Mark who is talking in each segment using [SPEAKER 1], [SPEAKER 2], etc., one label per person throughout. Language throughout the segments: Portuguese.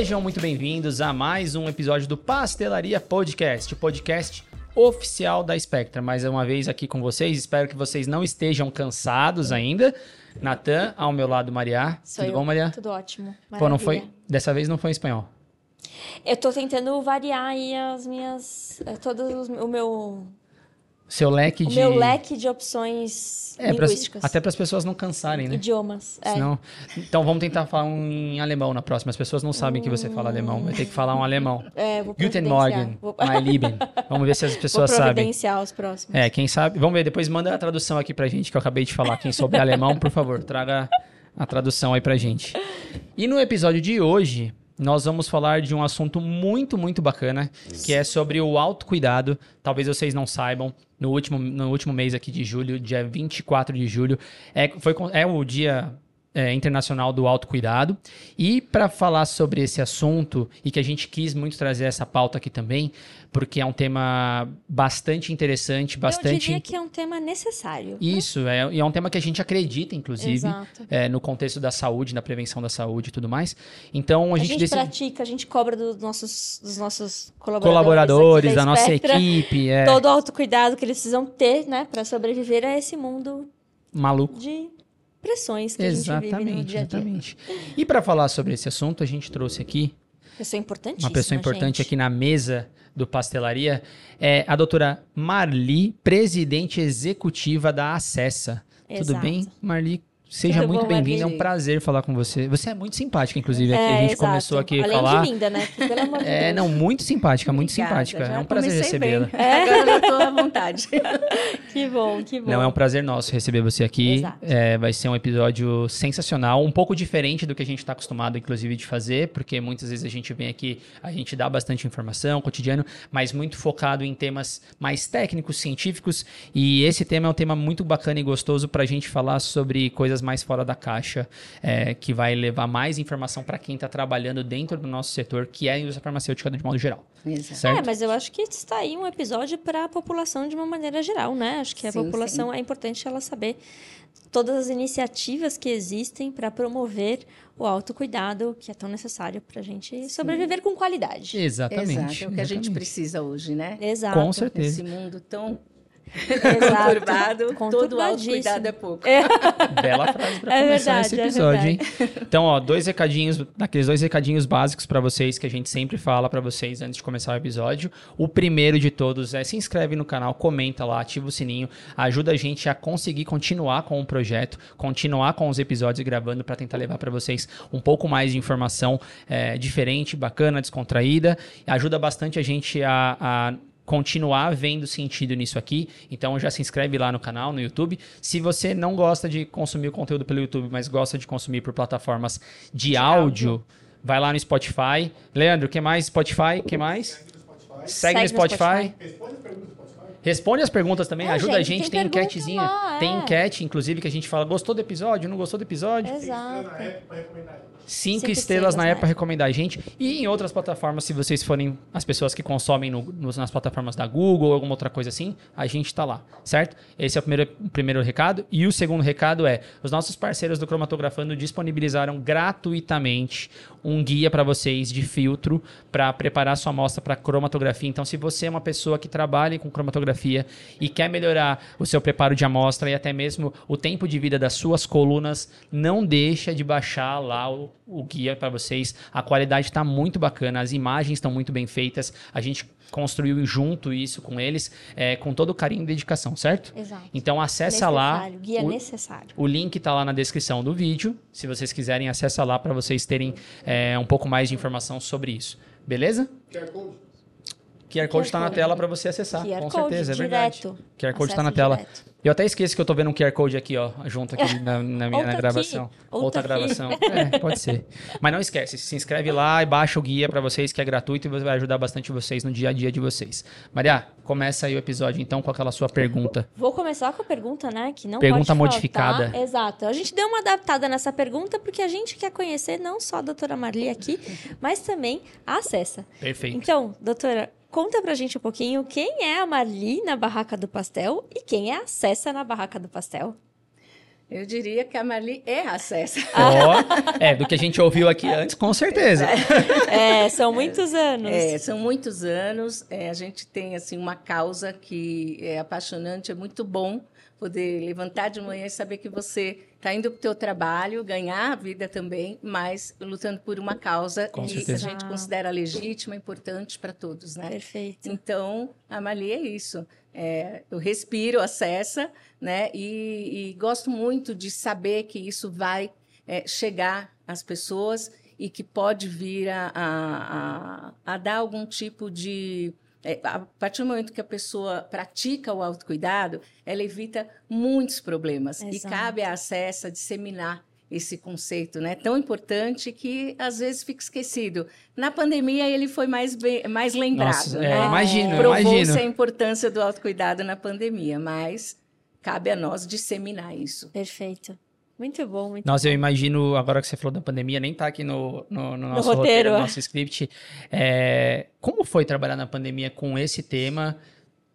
[SPEAKER 1] Sejam muito bem-vindos a mais um episódio do Pastelaria Podcast, o podcast oficial da Spectra. Mais uma vez aqui com vocês, espero que vocês não estejam cansados ainda. Natan, ao meu lado, Maria.
[SPEAKER 2] Sou
[SPEAKER 1] Tudo
[SPEAKER 2] eu.
[SPEAKER 1] bom, Maria?
[SPEAKER 2] Tudo ótimo.
[SPEAKER 1] Pô, não foi.
[SPEAKER 2] Maravilha.
[SPEAKER 1] Dessa vez não foi em espanhol.
[SPEAKER 2] Eu tô tentando variar aí as minhas. eh, Todos os, o meu.
[SPEAKER 1] Seu leque
[SPEAKER 2] O
[SPEAKER 1] de.
[SPEAKER 2] meu leque de opções
[SPEAKER 1] É, pra-
[SPEAKER 2] linguísticas.
[SPEAKER 1] até para as pessoas não cansarem, né?
[SPEAKER 2] Idiomas. É.
[SPEAKER 1] Senão... Então vamos tentar falar um em alemão na próxima. As pessoas não sabem que você fala alemão. Vai ter que falar um alemão.
[SPEAKER 2] É, vou
[SPEAKER 1] Guten. Morgen,
[SPEAKER 2] Vou,
[SPEAKER 1] mein Lieben. Vamos ver se as
[SPEAKER 2] vou
[SPEAKER 1] pessoas sabem.
[SPEAKER 2] providenciar os próximos.
[SPEAKER 1] É, quem sabe. Vamos ver, depois manda a tradução aqui pra gente, que eu acabei de falar. Quem souber alemão, por favor, traga a tradução aí pra gente. E no episódio de hoje, nós vamos falar de um assunto muito, muito bacana, que é sobre o autocuidado. Talvez vocês não saibam, no último, no último mês aqui de julho, dia 24 de julho, é, foi, é o dia é, internacional do autocuidado. E para falar sobre esse assunto, e que a gente quis muito trazer essa pauta aqui também, porque é um tema bastante interessante,
[SPEAKER 2] Eu
[SPEAKER 1] bastante.
[SPEAKER 2] diria que é um tema necessário.
[SPEAKER 1] Isso, é, e é um tema que a gente acredita, inclusive, é, no contexto da saúde, na prevenção da saúde e tudo mais. Então a,
[SPEAKER 2] A
[SPEAKER 1] gente,
[SPEAKER 2] gente,
[SPEAKER 1] decide.
[SPEAKER 2] pratica, a gente cobra dos nossos, dos nossos colaboradores,
[SPEAKER 1] Colaboradores,
[SPEAKER 2] aqui
[SPEAKER 1] da nossa equipe, é
[SPEAKER 2] Todo o autocuidado que eles precisam ter, né, para sobreviver a esse mundo
[SPEAKER 1] maluco.
[SPEAKER 2] de pressões que a gente vive no
[SPEAKER 1] Exatamente,
[SPEAKER 2] dia a dia.
[SPEAKER 1] exatamente. E para falar sobre esse assunto, a gente trouxe aqui
[SPEAKER 2] Pessoa
[SPEAKER 1] uma pessoa importante
[SPEAKER 2] gente.
[SPEAKER 1] aqui na mesa do Pastelaria, é a doutora Marli, presidente executiva da Acessa. Tudo
[SPEAKER 2] Exato.
[SPEAKER 1] bem, Marli? Seja
[SPEAKER 2] Tudo
[SPEAKER 1] muito
[SPEAKER 2] bom,
[SPEAKER 1] bem-vinda, é um prazer falar com você. Você é muito simpática, inclusive, aqui
[SPEAKER 2] É,
[SPEAKER 1] a gente
[SPEAKER 2] exato.
[SPEAKER 1] começou aqui a
[SPEAKER 2] Além
[SPEAKER 1] falar.
[SPEAKER 2] de linda, né? Que, pelo amor de
[SPEAKER 1] É,
[SPEAKER 2] Deus.
[SPEAKER 1] não, muito simpática, muito
[SPEAKER 3] Obrigada,
[SPEAKER 1] simpática. É um prazer recebê-la.
[SPEAKER 3] bem. Agora eu tô à vontade.
[SPEAKER 2] Que bom, que bom.
[SPEAKER 1] Não, é um prazer nosso receber você aqui.
[SPEAKER 2] Exato.
[SPEAKER 1] É, vai ser um episódio sensacional, um pouco diferente do que a gente está acostumado, inclusive, de fazer, porque muitas vezes a gente vem aqui, a gente dá bastante informação, cotidiano, mas muito focado em temas mais técnicos, científicos. E esse tema é um tema muito bacana e gostoso para a gente falar sobre coisas mais fora da caixa, é, que vai levar mais informação para quem está trabalhando dentro do nosso setor, que é a indústria farmacêutica de modo geral.
[SPEAKER 3] Exato.
[SPEAKER 2] É, mas eu acho que está aí um episódio para a população de uma maneira geral, né? Acho que a
[SPEAKER 3] Sim,
[SPEAKER 2] população é importante ela saber todas as iniciativas que existem para promover o autocuidado que é tão necessário para a gente sobreviver com qualidade.
[SPEAKER 1] Exatamente.
[SPEAKER 3] Exato, é o que a gente
[SPEAKER 1] exatamente.
[SPEAKER 3] precisa hoje, né?
[SPEAKER 2] Exato.
[SPEAKER 1] Com certeza.
[SPEAKER 3] Nesse mundo tão
[SPEAKER 2] Exato.
[SPEAKER 3] Conturbado, todo autocuidado é pouco.
[SPEAKER 1] Bela frase pra
[SPEAKER 2] É
[SPEAKER 1] começar
[SPEAKER 2] verdade,
[SPEAKER 1] esse
[SPEAKER 2] é
[SPEAKER 1] episódio, hein? Então, ó, dois recadinhos, aqueles dois recadinhos básicos pra vocês que a gente sempre fala pra vocês antes de começar o episódio. O primeiro de todos é se inscreve no canal, comenta lá, ativa o sininho, ajuda a gente a conseguir continuar com o projeto, continuar com os episódios gravando pra tentar levar pra vocês um pouco mais de informação é, diferente, bacana, descontraída. Ajuda bastante a gente a- a continuar vendo sentido nisso aqui. Então já se inscreve lá no canal, no YouTube. Se você não gosta de consumir o conteúdo pelo YouTube, mas gosta de consumir por plataformas de, áudio, vai lá no Spotify. Leandro, o que mais? Spotify, o que mais? Segue, no Spotify. Responde as perguntas também,
[SPEAKER 2] É,
[SPEAKER 1] ajuda a
[SPEAKER 2] gente,
[SPEAKER 1] gente,
[SPEAKER 2] tem
[SPEAKER 1] tem, enquetezinha.
[SPEAKER 2] lá,
[SPEAKER 1] Tem
[SPEAKER 2] é.
[SPEAKER 1] enquete, inclusive, que a gente fala, gostou do episódio, não gostou do episódio?
[SPEAKER 2] Exato.
[SPEAKER 1] Cinco,
[SPEAKER 2] Cinco
[SPEAKER 1] estrelas,
[SPEAKER 2] estrelas
[SPEAKER 1] na Apple para recomendar a gente. E em outras plataformas, se vocês forem as pessoas que consomem no- nas plataformas da Google ou alguma outra coisa assim, a gente tá lá, certo? Esse é o primeiro, o primeiro recado. E o segundo recado é: os nossos parceiros do Cromatografando disponibilizaram gratuitamente um guia para vocês de filtro para preparar sua amostra para cromatografia. Então, se você é uma pessoa que trabalha com cromatografia e quer melhorar o seu preparo de amostra e até mesmo o tempo de vida das suas colunas, não deixa de baixar lá o, o guia para vocês. A qualidade está muito bacana, as imagens estão muito bem feitas. A gente construiu junto isso com eles, é, com todo carinho e dedicação, certo?
[SPEAKER 2] Exato.
[SPEAKER 1] Então acessa lá.
[SPEAKER 2] Necessário, Guia
[SPEAKER 1] o-
[SPEAKER 2] necessário.
[SPEAKER 1] o link está lá na descrição do vídeo. Se vocês quiserem, acessa lá para vocês terem é, um pouco mais de informação sobre isso. Beleza? QR Code está na
[SPEAKER 2] Code.
[SPEAKER 1] tela para você acessar,
[SPEAKER 2] QR
[SPEAKER 1] com
[SPEAKER 2] Code,
[SPEAKER 1] certeza, é verdade.
[SPEAKER 2] direto.
[SPEAKER 1] QR Code está na tela. Eu até esqueço que eu tô vendo um QR Code aqui, ó, junto aqui na, na minha na
[SPEAKER 2] aqui,
[SPEAKER 1] gravação.
[SPEAKER 2] ou
[SPEAKER 1] Outra
[SPEAKER 2] aqui.
[SPEAKER 1] gravação. É, pode ser. Mas não esquece, se inscreve lá e baixa o guia para vocês, que é gratuito e vai ajudar bastante vocês no dia a dia de vocês. Maria, começa aí o episódio então com aquela sua pergunta.
[SPEAKER 2] Vou começar com a pergunta, né? Que não
[SPEAKER 1] Pergunta modificada.
[SPEAKER 2] faltar. Exato. A gente deu uma adaptada nessa pergunta porque a gente quer conhecer não só a doutora Marli aqui, mas também a Acessa.
[SPEAKER 1] Perfeito.
[SPEAKER 2] Então, doutora, conta pra gente um pouquinho quem é a Marli na Barraca do Pastel e quem é a Acessa na Barraca do Pastel.
[SPEAKER 3] Eu diria que a Marli é a Cessa.
[SPEAKER 1] Ó, é, do que a gente ouviu aqui antes, com certeza.
[SPEAKER 2] É, são muitos anos.
[SPEAKER 3] É, são muitos anos. É, a gente tem assim uma causa que é apaixonante, é muito bom poder levantar de manhã e saber que você está indo para o teu trabalho, ganhar a vida também, mas lutando por uma causa
[SPEAKER 1] Com
[SPEAKER 3] que
[SPEAKER 1] certeza.
[SPEAKER 3] a gente considera legítima, importante para todos, né?
[SPEAKER 2] Perfeito.
[SPEAKER 3] Então, a Mali é isso. É, eu respiro, acessa, né? E, e gosto muito de saber que isso vai é, chegar às pessoas e que pode vir a, a, a, a dar algum tipo de. É, a partir do momento que a pessoa pratica o autocuidado, ela evita muitos problemas. E
[SPEAKER 2] Exato.
[SPEAKER 3] cabe à Acessa disseminar esse conceito, né? Tão importante que às vezes fica esquecido. Na pandemia ele foi mais bem, mais lembrado,
[SPEAKER 1] Nossa, é,
[SPEAKER 3] né?
[SPEAKER 1] imagino,
[SPEAKER 3] Provou-se
[SPEAKER 1] imagino.
[SPEAKER 3] a importância do autocuidado na pandemia, mas cabe a nós disseminar isso.
[SPEAKER 2] Perfeito. Muito bom, muito
[SPEAKER 1] Nossa, eu imagino, agora que você falou da pandemia, nem tá aqui no, no, no nosso
[SPEAKER 2] roteiro,
[SPEAKER 1] roteiro, no
[SPEAKER 2] é.
[SPEAKER 1] nosso script. É, como foi trabalhar na pandemia com esse tema?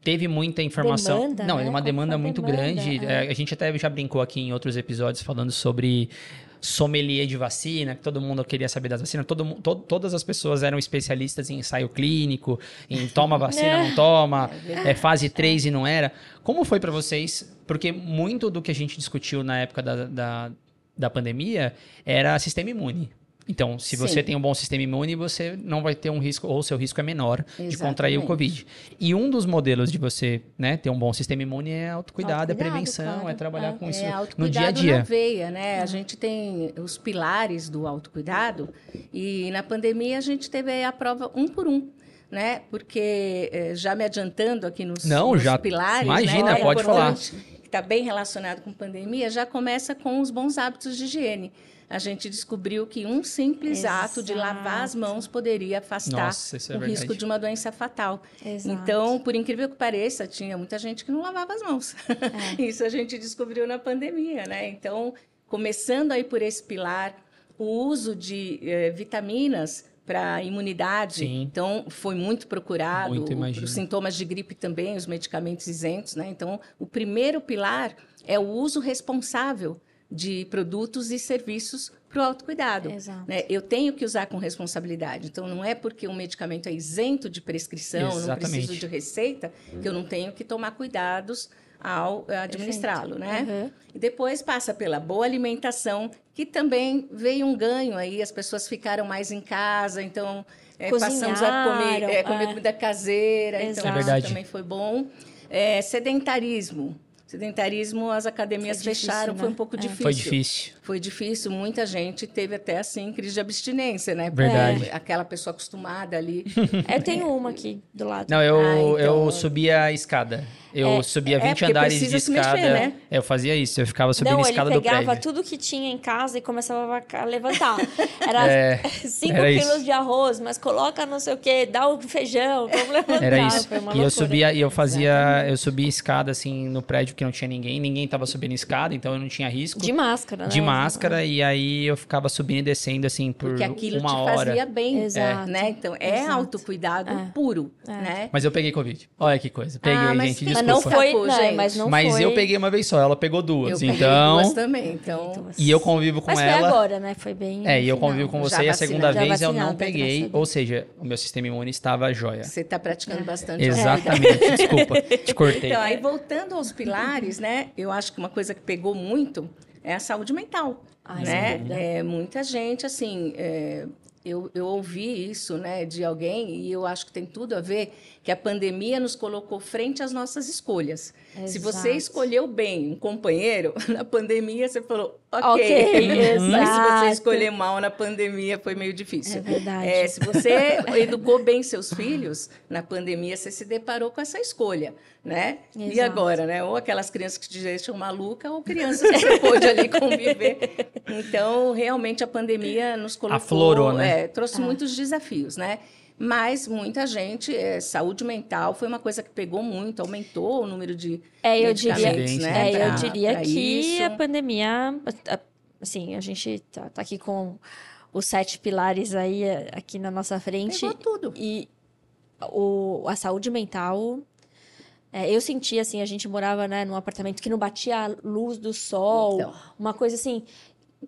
[SPEAKER 1] Teve muita informação.
[SPEAKER 2] Demanda,
[SPEAKER 1] Não,
[SPEAKER 2] né?
[SPEAKER 1] é uma demanda muito
[SPEAKER 2] demanda?
[SPEAKER 1] grande.
[SPEAKER 2] É.
[SPEAKER 1] É, a gente até já brincou aqui em outros episódios falando sobre sommelier de vacina, que todo mundo queria saber das vacinas. Todo, to- todas as pessoas eram especialistas em ensaio clínico, em toma vacina,
[SPEAKER 2] É.
[SPEAKER 1] não toma, é, fase 3 e não era. Como foi para vocês? Porque muito do que a gente discutiu na época da, da, da pandemia era sistema imune. Então, se você
[SPEAKER 3] Sim.
[SPEAKER 1] tem um bom sistema imune, você não vai ter um risco, ou seu risco é menor de contrair o
[SPEAKER 3] Exatamente.
[SPEAKER 1] Covid. E um dos modelos de você né, ter um bom sistema imune é autocuidado, é
[SPEAKER 2] Autocuidado,
[SPEAKER 1] prevenção,
[SPEAKER 2] claro.
[SPEAKER 1] é trabalhar
[SPEAKER 2] É.
[SPEAKER 1] com isso
[SPEAKER 3] é
[SPEAKER 1] no
[SPEAKER 3] autocuidado
[SPEAKER 1] dia a
[SPEAKER 3] na
[SPEAKER 1] dia.
[SPEAKER 3] veia, né? A gente tem os pilares do autocuidado e na pandemia a gente teve a prova um por um. Né? Porque eh, já me adiantando aqui nos,
[SPEAKER 1] Não,
[SPEAKER 3] nos
[SPEAKER 1] já-
[SPEAKER 3] pilares,
[SPEAKER 1] imagina,
[SPEAKER 3] né? É
[SPEAKER 1] pode falar.
[SPEAKER 3] Que está bem relacionado com pandemia, já começa com os bons hábitos de higiene. A gente descobriu que um simples ato de lavar as
[SPEAKER 2] Exato.
[SPEAKER 3] mãos poderia afastar
[SPEAKER 1] Nossa, é
[SPEAKER 3] o risco de uma doença fatal.
[SPEAKER 2] Exato.
[SPEAKER 3] Então, por incrível que pareça, tinha muita gente que não lavava as mãos.
[SPEAKER 2] É.
[SPEAKER 3] Isso a gente descobriu na pandemia, né? Então, começando aí por esse pilar, o uso de eh, vitaminas para imunidade,
[SPEAKER 1] Sim.
[SPEAKER 3] então foi muito procurado.
[SPEAKER 1] Muito.
[SPEAKER 3] Os sintomas de gripe também, os medicamentos isentos, né? Então, o primeiro pilar é o uso responsável de produtos e serviços para o autocuidado.
[SPEAKER 2] Exato.
[SPEAKER 3] né? Eu tenho que usar com responsabilidade. Então, não é porque um medicamento é isento de prescrição, não
[SPEAKER 1] Exatamente.
[SPEAKER 3] preciso de receita, que eu não tenho que tomar cuidados ao eh, administrá-lo, né?
[SPEAKER 2] Uhum.
[SPEAKER 3] E depois passa pela boa alimentação, que também veio um ganho aí, as pessoas ficaram mais em casa, então eh, passamos a comer, eh, comer
[SPEAKER 2] é.
[SPEAKER 3] comida caseira, então
[SPEAKER 2] Exato.
[SPEAKER 1] É
[SPEAKER 3] isso
[SPEAKER 1] verdade.
[SPEAKER 3] também foi bom. Sedentarismo. Sedentarismo, as academias
[SPEAKER 2] Foi difícil,
[SPEAKER 3] fecharam, foi
[SPEAKER 2] né?
[SPEAKER 3] um pouco
[SPEAKER 2] É.
[SPEAKER 3] difícil.
[SPEAKER 1] Foi difícil.
[SPEAKER 3] Foi difícil, muita gente teve até assim crise de abstinência, né? Porque
[SPEAKER 1] Verdade.
[SPEAKER 3] Aquela pessoa acostumada ali.
[SPEAKER 2] Eu tenho uma aqui do lado.
[SPEAKER 1] Não, eu,
[SPEAKER 3] Ah, então-
[SPEAKER 1] eu subia a escada. Eu
[SPEAKER 2] É,
[SPEAKER 1] subia
[SPEAKER 3] é,
[SPEAKER 1] 20
[SPEAKER 3] porque
[SPEAKER 1] andares de escada.
[SPEAKER 3] mexer, né?
[SPEAKER 1] É, Eu fazia isso, eu ficava subindo
[SPEAKER 2] não,
[SPEAKER 1] a
[SPEAKER 2] ele
[SPEAKER 1] escada do
[SPEAKER 2] pegava
[SPEAKER 1] prédio.
[SPEAKER 2] tudo que tinha em casa e começava a levantar. Era
[SPEAKER 1] É,
[SPEAKER 2] 5
[SPEAKER 1] era
[SPEAKER 2] quilos
[SPEAKER 1] isso.
[SPEAKER 2] de arroz, mas coloca não sei o quê, dá o feijão, vamos levantar.
[SPEAKER 1] Era isso.
[SPEAKER 2] Foi uma
[SPEAKER 1] E eu subia, e eu fazia, eu subia escada assim no prédio que não tinha ninguém, ninguém tava subindo escada, então eu não tinha risco.
[SPEAKER 2] De máscara, né?
[SPEAKER 1] de máscara e aí eu ficava subindo e descendo assim por
[SPEAKER 3] Porque aquilo
[SPEAKER 1] uma
[SPEAKER 3] te
[SPEAKER 1] hora.
[SPEAKER 3] fazia bem.
[SPEAKER 2] Exato.
[SPEAKER 3] Né? Então, é
[SPEAKER 2] Exato.
[SPEAKER 3] autocuidado
[SPEAKER 2] É.
[SPEAKER 3] puro.
[SPEAKER 2] É.
[SPEAKER 3] Né?
[SPEAKER 1] Mas eu peguei covid. Olha que coisa. Peguei,
[SPEAKER 3] Ah, mas
[SPEAKER 1] gente, desculpa.
[SPEAKER 2] Não foi,
[SPEAKER 3] Escapou,
[SPEAKER 2] não,
[SPEAKER 3] gente.
[SPEAKER 2] mas não
[SPEAKER 1] Mas
[SPEAKER 2] foi.
[SPEAKER 1] eu peguei uma vez só, ela pegou duas.
[SPEAKER 3] Eu
[SPEAKER 1] então,
[SPEAKER 3] duas também. Então,
[SPEAKER 1] e eu convivo com
[SPEAKER 2] Mas foi
[SPEAKER 1] ela.
[SPEAKER 2] agora, né? Foi bem.
[SPEAKER 1] É, e eu convivo com você e a segunda vez eu não peguei, ou seja, o meu sistema imune estava jóia.
[SPEAKER 3] você está praticando bastante
[SPEAKER 1] Exatamente, desculpa, te cortei.
[SPEAKER 3] Então, aí voltando aos pilares, né? Eu acho que uma coisa que pegou muito é a saúde mental,
[SPEAKER 2] Ah,
[SPEAKER 3] né? É, muita gente, assim, é, eu, eu ouvi isso, né, de alguém e eu acho que tem tudo a ver que a pandemia nos colocou frente às nossas escolhas. Se você
[SPEAKER 2] Exato.
[SPEAKER 3] escolheu bem um companheiro, na pandemia você falou, ok.
[SPEAKER 2] Ok,
[SPEAKER 3] Mas se
[SPEAKER 2] exato.
[SPEAKER 3] você escolher mal na pandemia, foi meio difícil.
[SPEAKER 2] É verdade.
[SPEAKER 3] É, se você educou bem seus filhos, na pandemia você se deparou com essa escolha, né? E
[SPEAKER 2] Exato.
[SPEAKER 3] agora, né? Ou aquelas crianças que te deixam maluca, ou crianças que você pôde ali conviver. Então, realmente, a pandemia nos colocou...
[SPEAKER 1] Aflorou, né?
[SPEAKER 3] é, trouxe muitos desafios, né? Mas muita gente, é, saúde mental foi uma coisa que pegou muito, aumentou o número de
[SPEAKER 2] É, eu diria,
[SPEAKER 3] né?
[SPEAKER 2] é, eu
[SPEAKER 3] pra-
[SPEAKER 2] diria
[SPEAKER 3] pra
[SPEAKER 2] que
[SPEAKER 3] isso.
[SPEAKER 2] a pandemia, assim, a gente tá, tá aqui com os sete pilares aí eh, aqui na nossa frente
[SPEAKER 3] Pegou tudo.
[SPEAKER 2] e o, a saúde mental É, eu sentia assim, a gente morava né, num apartamento que não batia a luz do sol,
[SPEAKER 3] Então.
[SPEAKER 2] uma coisa assim.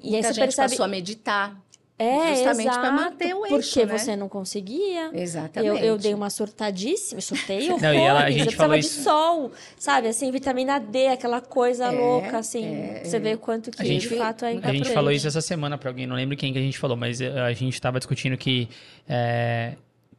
[SPEAKER 2] E aí você
[SPEAKER 3] gente
[SPEAKER 2] percebe.
[SPEAKER 3] passou a meditar.
[SPEAKER 2] É,
[SPEAKER 3] justamente manter o eixo,
[SPEAKER 2] Porque
[SPEAKER 3] né?
[SPEAKER 2] você não conseguia.
[SPEAKER 3] Exatamente.
[SPEAKER 2] Eu, eu dei uma surtadíssima, surtei horrores.
[SPEAKER 1] Não, e ela- a
[SPEAKER 2] eu
[SPEAKER 1] gente
[SPEAKER 2] precisava
[SPEAKER 1] falou
[SPEAKER 2] de
[SPEAKER 1] isso-
[SPEAKER 2] sol, sabe? Assim, vitamina D, aquela coisa
[SPEAKER 3] É,
[SPEAKER 2] louca, assim.
[SPEAKER 3] é,
[SPEAKER 2] você vê o quanto que
[SPEAKER 1] A gente-
[SPEAKER 2] de fato é
[SPEAKER 1] A
[SPEAKER 2] importante.
[SPEAKER 1] gente falou isso essa semana pra alguém, não lembro quem que a gente falou, mas eh, a gente tava discutindo que eh,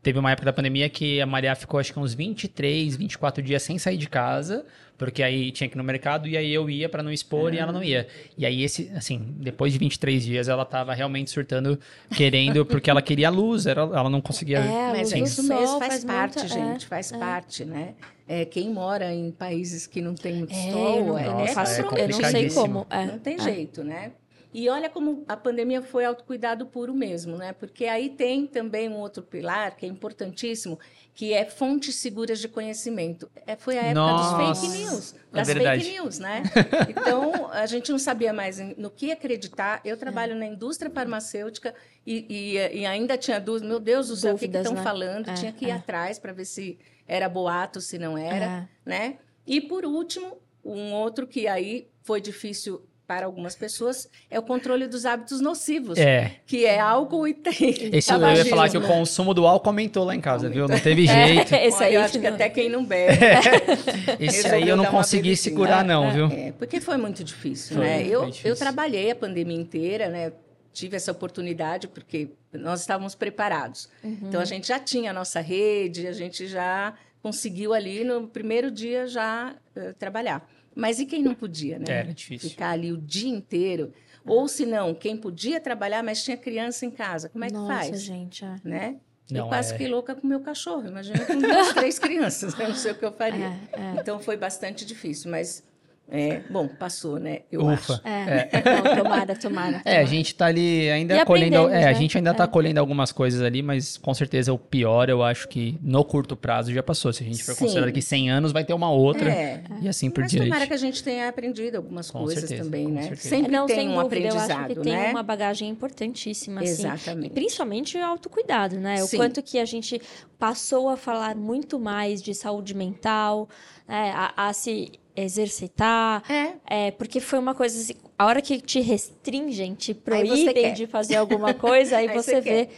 [SPEAKER 1] teve uma época da pandemia que a Maria ficou acho que uns 23, 24 dias sem sair de casa, porque aí tinha que ir no mercado e aí eu ia pra não expor e ela não ia. E aí esse, assim, depois de 23 dias ela tava realmente surtando, querendo, porque ela queria luz, era, ela não conseguia...
[SPEAKER 2] É,
[SPEAKER 3] Mas
[SPEAKER 2] luz do
[SPEAKER 3] isso mesmo
[SPEAKER 2] sol
[SPEAKER 3] faz, parte,
[SPEAKER 2] muita-
[SPEAKER 3] gente,
[SPEAKER 2] é,
[SPEAKER 3] faz
[SPEAKER 2] é.
[SPEAKER 3] parte, né? É, quem mora em países que não tem muito
[SPEAKER 2] É,
[SPEAKER 3] sol,
[SPEAKER 2] não,
[SPEAKER 3] é,
[SPEAKER 2] eu não
[SPEAKER 1] Nossa,
[SPEAKER 2] faço,
[SPEAKER 1] é
[SPEAKER 2] eu não sei como. é.
[SPEAKER 3] Não tem
[SPEAKER 2] É.
[SPEAKER 3] jeito, né? E olha como a pandemia foi autocuidado puro mesmo, né? Porque aí tem também um outro pilar que é importantíssimo, que é fontes seguras de conhecimento. É, foi a época
[SPEAKER 1] Nossa,
[SPEAKER 3] dos fake news,
[SPEAKER 1] é
[SPEAKER 3] das
[SPEAKER 1] verdade.
[SPEAKER 3] fake news, né? Então, a gente não sabia mais no que acreditar. Eu trabalho na indústria farmacêutica e, e- e ainda tinha dúvidas. Meu Deus do céu, o que estão
[SPEAKER 2] né?
[SPEAKER 3] falando?
[SPEAKER 2] É,
[SPEAKER 3] tinha que ir
[SPEAKER 2] é.
[SPEAKER 3] atrás para ver se era boato, se não era
[SPEAKER 2] É.
[SPEAKER 3] né? E por último, um outro que aí foi difícil para algumas pessoas é o controle dos hábitos nocivos,
[SPEAKER 1] É,
[SPEAKER 3] que é álcool e tem
[SPEAKER 1] esse eu ia
[SPEAKER 3] tabagismo.
[SPEAKER 1] falar que o consumo do álcool aumentou lá em casa, viu? Não teve jeito.
[SPEAKER 2] É, esse aí
[SPEAKER 3] eu acho que até quem não bebe.
[SPEAKER 1] Esse
[SPEAKER 3] Resolveu
[SPEAKER 1] aí eu não consegui segurar não, viu?
[SPEAKER 3] É, porque foi muito difícil,
[SPEAKER 1] Foi,
[SPEAKER 3] né?
[SPEAKER 1] foi
[SPEAKER 3] Eu,
[SPEAKER 1] difícil.
[SPEAKER 3] eu trabalhei a pandemia inteira, né? Tive essa oportunidade porque nós estávamos preparados.
[SPEAKER 2] Uhum.
[SPEAKER 3] Então a gente já tinha a nossa rede, a gente já conseguiu ali no primeiro dia já eh, trabalhar. Mas e quem não podia, né?
[SPEAKER 1] Era difícil.
[SPEAKER 3] Ficar ali o dia inteiro. Ou se não, quem podia trabalhar, mas tinha criança em casa. Como é que
[SPEAKER 2] Nossa,
[SPEAKER 3] faz?
[SPEAKER 2] gente. é.
[SPEAKER 3] Né?
[SPEAKER 1] Não,
[SPEAKER 3] eu quase
[SPEAKER 1] é-
[SPEAKER 3] fiquei louca com meu cachorro. Imagina com duas, três crianças. né? Não sei o que eu faria.
[SPEAKER 2] É, é.
[SPEAKER 3] Então foi bastante difícil, mas é, bom, passou, né? Eu
[SPEAKER 1] Ufa.
[SPEAKER 3] acho.
[SPEAKER 2] É, não, tomara, tomara.
[SPEAKER 1] É, a gente tá ali ainda
[SPEAKER 2] E
[SPEAKER 1] colhendo. É, a
[SPEAKER 2] né?
[SPEAKER 1] gente ainda tá
[SPEAKER 2] É.
[SPEAKER 1] colhendo algumas coisas ali, mas com certeza o pior eu acho que no curto prazo já passou. Se a gente for
[SPEAKER 3] Sim.
[SPEAKER 1] considerar que 100 anos vai ter uma outra
[SPEAKER 3] É.
[SPEAKER 1] e assim por
[SPEAKER 3] Mas
[SPEAKER 1] diante.
[SPEAKER 3] tomara que a gente tenha aprendido algumas
[SPEAKER 1] Com
[SPEAKER 3] coisas
[SPEAKER 1] certeza,
[SPEAKER 3] também,
[SPEAKER 1] com
[SPEAKER 3] né?
[SPEAKER 1] certeza.
[SPEAKER 3] Sempre
[SPEAKER 2] não,
[SPEAKER 3] tem
[SPEAKER 2] sem
[SPEAKER 3] um
[SPEAKER 2] dúvida, eu
[SPEAKER 3] aprendizado,
[SPEAKER 2] acho que tem
[SPEAKER 3] né?
[SPEAKER 2] uma bagagem importantíssima, assim.
[SPEAKER 3] Exatamente.
[SPEAKER 2] E principalmente o autocuidado, né? O
[SPEAKER 3] Sim.
[SPEAKER 2] quanto que a gente passou a falar muito mais de saúde mental, né? a, a se exercitar,
[SPEAKER 3] É,
[SPEAKER 2] é, porque foi uma coisa assim, a hora que te restringem, te
[SPEAKER 3] você
[SPEAKER 2] proíbem de fazer alguma coisa, aí,
[SPEAKER 3] Aí
[SPEAKER 2] você
[SPEAKER 3] você
[SPEAKER 2] vê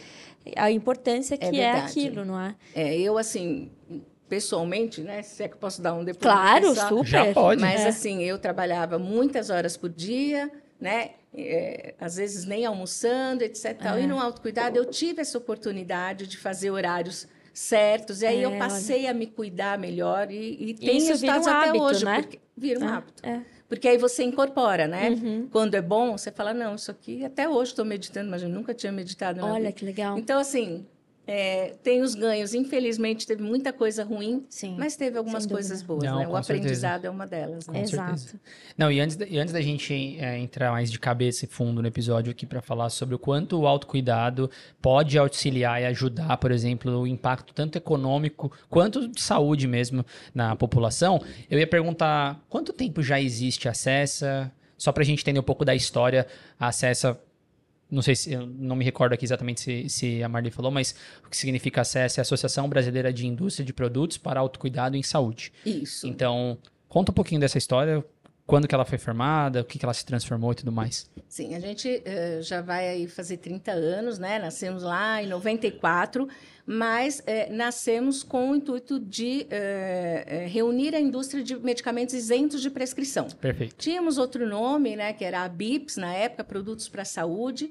[SPEAKER 2] a importância que é,
[SPEAKER 3] verdade.
[SPEAKER 2] aquilo, não é?
[SPEAKER 3] é, eu assim, pessoalmente, né? Se é que eu posso dar um depoimento
[SPEAKER 2] Claro,
[SPEAKER 3] pessoal,
[SPEAKER 2] super.
[SPEAKER 1] Já pode.
[SPEAKER 3] Mas
[SPEAKER 2] É.
[SPEAKER 3] assim, eu trabalhava muitas horas por dia, né? É, às vezes nem almoçando, etc.
[SPEAKER 2] É.
[SPEAKER 3] E no autocuidado eu tive essa oportunidade de fazer horários certos. E aí
[SPEAKER 2] É,
[SPEAKER 3] eu passei a me cuidar melhor e, e tem
[SPEAKER 2] isso
[SPEAKER 3] resultados
[SPEAKER 2] um
[SPEAKER 3] até
[SPEAKER 2] hábito,
[SPEAKER 3] hoje.
[SPEAKER 2] né?
[SPEAKER 3] Porque, vira um
[SPEAKER 2] É,
[SPEAKER 3] hábito.
[SPEAKER 2] é.
[SPEAKER 3] Porque aí você incorpora, né?
[SPEAKER 2] Uhum.
[SPEAKER 3] Quando é bom, você fala, não, isso aqui, até hoje estou meditando, mas eu nunca tinha meditado
[SPEAKER 2] Olha que legal.
[SPEAKER 3] Então, assim, é, tem os ganhos. Infelizmente, teve muita coisa ruim,
[SPEAKER 2] Sim.
[SPEAKER 3] mas teve algumas coisas boas,
[SPEAKER 1] Não,
[SPEAKER 3] né? O
[SPEAKER 1] certeza.
[SPEAKER 3] aprendizado é uma delas, né?
[SPEAKER 2] Exato.
[SPEAKER 1] certeza. Não, e antes, da- e antes da gente é, entrar mais de cabeça e fundo no episódio aqui para falar sobre o quanto o autocuidado pode auxiliar e ajudar, por exemplo, o impacto tanto econômico quanto de saúde mesmo na população, eu ia perguntar quanto tempo já existe a Acessa, só para a gente entender um pouco da história, a Acessa, não sei se, eu não me recordo aqui exatamente se, se a Marli falou, mas o que significa a é a Associação Brasileira de Indústria de Produtos para Autocuidado em Saúde.
[SPEAKER 3] Isso.
[SPEAKER 1] Então, conta um pouquinho dessa história, quando que ela foi formada, o que que ela se transformou e tudo mais.
[SPEAKER 3] Sim, a gente eh, já vai aí fazer 30 anos, né? Nascemos lá em 94, mas eh, nascemos com o intuito de eh, reunir a indústria de medicamentos isentos de prescrição.
[SPEAKER 1] Perfeito.
[SPEAKER 3] Tínhamos outro nome, né, que era a BIPS, na época, Produtos para a Saúde.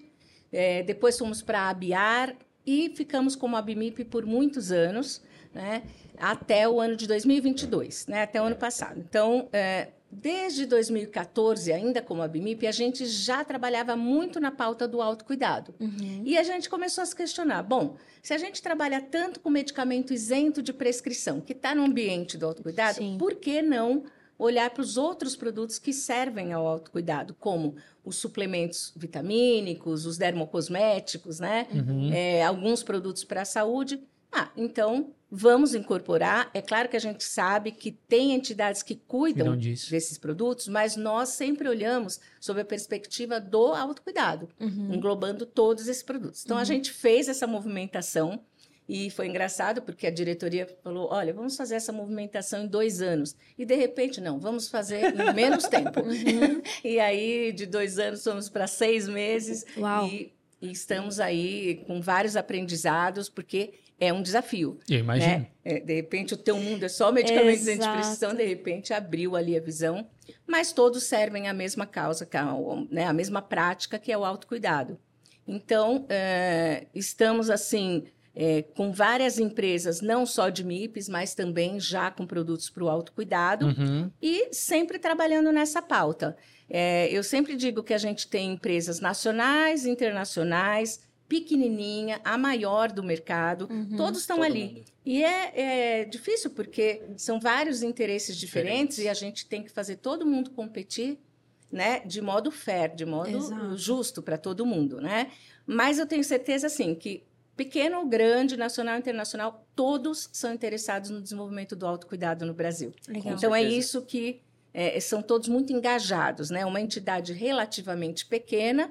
[SPEAKER 3] Eh, depois fomos para a ABIAR e ficamos como ABMIP por muitos anos, né, até o ano de 2022, né, até o ano passado. Então, eh, desde 2014, ainda como ABMIP, a gente já trabalhava muito na pauta do autocuidado.
[SPEAKER 2] Uhum.
[SPEAKER 3] E a gente começou a se questionar: bom, se a gente trabalha tanto com medicamento isento de prescrição, que está no ambiente do autocuidado,
[SPEAKER 2] Sim.
[SPEAKER 3] por que não olhar para os outros produtos que servem ao autocuidado, como os suplementos vitamínicos, os dermocosméticos, né?
[SPEAKER 1] Uhum.
[SPEAKER 3] É, alguns produtos para a saúde. Ah, então vamos incorporar. É claro que a gente sabe que tem entidades que cuidam desses produtos, mas nós sempre olhamos sob a perspectiva do autocuidado
[SPEAKER 2] Uhum.
[SPEAKER 3] englobando todos esses produtos. Então, a gente fez essa movimentação E foi engraçado porque a diretoria falou: olha, vamos fazer essa movimentação em dois anos. E de repente, não, vamos fazer em menos tempo. Uhum. e aí, de dois anos, fomos para seis meses.
[SPEAKER 2] Uau.
[SPEAKER 3] E, e, estamos aí com vários aprendizados, porque é um desafio.
[SPEAKER 1] Eu imagino.
[SPEAKER 3] Né? É, de repente, o teu mundo é só medicamentos de antidepressão, de repente abriu ali a visão. Mas todos servem a mesma causa, é né, a mesma prática, que é o autocuidado. Então, é, estamos assim é, com várias empresas, não só de MIPs, mas também já com produtos para o autocuidado, uhum. e sempre trabalhando nessa pauta. É, eu sempre digo que a gente tem empresas nacionais, internacionais, pequenininha, a maior do mercado, uhum. todos estão ali. Mundo. E é, é, difícil porque são vários interesses diferentes Diferente. e a gente tem que fazer todo mundo competir né, de modo fair, de modo Exato. justo para todo mundo, né? Mas eu tenho certeza, assim, que pequeno ou grande, nacional ou internacional, todos são interessados no desenvolvimento do autocuidado no Brasil. Legal. Então, é isso que é, são todos muito engajados, né? Uma entidade relativamente pequena,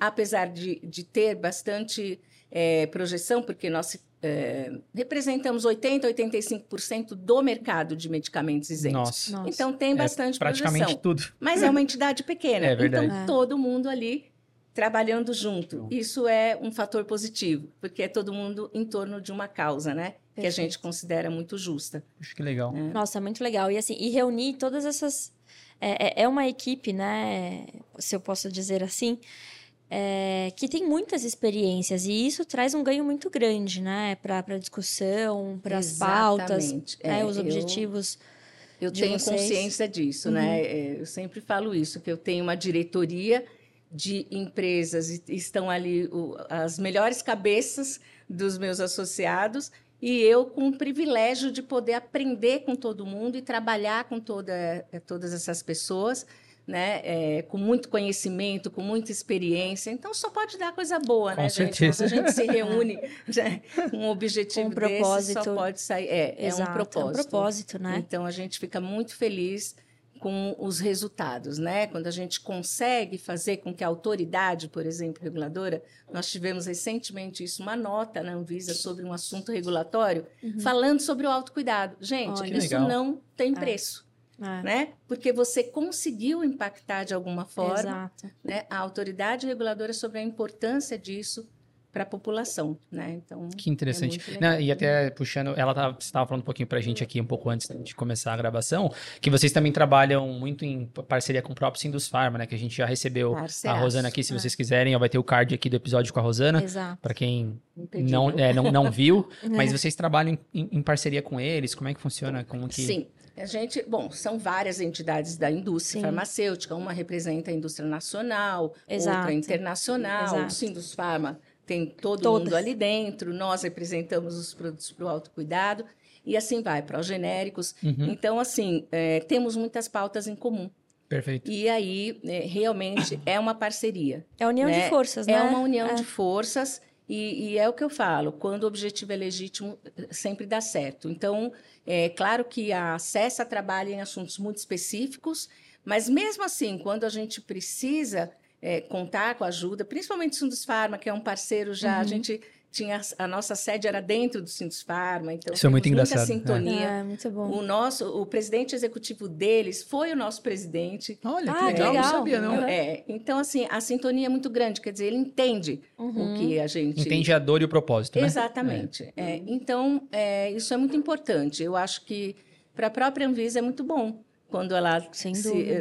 [SPEAKER 3] apesar de, de ter bastante é, projeção, porque nós é, representamos 80%, 85% do mercado de medicamentos isentos. Nossa. Então, tem é bastante é
[SPEAKER 1] praticamente
[SPEAKER 3] projeção.
[SPEAKER 1] tudo.
[SPEAKER 3] Mas é uma entidade pequena.
[SPEAKER 1] É verdade.
[SPEAKER 3] Então, todo mundo ali trabalhando junto. Isso é um fator positivo, porque é todo mundo em torno de uma causa, né? Perfeito. Que a gente considera muito justa.
[SPEAKER 1] Acho que legal.
[SPEAKER 2] É. Nossa, muito legal. E assim, e reunir todas essas. É, é, é uma equipe, né? Se eu posso dizer assim. É, que tem muitas experiências e isso traz um ganho muito grande, né? Para a discussão, para as pautas, né? os objetivos.
[SPEAKER 3] Eu, eu tenho
[SPEAKER 2] vocês.
[SPEAKER 3] consciência disso, né? uhum. né? Eu sempre falo isso, que eu tenho uma diretoria de empresas estão ali o, as melhores cabeças dos meus associados e eu com o privilégio de poder aprender com todo mundo e trabalhar com toda, eh, todas essas pessoas, né, é, com muito conhecimento, com muita experiência. Então só pode dar coisa boa,
[SPEAKER 1] com
[SPEAKER 3] né,
[SPEAKER 1] certeza.
[SPEAKER 3] gente? Quando a gente se reúne né, com um objetivo um propósito. Desse, só pode sair. É, é um propósito. É
[SPEAKER 2] um propósito, né?
[SPEAKER 3] Então a gente fica muito feliz com os resultados, né? Quando a gente consegue fazer com que a autoridade, por exemplo, reguladora, nós tivemos recentemente isso, uma nota na Anvisa sobre um assunto regulatório, uhum. falando sobre o autocuidado. Gente, Olha, isso legal. não tem é. preço. É. Né? Porque você conseguiu impactar de alguma forma né, a autoridade reguladora sobre a importância disso para a população, né? Então
[SPEAKER 1] que interessante. É Não, e até puxando, ela estava falando um pouquinho para a gente aqui um pouco antes de começar a gravação, que vocês também trabalham muito em parceria com o próprio Sindus Pharma, né? Que a gente já recebeu a Rosana aqui, se é. vocês quiserem, vai ter o card aqui do episódio com a Rosana, para quem não, é, não não viu, é. mas vocês trabalham em, em, parceria com eles? Como é que funciona? Como que...
[SPEAKER 3] Sim. A gente, bom, são várias entidades da indústria Sim. farmacêutica. Uma representa a indústria nacional, Exato. outra internacional. Exato. O Sindus Pharma tem todo Todas. mundo ali dentro, nós representamos os produtos para o autocuidado, e assim vai, para os genéricos. Uhum. Então, assim, é, temos muitas pautas em comum.
[SPEAKER 1] Perfeito.
[SPEAKER 3] E aí, é, realmente, é uma parceria.
[SPEAKER 2] É união
[SPEAKER 3] né?
[SPEAKER 2] de forças, né?
[SPEAKER 3] É uma união é. de forças, e, e, é o que eu falo, quando o objetivo é legítimo, sempre dá certo. Então, é claro que a CESA trabalha em assuntos muito específicos, mas mesmo assim, quando a gente precisa é, contar com a ajuda, principalmente o Sindus Pharma, que é um parceiro já, uhum. a gente tinha a nossa sede era dentro do Sindus Pharma, então
[SPEAKER 1] Isso é muito engraçado.
[SPEAKER 2] muita
[SPEAKER 3] sintonia.
[SPEAKER 2] É. é. muito bom.
[SPEAKER 3] O nosso, o presidente executivo deles foi o nosso presidente.
[SPEAKER 1] Olha, que ah, legal, legal, não sabia não.
[SPEAKER 3] É, então assim, a sintonia é muito grande, quer dizer, ele entende uhum. o que a gente
[SPEAKER 1] entende a dor e o propósito, né?
[SPEAKER 3] Exatamente. É. É, então, é, isso é muito importante. Eu acho que para a própria Anvisa é muito bom quando ela se,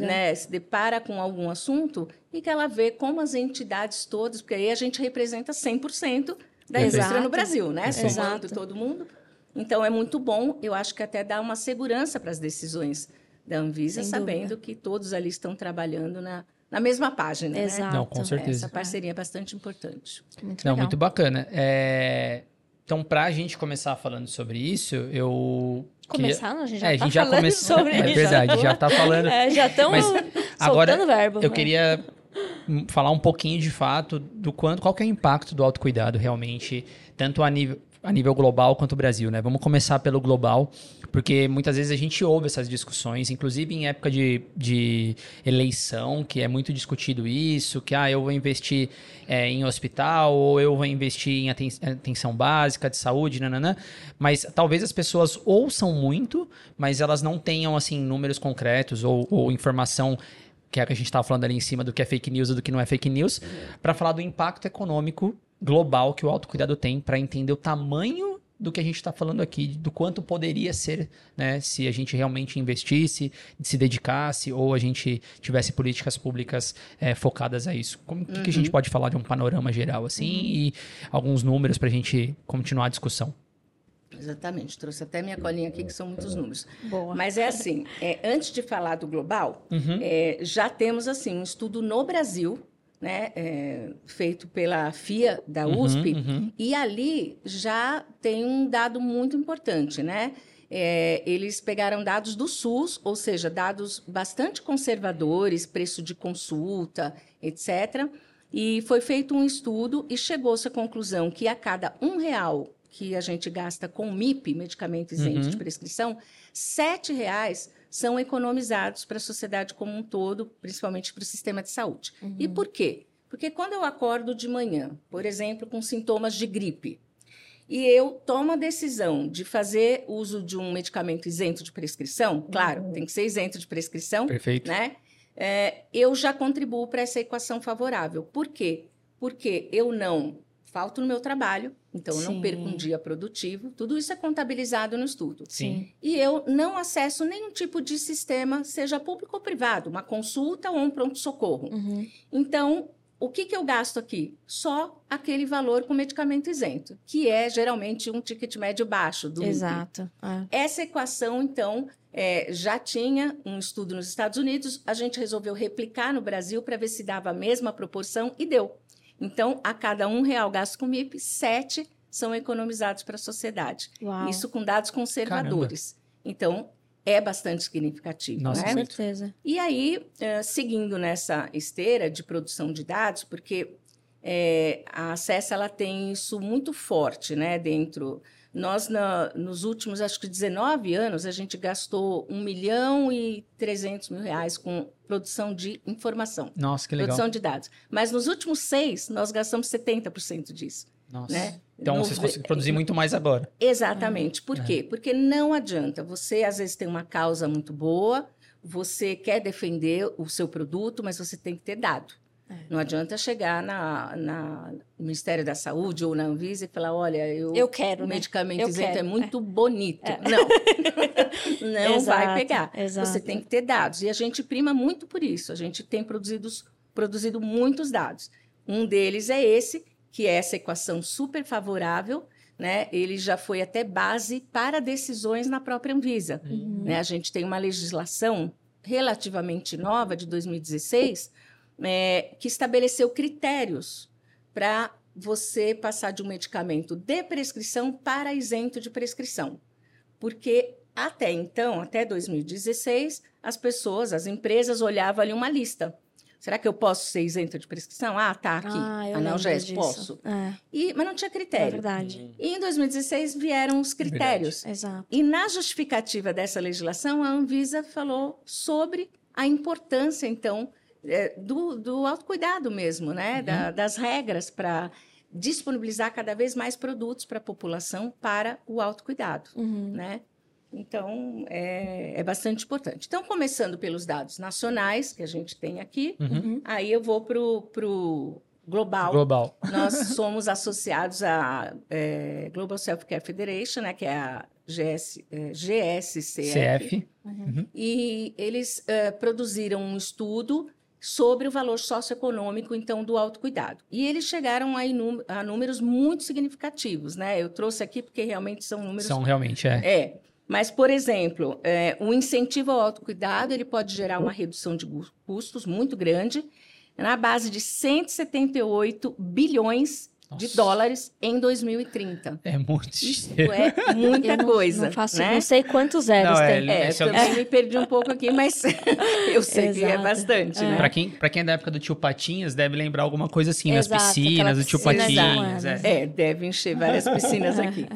[SPEAKER 3] né, se, depara com algum assunto e que ela vê como as entidades todas, porque aí a gente representa 100% da indústria no Brasil, né? Exato. Somando todo mundo. Então, é muito bom, eu acho que até dá uma segurança para as decisões da Anvisa, Sem sabendo dúvida. que todos ali estão trabalhando na, na mesma página. Né?
[SPEAKER 2] Exato.
[SPEAKER 1] Né? Não, com certeza.
[SPEAKER 3] Essa parceria é bastante importante.
[SPEAKER 1] Muito Não, legal. muito bacana. É... Então, para a gente começar falando sobre isso, eu
[SPEAKER 2] Começar, a gente já é, tá a gente já começou sobre
[SPEAKER 1] é, isso. É verdade, já está falando.
[SPEAKER 2] É, já estão agora verbo.
[SPEAKER 1] Eu né? queria falar um pouquinho de fato do quanto, qual que é o impacto do autocuidado realmente, tanto a nível, a nível global quanto o Brasil, né? Vamos começar pelo global, porque muitas vezes a gente ouve essas discussões, inclusive em época de, de eleição, que é muito discutido isso, que ah, eu vou investir é, em hospital, ou eu vou investir em aten atenção básica de saúde, nananã. Mas talvez as pessoas ouçam muito, mas elas não tenham, assim, números concretos ou, ou informação que é a que a gente estava falando ali em cima do que é fake news e do que não é fake news, para falar do impacto econômico global que o autocuidado tem para entender o tamanho do que a gente está falando aqui, do quanto poderia ser, né, se a gente realmente investisse, se dedicasse ou a gente tivesse políticas públicas é, focadas a isso. Como uhum. que a gente uhum. pode falar de um panorama geral assim uhum. e alguns números para a gente continuar a discussão?
[SPEAKER 3] Exatamente, trouxe até minha colinha aqui, que são muitos números. Boa. Mas é assim, é, antes de falar do global, uhum. é, já temos assim um estudo no Brasil né, é, feito pela FIA da uhum, USP, uhum. e ali já tem um dado muito importante, né? É, eles pegaram dados do SUS, ou seja, dados bastante conservadores, preço de consulta, etc. E foi feito um estudo e chegou-se à conclusão que a cada um real que a gente gasta com MIP, medicamento isento uhum. de prescrição, sete reais são economizados para a sociedade como um todo, principalmente para o sistema de saúde. Uhum. E por quê? Porque quando eu acordo de manhã, por exemplo, com sintomas de gripe, e eu tomo a decisão de fazer uso de um medicamento isento de prescrição, claro, uhum. tem que ser isento de prescrição,
[SPEAKER 1] Perfeito.
[SPEAKER 3] né? É, eu já contribuo para essa equação favorável. Por quê? Porque eu não falto no meu trabalho, então eu não perco um dia produtivo. Tudo isso é contabilizado no estudo.
[SPEAKER 1] Sim.
[SPEAKER 3] E eu não acesso nenhum tipo de sistema, seja público ou privado, uma consulta ou um pronto-socorro. Uhum. Então, o que, que eu gasto aqui? Só aquele valor com medicamento isento, que é geralmente um ticket médio baixo do
[SPEAKER 2] Exato.
[SPEAKER 3] É. Essa equação, então, é, já tinha um estudo nos Estados Unidos, a gente resolveu replicar no Brasil para ver se dava a mesma proporção e deu. Então, a cada um real gasto com MIP, sete são economizados para a sociedade. Uau. Isso com dados conservadores. Caramba. Então, é bastante significativo.
[SPEAKER 1] Nossa,
[SPEAKER 3] né?
[SPEAKER 2] Com certeza.
[SPEAKER 3] E aí, uh, seguindo nessa esteira de produção de dados, porque é, a Acessa ela tem isso muito forte né, dentro nós, na, nos últimos, acho que 19 anos, a gente gastou 1 milhão e 300 mil reais com produção de informação.
[SPEAKER 1] Nossa, que legal.
[SPEAKER 3] Produção de dados. Mas nos últimos seis, nós gastamos 70% disso.
[SPEAKER 1] Nossa. Né? Então, no, vocês conseguem produzir muito mais agora.
[SPEAKER 3] Exatamente. Por é. quê? Porque não adianta. Você, às vezes, tem uma causa muito boa, você quer defender o seu produto, mas você tem que ter dado. É. Não adianta chegar na, na, no Ministério da Saúde ou na Anvisa e falar, olha, eu,
[SPEAKER 2] eu quero,
[SPEAKER 3] o
[SPEAKER 2] né?
[SPEAKER 3] medicamento
[SPEAKER 2] eu
[SPEAKER 3] isento
[SPEAKER 2] quero,
[SPEAKER 3] é muito é. bonito. É. Não, não exato, vai pegar.
[SPEAKER 2] Exato.
[SPEAKER 3] Você tem que ter dados. E a gente prima muito por isso. A gente tem produzido, produzido muitos dados. Um deles é esse, que é essa equação super favorável, né? Ele já foi até base para decisões na própria Anvisa. Uhum. Né? A gente tem uma legislação relativamente nova, de 2016, é, que estabeleceu critérios para você passar de um medicamento de prescrição para isento de prescrição. Porque até então, até 2016, as pessoas, as empresas olhavam ali uma lista. Será que eu posso ser isento de prescrição? Ah, tá aqui. Ah, analgésico, posso. É. E, mas não tinha critério. É
[SPEAKER 2] verdade.
[SPEAKER 3] E em 2016 vieram os critérios.
[SPEAKER 2] Exato.
[SPEAKER 3] E na justificativa dessa legislação, a Anvisa falou sobre a importância, então, é, do, do autocuidado mesmo, né? Uhum. Da, das regras para disponibilizar cada vez mais produtos para a população para o autocuidado, uhum. né? Então, é, é, bastante importante. Então, começando pelos dados nacionais que a gente tem aqui, uhum. aí eu vou para o global.
[SPEAKER 1] Global.
[SPEAKER 3] Nós somos associados à é, Global Self Care Federation, né, que é a GS, é, GSCF. CF. Uhum. E eles é, produziram um estudo sobre o valor socioeconômico, então, do autocuidado. E eles chegaram a, a, números muito significativos, né? Eu trouxe aqui porque realmente são números...
[SPEAKER 1] São realmente, é.
[SPEAKER 3] É. Mas, por exemplo, é, o incentivo ao autocuidado, ele pode gerar uma redução de custos muito grande, na base de 178 bilhões de
[SPEAKER 1] Nossa.
[SPEAKER 3] dólares em 2030.
[SPEAKER 1] É muito
[SPEAKER 3] Isso é muita
[SPEAKER 2] Eu não,
[SPEAKER 3] coisa.
[SPEAKER 2] Não faço,
[SPEAKER 3] né?
[SPEAKER 2] não sei quantos zeros
[SPEAKER 1] Não, é,
[SPEAKER 2] tem.
[SPEAKER 3] É,
[SPEAKER 1] é o-
[SPEAKER 3] também me perdi um pouco aqui, mas eu sei que é
[SPEAKER 2] Exato.
[SPEAKER 3] bastante,
[SPEAKER 2] É.
[SPEAKER 3] né?
[SPEAKER 1] Pra quem, pra quem é da época do tio Patinhas, deve lembrar alguma coisa assim, nas
[SPEAKER 2] Exato,
[SPEAKER 1] piscinas
[SPEAKER 2] aquela
[SPEAKER 1] do tio
[SPEAKER 2] piscina
[SPEAKER 1] Patinhas.
[SPEAKER 2] de
[SPEAKER 1] É.
[SPEAKER 3] É, deve encher várias piscinas aqui.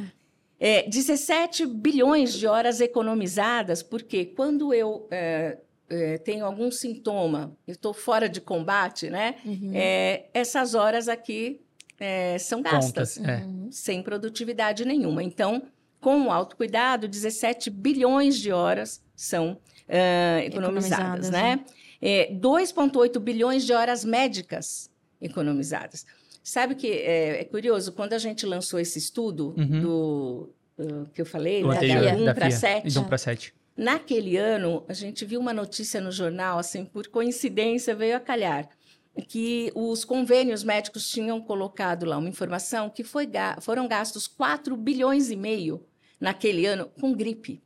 [SPEAKER 3] É, 17 bilhões de horas economizadas, porque quando eu é, é, tenho algum sintoma, eu estou fora de combate, né?
[SPEAKER 2] Uhum.
[SPEAKER 3] É, essas horas aqui é, são gastas,
[SPEAKER 1] Contas, é.
[SPEAKER 2] Uhum.
[SPEAKER 3] sem produtividade nenhuma. Então, com o autocuidado, 17 bilhões de horas são ah, economizadas,
[SPEAKER 2] Economizadas,
[SPEAKER 3] né? É, 2,8 bilhões de horas médicas economizadas. Sabe que é, é curioso, quando a gente lançou esse estudo
[SPEAKER 1] Uhum.
[SPEAKER 3] do, do que eu falei,
[SPEAKER 1] Do
[SPEAKER 3] né,
[SPEAKER 1] anterior,
[SPEAKER 3] da 1
[SPEAKER 1] da
[SPEAKER 3] para
[SPEAKER 1] FIA.
[SPEAKER 3] 7,
[SPEAKER 1] De 1 para 7.
[SPEAKER 3] Naquele ano, a gente viu uma notícia no jornal, assim, por coincidência veio a calhar, que os convênios médicos tinham colocado lá uma informação que foi, ga- foram gastos 4 bilhões e meio naquele ano com gripe.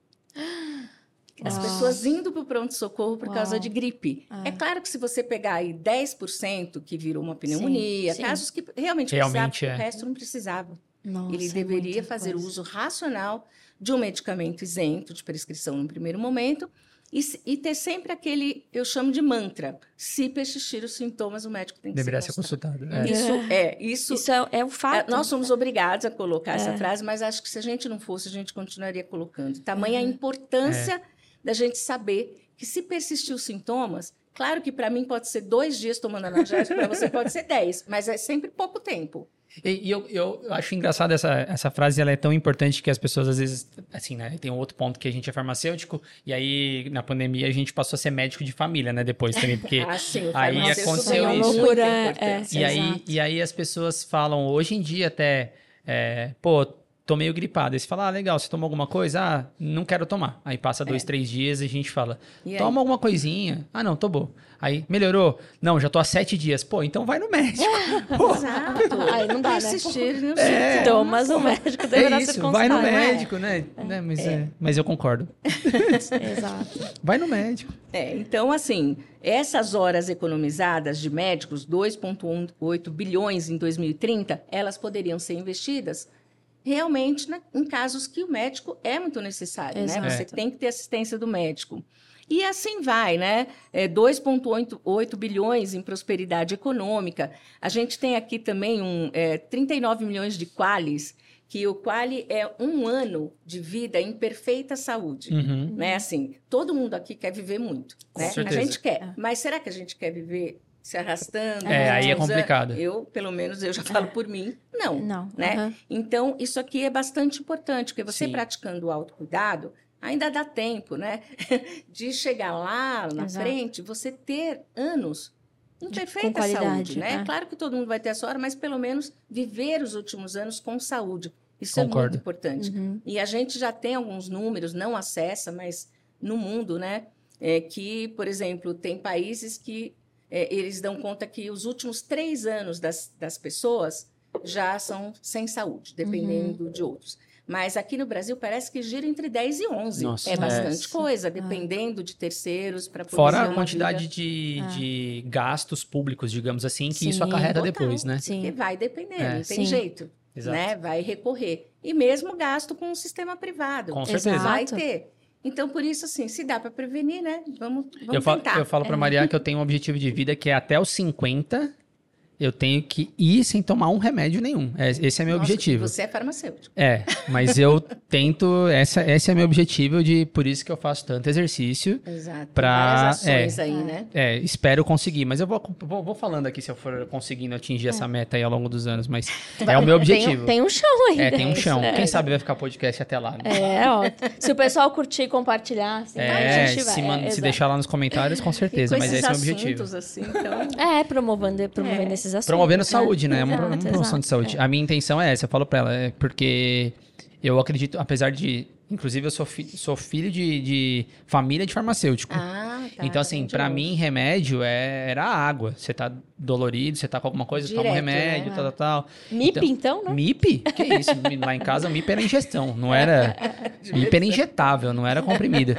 [SPEAKER 3] As
[SPEAKER 2] Uau.
[SPEAKER 3] pessoas indo para o pronto-socorro por causa
[SPEAKER 2] Uau.
[SPEAKER 3] de gripe.
[SPEAKER 2] Ah.
[SPEAKER 3] É claro que se você pegar aí 10% que virou uma pneumonia,
[SPEAKER 2] sim.
[SPEAKER 3] casos que realmente,
[SPEAKER 1] Realmente
[SPEAKER 3] precisavam,
[SPEAKER 1] é.
[SPEAKER 3] o resto não precisava.
[SPEAKER 2] Nossa,
[SPEAKER 3] Ele
[SPEAKER 2] é
[SPEAKER 3] deveria
[SPEAKER 2] muita
[SPEAKER 3] fazer
[SPEAKER 2] coisa.
[SPEAKER 3] uso racional de um medicamento isento de prescrição no primeiro momento e, e ter sempre aquele, eu chamo de mantra, se persistir os sintomas, o médico tem que
[SPEAKER 1] Deveria
[SPEAKER 3] ser
[SPEAKER 1] ser
[SPEAKER 3] consultado.
[SPEAKER 1] É.
[SPEAKER 3] Isso é, isso,
[SPEAKER 2] Isso é, é um
[SPEAKER 3] é,
[SPEAKER 2] fato.
[SPEAKER 3] nós somos obrigados a colocar essa
[SPEAKER 2] É.
[SPEAKER 3] frase, mas acho que se a gente não fosse, a gente continuaria colocando. Tamanha a
[SPEAKER 2] Uhum.
[SPEAKER 3] importância da gente saber que se persistir os sintomas, claro que para mim pode ser dois dias tomando analgésico, para você pode ser dez, mas é sempre pouco tempo.
[SPEAKER 1] E, e eu, eu acho engraçado essa, essa frase, ela é tão importante que as pessoas às vezes, assim, né? Tem um outro ponto que a gente é farmacêutico, e aí na pandemia a gente passou a ser médico de família, né? Depois também, porque.
[SPEAKER 3] Ah, sim, o
[SPEAKER 1] aí
[SPEAKER 3] farmacêutico
[SPEAKER 1] aconteceu isso.
[SPEAKER 2] Loucura, é,
[SPEAKER 3] importância.
[SPEAKER 1] E aí,
[SPEAKER 2] Exato.
[SPEAKER 1] e aí as pessoas falam, hoje em dia até, é, pô, tô meio gripado. Aí você fala, ah, legal, você tomou alguma coisa? Ah, não quero tomar. Aí passa dois, três dias e a gente fala,
[SPEAKER 3] É. Aí?
[SPEAKER 1] toma alguma coisinha. Ah, não, tô bom. Aí, melhorou? Não, já tô há sete dias. Pô, então vai no médico. Pô,
[SPEAKER 3] Exato.
[SPEAKER 2] Aí não dá, né?
[SPEAKER 3] Persistir nos
[SPEAKER 1] É.
[SPEAKER 2] Sintomas, o médico deverá
[SPEAKER 1] é
[SPEAKER 2] ser
[SPEAKER 1] isso,
[SPEAKER 2] consultado.
[SPEAKER 1] vai no
[SPEAKER 2] não é?
[SPEAKER 1] médico, né? Né, Mas, é, mas eu concordo.
[SPEAKER 2] Exato.
[SPEAKER 1] Vai no médico.
[SPEAKER 3] É, então, assim, essas horas economizadas de médicos, 2,8 bilhões em 2030, elas poderiam ser investidas realmente né, em casos que o médico é muito necessário, né?
[SPEAKER 2] Exato.
[SPEAKER 3] Você tem que ter assistência do médico. E assim vai, né? É 2,8 bilhões em prosperidade econômica. A gente tem aqui também um, é, 39 milhões de qualis, que o quali é um ano de vida em perfeita saúde
[SPEAKER 1] Uhum.
[SPEAKER 3] né? Assim, todo mundo aqui quer viver muito,
[SPEAKER 1] Com
[SPEAKER 3] né? A gente quer, mas será que a gente quer viver se arrastando?
[SPEAKER 1] É, aí é
[SPEAKER 3] usando?
[SPEAKER 1] complicado.
[SPEAKER 3] Eu, pelo menos, eu já falo por mim, não.
[SPEAKER 2] Não.
[SPEAKER 3] Né?
[SPEAKER 2] aham.
[SPEAKER 3] Então, isso aqui é bastante importante, porque você
[SPEAKER 1] Sim.
[SPEAKER 3] praticando o autocuidado, ainda dá tempo, né? De chegar lá na
[SPEAKER 2] Exato.
[SPEAKER 3] frente, você ter anos em
[SPEAKER 2] De-
[SPEAKER 3] perfeita saúde, né?
[SPEAKER 2] é.
[SPEAKER 3] Claro que todo mundo vai ter a sua hora, mas pelo menos viver os últimos anos com saúde. Isso é
[SPEAKER 1] Concordo.
[SPEAKER 3] muito importante.
[SPEAKER 2] Uhum.
[SPEAKER 3] E a gente já tem alguns números, não acessa, mas no mundo, né? É que, por exemplo, tem países que é, eles dão conta que os últimos três anos das, das pessoas já são sem saúde, dependendo de outros. Mas aqui no Brasil parece que gira entre 10 e 11.
[SPEAKER 1] Nossa,
[SPEAKER 3] é
[SPEAKER 1] é.
[SPEAKER 3] bastante coisa, dependendo de terceiros para
[SPEAKER 1] Fora a quantidade de,
[SPEAKER 2] Ah.
[SPEAKER 1] de gastos públicos, digamos assim, que
[SPEAKER 2] Sim,
[SPEAKER 1] isso acarreta
[SPEAKER 3] total.
[SPEAKER 1] depois, né?
[SPEAKER 2] Sim.
[SPEAKER 3] vai depender,
[SPEAKER 1] É.
[SPEAKER 3] não tem
[SPEAKER 2] Sim.
[SPEAKER 3] jeito.
[SPEAKER 1] Exato.
[SPEAKER 3] Né? Vai recorrer. E mesmo gasto com o sistema privado.
[SPEAKER 1] Com
[SPEAKER 2] Exato.
[SPEAKER 1] certeza.
[SPEAKER 3] Vai ter. Então, por isso, assim, se dá para prevenir, né? Vamos, vamos
[SPEAKER 1] Eu falo,
[SPEAKER 3] tentar.
[SPEAKER 1] eu falo pra Maria que eu tenho um objetivo de vida que é até os 50 eu tenho que ir sem tomar um remédio nenhum. É- Esse é meu
[SPEAKER 3] Nossa,
[SPEAKER 1] objetivo.
[SPEAKER 3] Você é farmacêutico.
[SPEAKER 1] É, mas eu tento. Essa, esse é meu objetivo de. Por isso que eu faço tanto exercício.
[SPEAKER 3] Exato.
[SPEAKER 1] Pra-
[SPEAKER 3] ações
[SPEAKER 1] é.
[SPEAKER 3] aí, né?
[SPEAKER 1] É, espero conseguir. Mas eu vou, vou, vou falando aqui se eu for conseguindo atingir essa meta aí ao longo dos anos. Mas é o meu objetivo.
[SPEAKER 2] Tem, tem um chão ainda.
[SPEAKER 1] É, tem um chão.
[SPEAKER 2] É.
[SPEAKER 1] Quem sabe vai ficar podcast até lá. né?
[SPEAKER 2] É, ó. Se o pessoal curtir e compartilhar, assim,
[SPEAKER 1] É,
[SPEAKER 2] a gente vai.
[SPEAKER 1] se,
[SPEAKER 2] é,
[SPEAKER 1] se deixar lá nos comentários, com certeza. Mas esse é o meu objetivo.
[SPEAKER 3] assim, então...
[SPEAKER 2] É, promovendo, promovendo
[SPEAKER 3] É.
[SPEAKER 2] assuntos.
[SPEAKER 1] Promovendo
[SPEAKER 2] né?
[SPEAKER 1] saúde, né? É uma,
[SPEAKER 2] Exato,
[SPEAKER 1] promoção de
[SPEAKER 2] exato,
[SPEAKER 1] saúde. A minha intenção é essa, eu falo pra ela, é porque eu acredito, apesar de. Inclusive, eu sou, fi- sou filho de, de família de farmacêutico.
[SPEAKER 3] Ah, tá.
[SPEAKER 1] então, assim, pra
[SPEAKER 3] maravilhoso.
[SPEAKER 1] mim, remédio é, era água. Você tá dolorido, você tá com alguma coisa, toma um
[SPEAKER 3] Direto,
[SPEAKER 1] remédio,
[SPEAKER 3] né?
[SPEAKER 1] tal, tal, tal.
[SPEAKER 2] MIP,
[SPEAKER 1] Então-
[SPEAKER 2] então, né?
[SPEAKER 1] MIP? Que isso? Lá em casa, MIP era ingestão, não era. MIP era injetável, não era comprimido.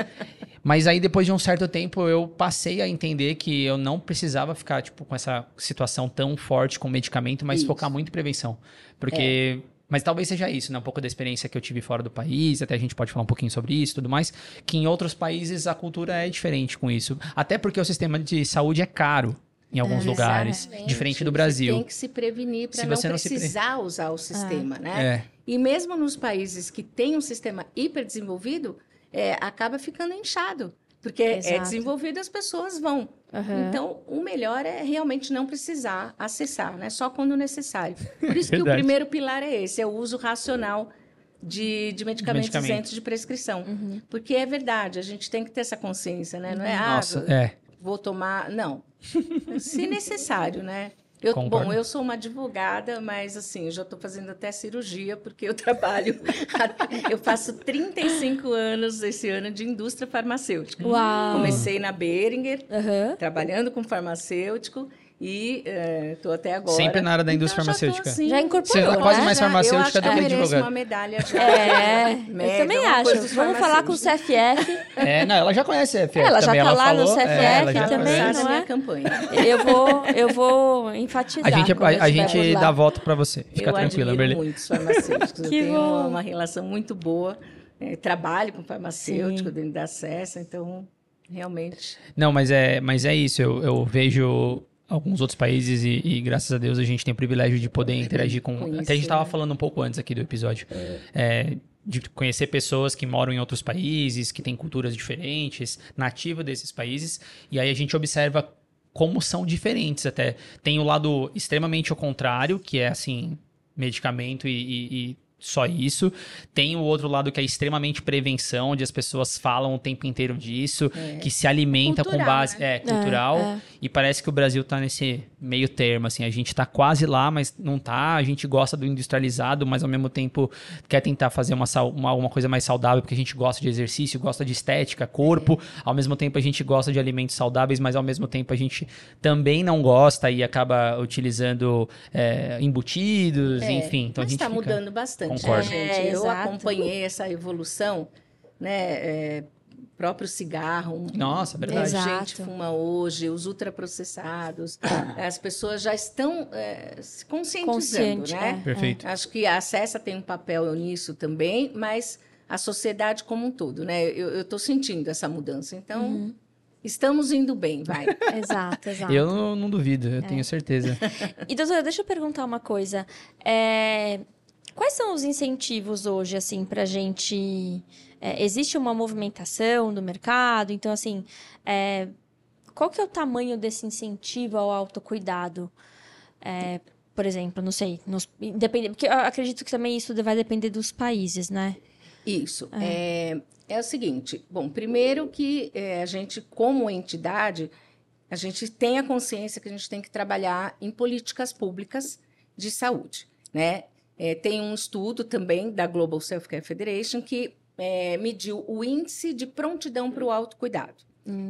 [SPEAKER 1] Mas aí, depois de um certo tempo, eu passei a entender que eu não precisava ficar, tipo, com essa situação tão forte com medicamento, mas
[SPEAKER 3] Isso.
[SPEAKER 1] focar muito em prevenção. Porque. Mas talvez seja isso, né? Um pouco da experiência que eu tive fora do país, até a gente pode falar um pouquinho sobre isso e tudo mais, que em outros países a cultura é diferente com isso. Até porque o sistema de saúde é caro em alguns lugares,
[SPEAKER 3] Exatamente.
[SPEAKER 1] diferente do
[SPEAKER 3] Você
[SPEAKER 1] Brasil.
[SPEAKER 3] tem que se prevenir para não
[SPEAKER 1] você não se pre-
[SPEAKER 3] precisar usar o sistema, né?
[SPEAKER 1] É,
[SPEAKER 3] E mesmo nos países que têm um sistema hiperdesenvolvido, é, acaba ficando inchado. Porque é
[SPEAKER 2] Exato.
[SPEAKER 3] desenvolvido, as pessoas vão.
[SPEAKER 2] Aham.
[SPEAKER 3] Então, o melhor é realmente não precisar acessar, né? Só quando necessário. Por isso que o primeiro pilar é esse, é o uso racional de, de medicamentos
[SPEAKER 1] medicamento.
[SPEAKER 3] isentos de prescrição.
[SPEAKER 2] Uhum.
[SPEAKER 3] Porque é verdade, a gente tem que ter essa consciência, né? Não é, ah,
[SPEAKER 1] nossa, é.
[SPEAKER 3] vou tomar. Não. Se necessário, né? Eu, bom, eu sou uma advogada, mas assim, eu já estou fazendo até cirurgia, porque eu trabalho. eu faço 35 anos esse ano de indústria farmacêutica.
[SPEAKER 2] Uau.
[SPEAKER 3] Comecei na Beringer,
[SPEAKER 2] Aham.
[SPEAKER 3] trabalhando com farmacêutico, e estou até agora.
[SPEAKER 1] Sempre na área da indústria
[SPEAKER 3] Então, já tô,
[SPEAKER 1] farmacêutica.
[SPEAKER 3] assim,
[SPEAKER 2] Já incorporou,
[SPEAKER 1] Você é quase
[SPEAKER 2] né?
[SPEAKER 1] mais
[SPEAKER 3] já-
[SPEAKER 1] farmacêutica
[SPEAKER 3] eu acho
[SPEAKER 1] do que
[SPEAKER 3] eu
[SPEAKER 1] advogado.
[SPEAKER 3] uma medalha de
[SPEAKER 2] É, eu
[SPEAKER 3] média,
[SPEAKER 2] também
[SPEAKER 3] alguma
[SPEAKER 2] acho. Vamos falar com o. CFF.
[SPEAKER 1] É, não, ela já conhece a CFF
[SPEAKER 2] Ela já
[SPEAKER 1] também,
[SPEAKER 2] tá
[SPEAKER 1] ela
[SPEAKER 2] lá no
[SPEAKER 1] falou,
[SPEAKER 2] CFF
[SPEAKER 1] é, ela já
[SPEAKER 2] também,
[SPEAKER 1] conhece.
[SPEAKER 3] Lançar
[SPEAKER 2] não
[SPEAKER 3] a minha
[SPEAKER 2] é?
[SPEAKER 3] campanha.
[SPEAKER 2] Eu vou, eu vou enfatizar.
[SPEAKER 1] A gente, a, a gente dá voto pra você. Fica
[SPEAKER 3] eu
[SPEAKER 1] tranquila,
[SPEAKER 3] admiro
[SPEAKER 1] Amberly.
[SPEAKER 3] muito os farmacêuticos. eu
[SPEAKER 2] Que
[SPEAKER 3] tenho
[SPEAKER 2] bom.
[SPEAKER 3] uma, relação muito boa. é, trabalho com farmacêutico dentro da acesso, então realmente.
[SPEAKER 1] Não, mas é, mas é isso. Eu, eu vejo alguns outros países e, e, graças a Deus a gente tem o privilégio de poder interagir com.
[SPEAKER 3] Conhecer,
[SPEAKER 1] até a gente estava
[SPEAKER 3] né?
[SPEAKER 1] falando um pouco antes aqui do episódio. É, de conhecer pessoas que moram em outros países, que têm culturas diferentes, nativa desses países, e aí a gente observa como são diferentes até. Tem o lado extremamente ao contrário, que é assim, medicamento e, e- e só isso. Tem o outro lado que é extremamente prevenção, onde as pessoas falam o tempo inteiro disso, que se alimenta com
[SPEAKER 3] Cultural,
[SPEAKER 1] base.
[SPEAKER 3] né?
[SPEAKER 1] É, cultural.
[SPEAKER 2] é.
[SPEAKER 1] E parece que o Brasil tá nesse meio termo, assim. A gente tá quase lá, mas não tá. A gente gosta do industrializado, mas ao mesmo tempo quer tentar fazer uma, uma, uma coisa mais saudável, porque a gente gosta de exercício, gosta de estética, corpo. Ao mesmo tempo a gente gosta de alimentos saudáveis, mas ao mesmo tempo a gente também não gosta e acaba utilizando é, embutidos,
[SPEAKER 3] É,
[SPEAKER 1] enfim. Então
[SPEAKER 3] mas
[SPEAKER 1] a gente
[SPEAKER 3] está
[SPEAKER 1] fica...
[SPEAKER 3] mudando bastante,
[SPEAKER 1] Concordo.
[SPEAKER 3] gente?
[SPEAKER 2] É,
[SPEAKER 3] eu
[SPEAKER 2] exato.
[SPEAKER 3] acompanhei essa evolução, né? é, próprio cigarro.
[SPEAKER 1] Nossa, verdade.
[SPEAKER 2] Exato.
[SPEAKER 3] A gente fuma hoje, os ultraprocessados. as pessoas já estão é, se conscientizando,
[SPEAKER 2] Consciente,
[SPEAKER 3] né?
[SPEAKER 2] é.
[SPEAKER 1] Perfeito.
[SPEAKER 3] Acho que a Acessa tem um papel nisso também, mas a sociedade como um todo, né? Eu estou sentindo essa mudança. Então,
[SPEAKER 2] Uhum.
[SPEAKER 3] estamos indo bem, vai.
[SPEAKER 2] Exato, exato.
[SPEAKER 1] Eu não, não duvido,
[SPEAKER 2] É.
[SPEAKER 1] eu tenho certeza.
[SPEAKER 2] E, doutora, deixa eu perguntar uma coisa. É, Quais são os incentivos hoje, assim, pra gente... é, existe uma movimentação do mercado? Então, assim, é, qual que é o tamanho desse incentivo ao autocuidado? É, por exemplo, não sei, nos, independe, porque eu acredito que também isso vai depender dos países, né?
[SPEAKER 3] Isso. É, é o seguinte. Bom, primeiro que é, a gente, como entidade, a gente tem a consciência que a gente tem que trabalhar em políticas públicas de saúde, né? É, tem um estudo também da Global Self Care Federation que é, mediu o índice de prontidão para o autocuidado.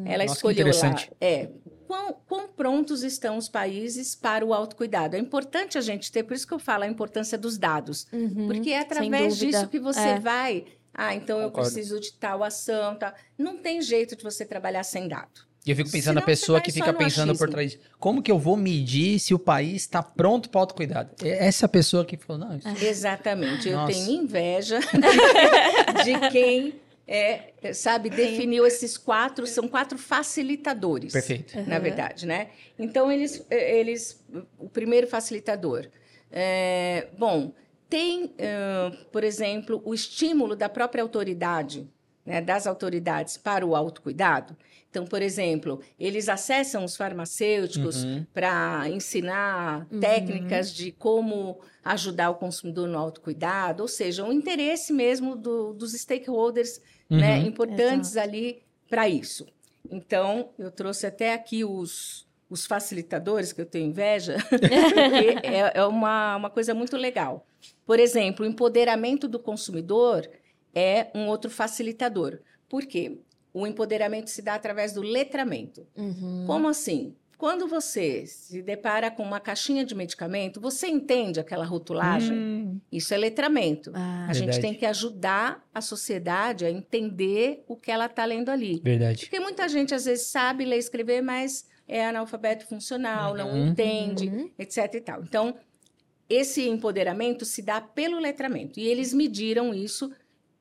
[SPEAKER 3] Ela
[SPEAKER 1] Nossa, que
[SPEAKER 3] escolheu lá,
[SPEAKER 1] interessante.
[SPEAKER 3] é, quão, quão prontos estão os países para o autocuidado. É importante a gente ter, por isso que eu falo a importância dos dados,
[SPEAKER 2] Uhum,
[SPEAKER 3] porque é através disso que você
[SPEAKER 2] É.
[SPEAKER 3] vai. Ah, então eu
[SPEAKER 1] Concordo.
[SPEAKER 3] preciso de tal ação, tal. Não tem jeito de você trabalhar sem dado.
[SPEAKER 1] E eu fico pensando
[SPEAKER 3] Senão
[SPEAKER 1] na
[SPEAKER 3] você
[SPEAKER 1] pessoa que fica pensando por
[SPEAKER 3] achismo.
[SPEAKER 1] trás. Como que eu vou medir se o país está pronto para autocuidado? É Essa pessoa que falou, não, isso...
[SPEAKER 3] Exatamente. Eu
[SPEAKER 1] Nossa.
[SPEAKER 3] tenho inveja de, quem é, sabe, definiu esses quatro, são quatro facilitadores.
[SPEAKER 1] Perfeito.
[SPEAKER 3] na verdade, né? Então, eles, eles o primeiro facilitador. é, bom, tem, ãh, por exemplo, o estímulo da própria autoridade, né, das autoridades para o autocuidado. Então, por exemplo, eles acessam os farmacêuticos
[SPEAKER 1] Uhum.
[SPEAKER 3] para ensinar técnicas de como ajudar o consumidor no autocuidado, ou seja, o interesse mesmo do- dos stakeholders né,
[SPEAKER 1] Uhum.
[SPEAKER 3] importantes ali para isso. Então, eu trouxe até aqui os, os facilitadores, que eu tenho inveja, porque é, é uma, uma coisa muito legal. Por exemplo, o empoderamento do consumidor é um outro facilitador. Por quê? O empoderamento se dá através do letramento.
[SPEAKER 2] Uhum.
[SPEAKER 3] Como assim? quando você se depara com uma caixinha de medicamento, você entende aquela rotulagem?
[SPEAKER 1] Hum,
[SPEAKER 3] Isso é letramento.
[SPEAKER 2] Ah,
[SPEAKER 3] A gente
[SPEAKER 1] Verdade.
[SPEAKER 3] tem que ajudar a sociedade a entender o que ela está lendo ali.
[SPEAKER 1] verdade.
[SPEAKER 3] Porque muita gente, às vezes, sabe ler e escrever, mas é analfabeto funcional, não
[SPEAKER 1] Uhum.
[SPEAKER 3] entende,
[SPEAKER 2] Uhum.
[SPEAKER 3] etc. E tal. Então, esse empoderamento se dá pelo letramento. E eles mediram isso,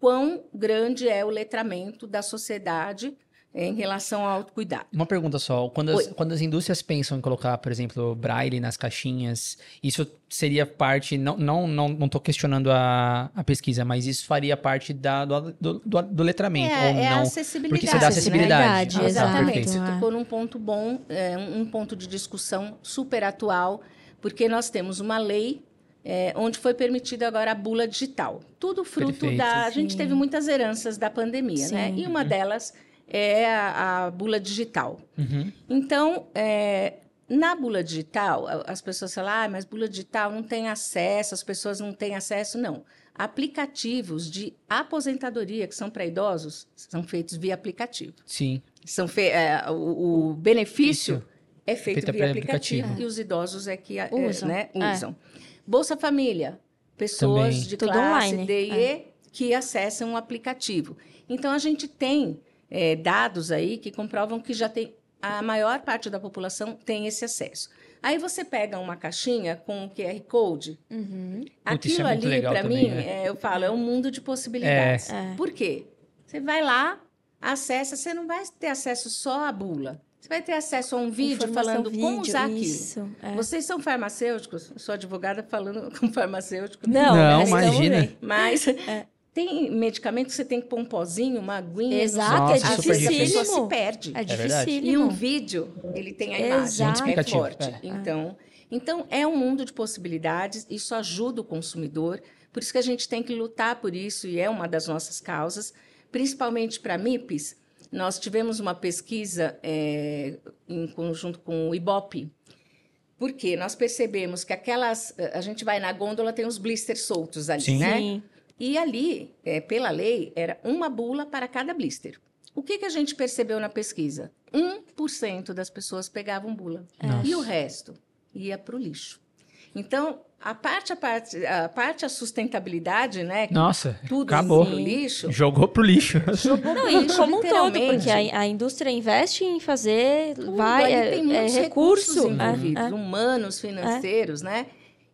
[SPEAKER 3] quão grande é o letramento da sociedade em relação ao autocuidado.
[SPEAKER 1] Uma pergunta só. Quando as, quando as indústrias pensam em colocar, por exemplo, braille nas caixinhas, isso seria parte. Não, não, não, não tô questionando a, a pesquisa, mas isso faria parte da, do, do, do- letramento,
[SPEAKER 3] É,
[SPEAKER 1] ou
[SPEAKER 3] é a
[SPEAKER 1] não?
[SPEAKER 3] acessibilidade.
[SPEAKER 1] Porque você dá acessibilidade.
[SPEAKER 2] Acessibilidade,
[SPEAKER 1] Ah, tá,
[SPEAKER 2] exatamente.
[SPEAKER 3] Você
[SPEAKER 2] É.
[SPEAKER 3] tocou num ponto bom, é, um ponto de discussão super atual, porque nós temos uma lei é, onde foi permitida agora a bula digital. Tudo fruto
[SPEAKER 1] Perfeito.
[SPEAKER 3] da. A gente
[SPEAKER 2] Sim.
[SPEAKER 3] teve muitas heranças da pandemia, né?
[SPEAKER 2] Sim.
[SPEAKER 3] E uma delas é a, a bula digital.
[SPEAKER 1] Uhum.
[SPEAKER 3] Então, é, na bula digital, as pessoas falam, ah, mas bula digital não tem acesso, as pessoas não têm acesso. Não. Aplicativos de aposentadoria, que são para idosos, são feitos via aplicativo.
[SPEAKER 1] Sim.
[SPEAKER 3] São fe- é, o, o benefício
[SPEAKER 1] Isso.
[SPEAKER 3] é feito
[SPEAKER 1] Feito
[SPEAKER 3] via aplicativo,
[SPEAKER 1] aplicativo.
[SPEAKER 3] e os idosos é que é,
[SPEAKER 2] Usam.
[SPEAKER 3] né,
[SPEAKER 2] É.
[SPEAKER 3] usam. Bolsa Família, pessoas
[SPEAKER 1] Também.
[SPEAKER 3] de
[SPEAKER 2] Tudo
[SPEAKER 3] classe
[SPEAKER 2] online,
[SPEAKER 3] D e E que acessam o aplicativo. Então, a gente tem é, dados aí que comprovam que já tem a maior parte da população tem esse acesso. Aí você pega uma caixinha com o QR Code,
[SPEAKER 2] Uhum.
[SPEAKER 1] É
[SPEAKER 3] aquilo
[SPEAKER 1] muito
[SPEAKER 3] ali, para mim,
[SPEAKER 1] né?
[SPEAKER 3] é, eu falo, é um mundo de possibilidades.
[SPEAKER 2] É.
[SPEAKER 3] Por quê? Você vai lá, acessa, você não vai ter acesso só à bula. Você vai ter acesso a um vídeo falando como
[SPEAKER 2] vídeo,
[SPEAKER 3] usar aquilo.
[SPEAKER 2] Isso. é.
[SPEAKER 3] Vocês são farmacêuticos? Eu sou advogada falando com farmacêutico.
[SPEAKER 2] Não,
[SPEAKER 1] Não, imagina.
[SPEAKER 3] Mas tem medicamento que você tem que pôr um pozinho, uma aguinha.
[SPEAKER 2] Exato,
[SPEAKER 1] Nossa,
[SPEAKER 2] é
[SPEAKER 3] Às
[SPEAKER 1] super
[SPEAKER 3] vezes a
[SPEAKER 1] difícil.
[SPEAKER 3] pessoa se perde.
[SPEAKER 2] É
[SPEAKER 1] verdade.
[SPEAKER 3] E
[SPEAKER 2] dificílimo.
[SPEAKER 3] um vídeo, ele tem a imagem,
[SPEAKER 2] Exato.
[SPEAKER 3] é forte.
[SPEAKER 1] é.
[SPEAKER 3] Então, então, é um mundo de possibilidades, isso ajuda o consumidor, por isso que a gente tem que lutar por isso, e é uma das nossas causas, principalmente para MIPs. Nós tivemos uma pesquisa é, em conjunto com o IBOP, porque nós percebemos que aquelas. A gente vai na gôndola, tem os blisters soltos ali,
[SPEAKER 1] Sim.
[SPEAKER 3] né?
[SPEAKER 2] Sim.
[SPEAKER 3] E ali, é, pela lei, era uma bula para cada blister. O que, que a gente percebeu na pesquisa? 1% das pessoas pegavam bula.
[SPEAKER 1] Nossa.
[SPEAKER 3] E o resto ia para o lixo. Então, a parte, a parte, a parte, a sustentabilidade, né?
[SPEAKER 1] Nossa,
[SPEAKER 3] tudo
[SPEAKER 1] acabou.
[SPEAKER 3] pro lixo.
[SPEAKER 1] Jogou pro lixo.
[SPEAKER 3] Jogou
[SPEAKER 2] Não, e
[SPEAKER 3] lixo,
[SPEAKER 2] como um todo, porque a, a indústria investe em fazer,
[SPEAKER 3] Tudo,
[SPEAKER 2] vai, é,
[SPEAKER 3] tem
[SPEAKER 2] é
[SPEAKER 3] muitos
[SPEAKER 2] recurso.
[SPEAKER 3] recursos
[SPEAKER 2] é,
[SPEAKER 3] envolvidos,
[SPEAKER 2] é.
[SPEAKER 3] humanos, financeiros, né?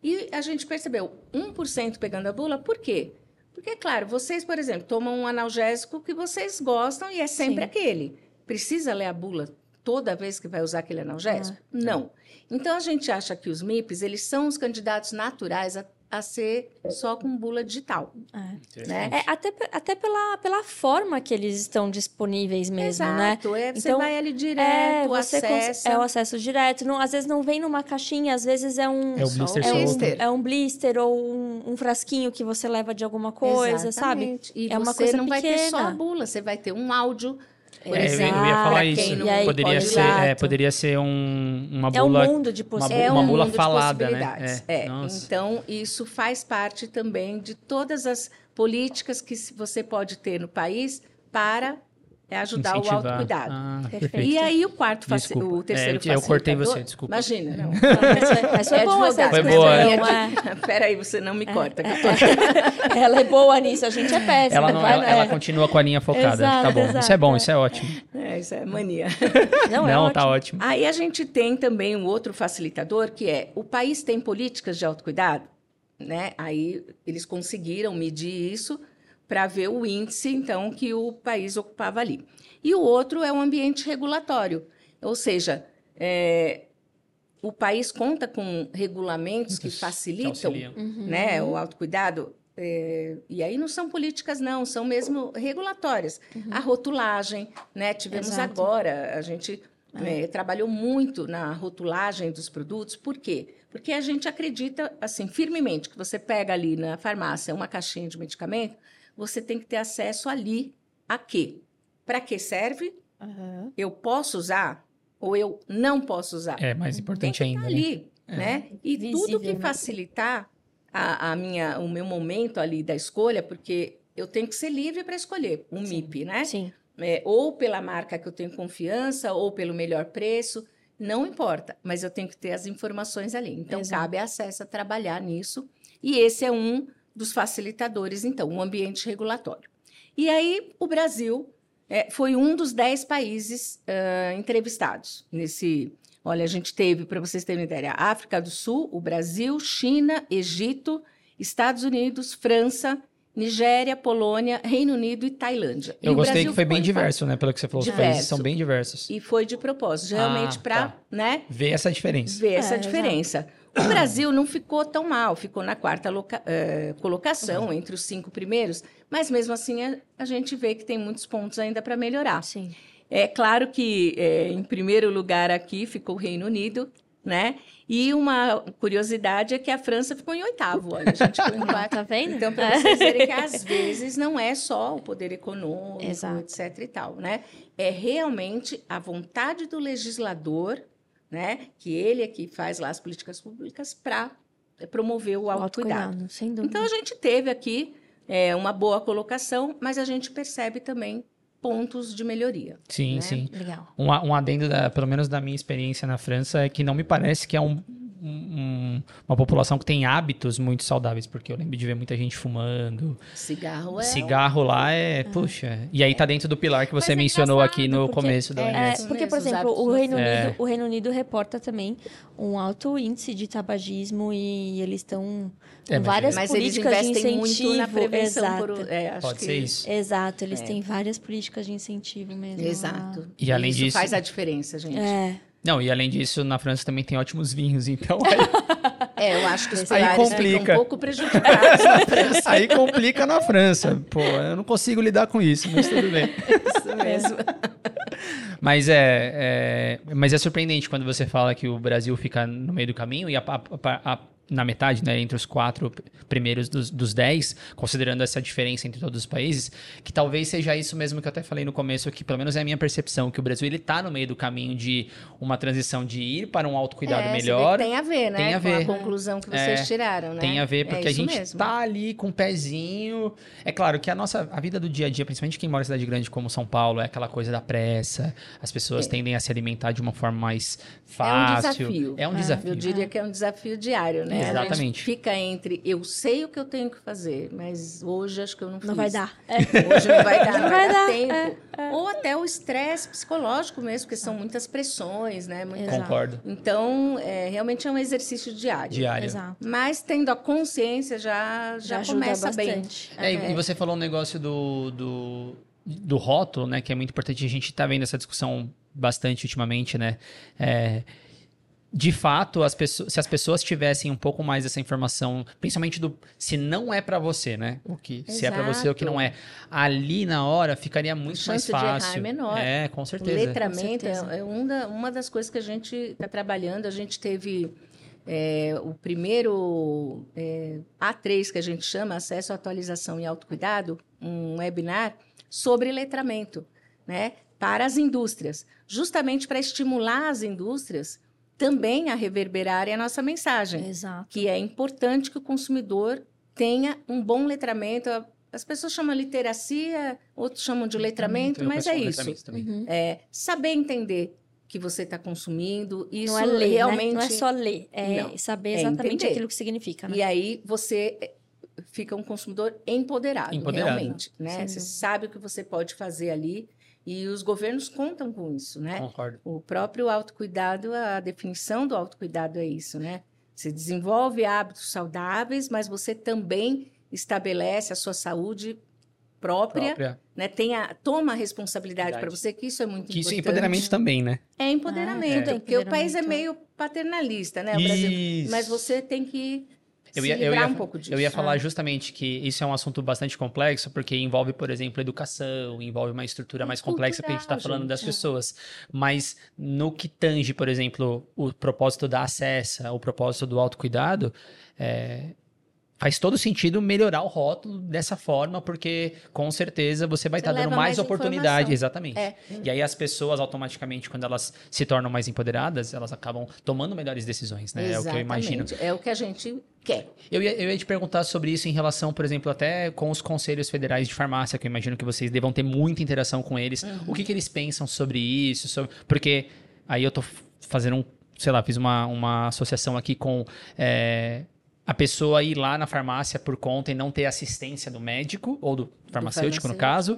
[SPEAKER 3] E a gente percebeu 1% pegando a bula, por quê? Porque, claro, vocês, por exemplo, tomam um analgésico que vocês gostam e é sempre
[SPEAKER 2] Sim.
[SPEAKER 3] aquele. Precisa ler a bula toda vez que vai usar aquele analgésico?
[SPEAKER 2] Ah.
[SPEAKER 3] Não. Então, a gente acha que os MIPs, eles são os candidatos naturais a, a ser só com bula digital,
[SPEAKER 2] É.
[SPEAKER 3] né?
[SPEAKER 2] É, até, até pela, pela forma que eles estão disponíveis mesmo, né?
[SPEAKER 3] Exato, é, você
[SPEAKER 2] Então,
[SPEAKER 3] vai ali
[SPEAKER 2] É,
[SPEAKER 3] direto,
[SPEAKER 2] você
[SPEAKER 3] acessa.
[SPEAKER 2] é o acesso direto. Não, às vezes não vem numa caixinha, às vezes é um.
[SPEAKER 1] É
[SPEAKER 3] Só
[SPEAKER 1] blister
[SPEAKER 2] é um, é um blister ou um, um frasquinho que você leva de alguma coisa, sabe?
[SPEAKER 3] Exatamente. E
[SPEAKER 2] É uma
[SPEAKER 3] você
[SPEAKER 2] coisa
[SPEAKER 3] não vai ter só
[SPEAKER 2] pequena.
[SPEAKER 3] a bula, você vai ter um áudio.
[SPEAKER 1] É, eu, eu ia falar isso.
[SPEAKER 3] não
[SPEAKER 1] poderia,
[SPEAKER 2] pode-
[SPEAKER 1] ser, é, poderia ser um, uma
[SPEAKER 2] É um
[SPEAKER 1] bula.
[SPEAKER 2] mundo de
[SPEAKER 1] uma,
[SPEAKER 2] possibilidades.
[SPEAKER 3] É
[SPEAKER 1] uma
[SPEAKER 3] um
[SPEAKER 1] bula
[SPEAKER 3] mundo de
[SPEAKER 1] falada, né? É,
[SPEAKER 3] É. Então, isso faz parte também de todas as políticas que você pode ter no país para é, ajudar o
[SPEAKER 1] Incentivar.
[SPEAKER 3] autocuidado.
[SPEAKER 1] Ah,
[SPEAKER 2] Perfeito.
[SPEAKER 3] E aí, o quarto, faci- o terceiro
[SPEAKER 1] É, eu- eu cortei
[SPEAKER 3] facilitador-
[SPEAKER 1] você, desculpa.
[SPEAKER 3] Imagina, não.
[SPEAKER 2] Mas foi, mas foi
[SPEAKER 3] É
[SPEAKER 2] bom essa.
[SPEAKER 1] Foi
[SPEAKER 2] discussão.
[SPEAKER 1] boa,
[SPEAKER 2] é.
[SPEAKER 3] Peraí, você não me corta. que eu tô-
[SPEAKER 2] Ela é boa nisso, a gente é péssima.
[SPEAKER 1] Ela, não,
[SPEAKER 2] vai,
[SPEAKER 1] ela,
[SPEAKER 2] né?
[SPEAKER 1] ela continua com a linha focada.
[SPEAKER 2] Exato,
[SPEAKER 1] tá bom.
[SPEAKER 2] exato,
[SPEAKER 1] isso é bom,
[SPEAKER 2] é.
[SPEAKER 1] isso é ótimo.
[SPEAKER 3] É, isso é mania.
[SPEAKER 2] Não, é
[SPEAKER 1] não,
[SPEAKER 2] ótimo.
[SPEAKER 1] tá ótimo.
[SPEAKER 3] Aí a gente tem também um outro facilitador, que é o país tem políticas de autocuidado, né? Aí eles conseguiram medir isso para ver o índice, então, que o país ocupava ali. E o outro é o ambiente regulatório, ou seja, é, o país conta com regulamentos que facilitam
[SPEAKER 1] auxiliam.
[SPEAKER 2] Uhum.
[SPEAKER 3] né, o autocuidado. é, e aí não são políticas, não, são mesmo regulatórias. A rotulagem, né? Tivemos
[SPEAKER 2] Exato.
[SPEAKER 3] agora, a gente é, trabalhou muito na rotulagem dos produtos. Por quê? Porque a gente acredita, assim, firmemente, que você pega ali na farmácia uma caixinha de medicamento, você tem que ter acesso ali a quê? Para que serve?
[SPEAKER 2] Aham.
[SPEAKER 3] Eu posso usar ou eu não posso usar?
[SPEAKER 1] É mais
[SPEAKER 3] tem
[SPEAKER 1] importante
[SPEAKER 3] que
[SPEAKER 1] ainda. né?
[SPEAKER 3] ali, né? E tudo que
[SPEAKER 2] né?
[SPEAKER 3] facilitar a, a minha, o meu momento ali da escolha, porque eu tenho que ser livre para escolher um
[SPEAKER 2] Sim.
[SPEAKER 3] MIP, né?
[SPEAKER 2] Sim.
[SPEAKER 3] É, ou pela marca que eu tenho confiança, ou pelo melhor preço. Não importa, mas eu tenho que ter as informações ali. Então,
[SPEAKER 2] Exato.
[SPEAKER 3] cabe a trabalhar nisso. E esse é um dos facilitadores, então, o ambiente regulatório. E aí, o Brasil é, foi um dos dez países ah, entrevistados nesse. Olha, a gente teve, para vocês terem ideia, a África do Sul, o Brasil, China, Egito, Estados Unidos, França, Nigéria, Polônia, Reino Unido e Tailândia. E
[SPEAKER 1] Eu
[SPEAKER 3] o
[SPEAKER 1] gostei
[SPEAKER 3] Brasil
[SPEAKER 1] que foi bem diverso, né? Pelo que você falou, os países
[SPEAKER 3] Diverso.
[SPEAKER 1] são bem diversos.
[SPEAKER 3] E foi de propósito, realmente
[SPEAKER 1] Ah,
[SPEAKER 3] para
[SPEAKER 1] tá.
[SPEAKER 3] né,
[SPEAKER 1] Ver essa diferença.
[SPEAKER 3] ver essa
[SPEAKER 2] É,
[SPEAKER 3] diferença. O Brasil não ficou tão mal, ficou na quarta loca- eh, colocação,
[SPEAKER 1] Uhum.
[SPEAKER 3] entre os cinco primeiros, mas mesmo assim a, a gente vê que tem muitos pontos ainda para melhorar.
[SPEAKER 2] Sim.
[SPEAKER 3] É claro que eh, em primeiro lugar aqui ficou o Reino Unido, né? E uma curiosidade é que a França ficou em oitavo, olha, a gente ficou em quarto.
[SPEAKER 2] Tá vendo?
[SPEAKER 3] Então, para vocês verem que às vezes não é só o poder econômico,
[SPEAKER 2] Exato.
[SPEAKER 3] etc. e tal, né? É realmente a vontade do legislador, né? Que ele é que faz lá as políticas públicas para promover o autocuidado.
[SPEAKER 2] autocuidado, sem dúvida.
[SPEAKER 3] Então, a gente teve aqui é, uma boa colocação, mas a gente percebe também pontos de melhoria.
[SPEAKER 1] Sim,
[SPEAKER 3] né?
[SPEAKER 1] sim.
[SPEAKER 2] Legal.
[SPEAKER 1] Um, um adendo, da, pelo menos da minha experiência na França, é que não me parece que é um, um- uma população que tem hábitos muito saudáveis, porque eu lembro de ver muita gente fumando.
[SPEAKER 3] Cigarro é...
[SPEAKER 1] Cigarro lá é, puxa. E aí tá dentro do pilar que você
[SPEAKER 3] Mas é
[SPEAKER 1] mencionou aqui no
[SPEAKER 3] porque-
[SPEAKER 1] começo da
[SPEAKER 3] é,
[SPEAKER 2] É, porque, por exemplo, o Reino,
[SPEAKER 1] É.
[SPEAKER 2] Unido, o Reino Unido reporta também um alto índice de tabagismo e eles estão
[SPEAKER 1] É, mas
[SPEAKER 2] várias
[SPEAKER 3] Mas eles
[SPEAKER 2] políticas de
[SPEAKER 3] investem
[SPEAKER 2] incentivo.
[SPEAKER 3] muito na prevenção.
[SPEAKER 2] Exato.
[SPEAKER 3] Por, é, acho
[SPEAKER 1] Pode
[SPEAKER 3] que-
[SPEAKER 1] ser isso.
[SPEAKER 2] Exato, eles
[SPEAKER 3] É.
[SPEAKER 2] têm várias políticas de incentivo mesmo.
[SPEAKER 3] Exato.
[SPEAKER 1] E além
[SPEAKER 3] Isso
[SPEAKER 1] disso-
[SPEAKER 3] faz a diferença, gente.
[SPEAKER 2] É,
[SPEAKER 1] Não, e além disso, na França também tem ótimos vinhos, então aí,
[SPEAKER 3] É, eu acho que os
[SPEAKER 1] Aí complica.
[SPEAKER 3] ficam um pouco prejudicados na França.
[SPEAKER 1] aí complica na França. Pô, eu não consigo lidar com isso, mas tudo bem.
[SPEAKER 3] Isso mesmo.
[SPEAKER 1] Mas é, é- mas é surpreendente quando você fala que o Brasil fica no meio do caminho e a- a- a- na metade, né, entre os quatro primeiros dos, dos dez, considerando essa diferença entre todos os países, que talvez seja isso mesmo que eu até falei no começo, que pelo menos é a minha percepção, que o Brasil ele tá no meio do caminho de uma transição de ir para um autocuidado
[SPEAKER 3] É,
[SPEAKER 1] melhor.
[SPEAKER 3] Tem a ver, né?
[SPEAKER 1] Tem a
[SPEAKER 3] Com
[SPEAKER 1] ver.
[SPEAKER 3] a conclusão que vocês
[SPEAKER 1] É,
[SPEAKER 3] tiraram, né?
[SPEAKER 1] Tem a ver,
[SPEAKER 3] É
[SPEAKER 1] porque a
[SPEAKER 3] isso
[SPEAKER 1] gente
[SPEAKER 3] mesmo.
[SPEAKER 1] tá ali com o pezinho. É claro que a nossa a vida do dia a dia, principalmente quem mora em cidade grande como São Paulo, é aquela coisa da pressa. As pessoas
[SPEAKER 3] É.
[SPEAKER 1] tendem a se alimentar de uma forma mais
[SPEAKER 3] É um
[SPEAKER 1] fácil.
[SPEAKER 3] desafio.
[SPEAKER 1] É um
[SPEAKER 2] É.
[SPEAKER 1] desafio.
[SPEAKER 3] Eu diria que é um desafio diário, né? A gente
[SPEAKER 1] Exatamente.
[SPEAKER 3] fica entre eu sei o que eu tenho que fazer, mas hoje acho que eu não fiz.
[SPEAKER 2] não vai dar. É.
[SPEAKER 3] Hoje não vai dar, não,
[SPEAKER 2] Não
[SPEAKER 3] vai, dar,
[SPEAKER 2] dar,
[SPEAKER 3] tempo. Ou até o estresse psicológico mesmo, porque são muitas pressões, né? Muita-.
[SPEAKER 1] Concordo.
[SPEAKER 3] Então, é, realmente é um exercício diário.
[SPEAKER 1] Diário.
[SPEAKER 2] Exato.
[SPEAKER 3] Mas tendo a consciência já, já,
[SPEAKER 2] Já ajuda
[SPEAKER 3] começa bem.
[SPEAKER 2] bastante.
[SPEAKER 1] É, e-
[SPEAKER 3] É.
[SPEAKER 1] E você falou um negócio do, do, do rótulo, né? Que é muito importante. A gente tá vendo essa discussão bastante ultimamente, né? É, de fato, as pessoas, se as pessoas tivessem um pouco mais dessa informação, principalmente do se não é pra você, né? O que se é pra você ou o que não é, ali na hora ficaria muito mais
[SPEAKER 3] chance de errar é
[SPEAKER 1] fácil.
[SPEAKER 3] menor.
[SPEAKER 1] É, com
[SPEAKER 3] O
[SPEAKER 1] certeza.
[SPEAKER 3] letramento
[SPEAKER 2] Com certeza.
[SPEAKER 3] é, é um da- uma das coisas que a gente está trabalhando. A gente teve é, o primeiro é, A3, que a gente chama Acesso, Atualização e Autocuidado, um webinar sobre letramento, né? Para as indústrias, justamente para estimular as indústrias também a reverberarem a nossa mensagem
[SPEAKER 2] Exato.
[SPEAKER 3] que é importante que o consumidor tenha um bom letramento. As pessoas chamam literacia, outros chamam de letramento,
[SPEAKER 1] Eu
[SPEAKER 3] mas é isso.
[SPEAKER 1] letramento também.
[SPEAKER 2] Uhum.
[SPEAKER 3] É saber entender que você está consumindo. Isso
[SPEAKER 2] Não é ler,
[SPEAKER 3] realmente.
[SPEAKER 2] né? Não é só ler, é
[SPEAKER 3] Não,
[SPEAKER 2] saber
[SPEAKER 3] é
[SPEAKER 2] exatamente
[SPEAKER 3] entender.
[SPEAKER 2] aquilo que significa, né?
[SPEAKER 3] E aí você eh, fica um consumidor empoderado,
[SPEAKER 1] Empoderado.
[SPEAKER 3] realmente. Né? Você sabe o que você pode fazer ali. E os governos contam com isso, né?
[SPEAKER 1] Concordo.
[SPEAKER 3] O próprio autocuidado, a definição do autocuidado é isso, né? Você desenvolve hábitos saudáveis, mas você também estabelece a sua saúde própria,
[SPEAKER 1] Própria.
[SPEAKER 3] né? Tem a, toma a responsabilidade para você, que isso é muito
[SPEAKER 1] Que isso é
[SPEAKER 3] importante.
[SPEAKER 1] empoderamento também, né?
[SPEAKER 3] É empoderamento,
[SPEAKER 2] Ah, é.
[SPEAKER 3] porque o país é meio paternalista, né? O Brasil. Mas você tem que
[SPEAKER 1] Eu ia, eu, ia,
[SPEAKER 3] um pouco disso.
[SPEAKER 1] eu ia falar
[SPEAKER 2] Ah.
[SPEAKER 1] justamente que isso é um assunto bastante complexo, porque envolve, por exemplo, educação, envolve uma estrutura mais complexa que a gente está
[SPEAKER 3] cultural,
[SPEAKER 1] falando das
[SPEAKER 3] gente.
[SPEAKER 1] pessoas. Mas no que tange, por exemplo, o propósito da acessa, o propósito do autocuidado, é, faz todo sentido melhorar o rótulo dessa forma, porque com certeza você vai estar dando
[SPEAKER 3] leva
[SPEAKER 1] mais
[SPEAKER 3] mais
[SPEAKER 1] oportunidade.
[SPEAKER 3] informação.
[SPEAKER 1] Exatamente.
[SPEAKER 3] É.
[SPEAKER 1] E aí as pessoas, automaticamente, quando elas se tornam mais empoderadas, elas acabam tomando melhores decisões, né? É o que eu imagino.
[SPEAKER 3] Exatamente. É o que a gente quer.
[SPEAKER 1] Eu ia, eu ia te perguntar sobre isso em relação, por exemplo, até com os conselhos federais de farmácia, que eu imagino que vocês devam ter muita interação com eles.
[SPEAKER 3] Uhum.
[SPEAKER 1] O que, que eles pensam sobre isso? sobre- Porque aí eu tô f- fazer um, sei lá, fiz uma, uma associação aqui com é, a pessoa ir lá na farmácia por conta e não ter assistência do médico ou do farmacêutico, no caso.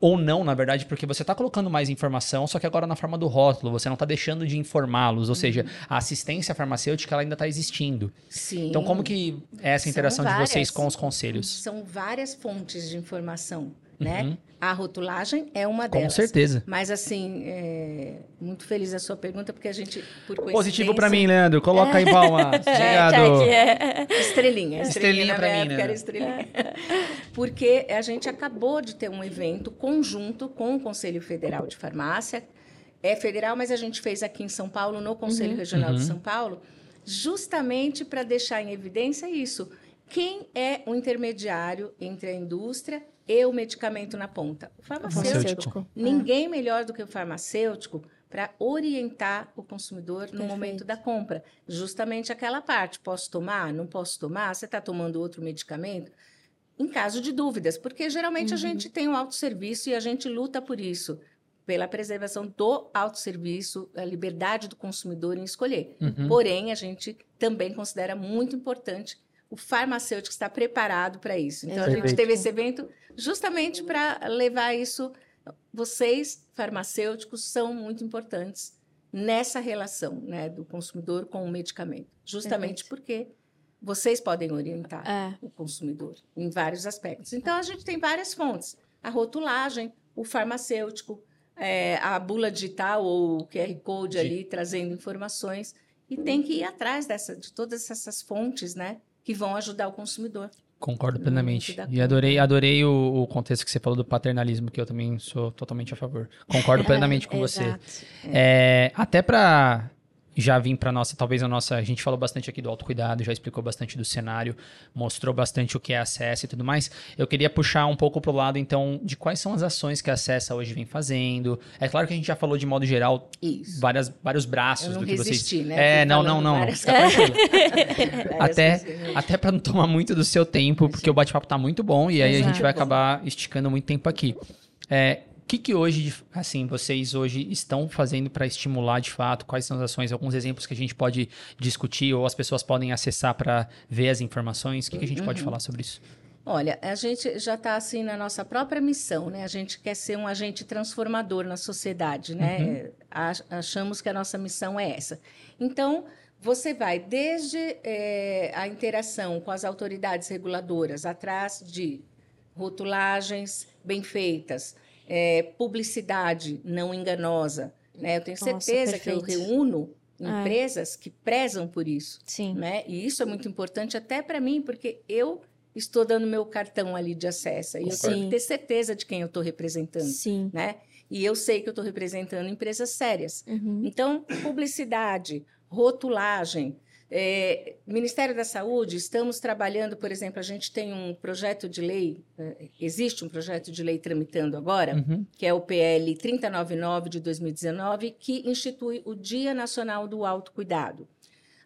[SPEAKER 1] Ou não, na verdade, porque você está colocando mais informação, só que agora na forma do rótulo, você não está deixando de informá-los, ou uhum. seja, a assistência farmacêutica ela ainda está existindo.
[SPEAKER 3] Sim.
[SPEAKER 1] Então, como que é essa interação várias, de vocês com os conselhos?
[SPEAKER 3] São várias fontes de informação né? Uhum. A rotulagem é uma delas.
[SPEAKER 1] Com certeza.
[SPEAKER 3] Mas, assim, é... muito feliz a sua pergunta, porque a gente, por
[SPEAKER 1] Positivo para mim, Leandro. Coloca aí palma. Obrigado.
[SPEAKER 3] É, estrelinha. Estrelinha,
[SPEAKER 1] estrelinha para mim, né?
[SPEAKER 3] Estrelinha. Porque a gente acabou de ter um evento conjunto com o Conselho Federal de Farmácia. É federal, mas a gente fez aqui em São Paulo, no Conselho uhum. Regional uhum. de São Paulo, justamente para deixar em evidência isso. Quem é o intermediário entre a indústria e o medicamento na ponta? O farmacêutico. farmacêutico. Ninguém é. melhor do que o farmacêutico para orientar o consumidor no Perfeito. momento da compra. Justamente aquela parte: posso tomar? Não posso tomar? Você está tomando outro medicamento? Em caso de dúvidas, porque geralmente uhum. a gente tem o um autosserviço e a gente luta por isso pela preservação do autosserviço, a liberdade do consumidor em escolher. Uhum. Porém, a gente também considera muito importante o farmacêutico estar preparado para isso. Então, a gente teve esse evento justamente para levar isso. Vocês, farmacêuticos, são muito importantes nessa relação né, do consumidor com o medicamento. Justamente Perfeito. porque vocês podem orientar é. o consumidor em vários aspectos. Então, a gente tem várias fontes. A rotulagem, o farmacêutico, é, a bula digital ou o QR Code ali trazendo informações. E tem que ir atrás dessa, de todas essas fontes, né? Que vão ajudar o consumidor.
[SPEAKER 1] Concordo plenamente. E adorei, adorei o, o, contexto que você falou do paternalismo, que eu também sou totalmente a favor. Concordo plenamente com você. É, até para já vim para nossa, talvez a nossa, a gente falou bastante aqui do autocuidado, já explicou bastante do cenário, mostrou bastante o que é acesso e tudo mais. Eu queria puxar um pouco pro lado então de quais são as ações que a Acessa hoje vem fazendo. É claro que a gente já falou de modo geral Isso. várias vários braços do que
[SPEAKER 3] resisti,
[SPEAKER 1] vocês
[SPEAKER 3] né?
[SPEAKER 1] É, não, não, não. Várias... até até para não tomar muito do seu tempo, porque o bate-papo tá muito bom e aí Exato. a gente vai acabar esticando muito tempo aqui. É, que, que hoje, assim, vocês hoje estão fazendo para estimular de fato? Quais são as ações? Alguns exemplos que a gente pode discutir ou as pessoas podem acessar para ver as informações? O que, que a gente uhum. pode falar sobre isso?
[SPEAKER 3] Olha, a gente já está assim na nossa própria missão, né? A gente quer ser um agente transformador na sociedade, né? Uhum. Achamos que a nossa missão é essa. Então, você vai desde é, a interação com as autoridades reguladoras, atrás de rotulagens bem feitas, é, publicidade não enganosa. Né? Eu tenho certeza Nossa, que eu reúno é. empresas é. que prezam por isso.
[SPEAKER 2] Sim.
[SPEAKER 3] Né? E isso é muito importante até para mim, porque eu estou dando meu cartão ali de acesso. E eu tenho que ter certeza de quem eu estou representando.
[SPEAKER 2] Sim.
[SPEAKER 3] Né? E eu sei que eu estou representando empresas sérias. Uhum. Então, publicidade, rotulagem, é, Ministério da Saúde, estamos trabalhando, por exemplo, a gente tem um projeto de lei, é, existe um projeto de lei tramitando agora, uhum. que é o PL 3099 de 2019, que institui o Dia Nacional do Autocuidado.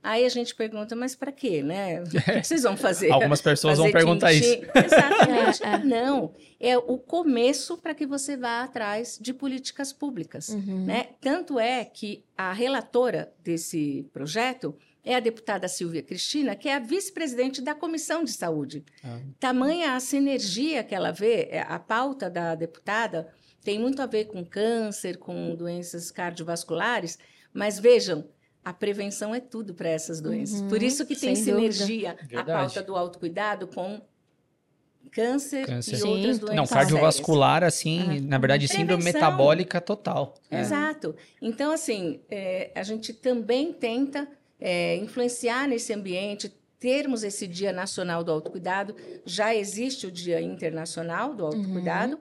[SPEAKER 3] Aí a gente pergunta, mas para quê, né? O que vocês vão fazer?
[SPEAKER 1] Algumas pessoas
[SPEAKER 3] fazer
[SPEAKER 1] vão perguntar isso.
[SPEAKER 3] Exatamente. É, é. Não, é o começo para que você vá atrás de políticas públicas, uhum. né? Tanto é que a relatora desse projeto é a deputada Silvia Cristina, que é a vice-presidente da Comissão de Saúde. Ah. Tamanha a sinergia que ela vê, é, a pauta da deputada tem muito a ver com câncer, com doenças cardiovasculares, mas vejam, a prevenção é tudo para essas doenças. Uhum, Por isso que tem sinergia a pauta do autocuidado com câncer, câncer. e Sim. outras doenças.
[SPEAKER 1] Não, cardiovascular, sérias. assim, na verdade, Prevenção. síndrome metabólica total.
[SPEAKER 3] É. Exato. Então, assim, é, a gente também tenta é, influenciar nesse ambiente, termos esse Dia Nacional do Autocuidado. Já existe o Dia Internacional do Autocuidado, uhum.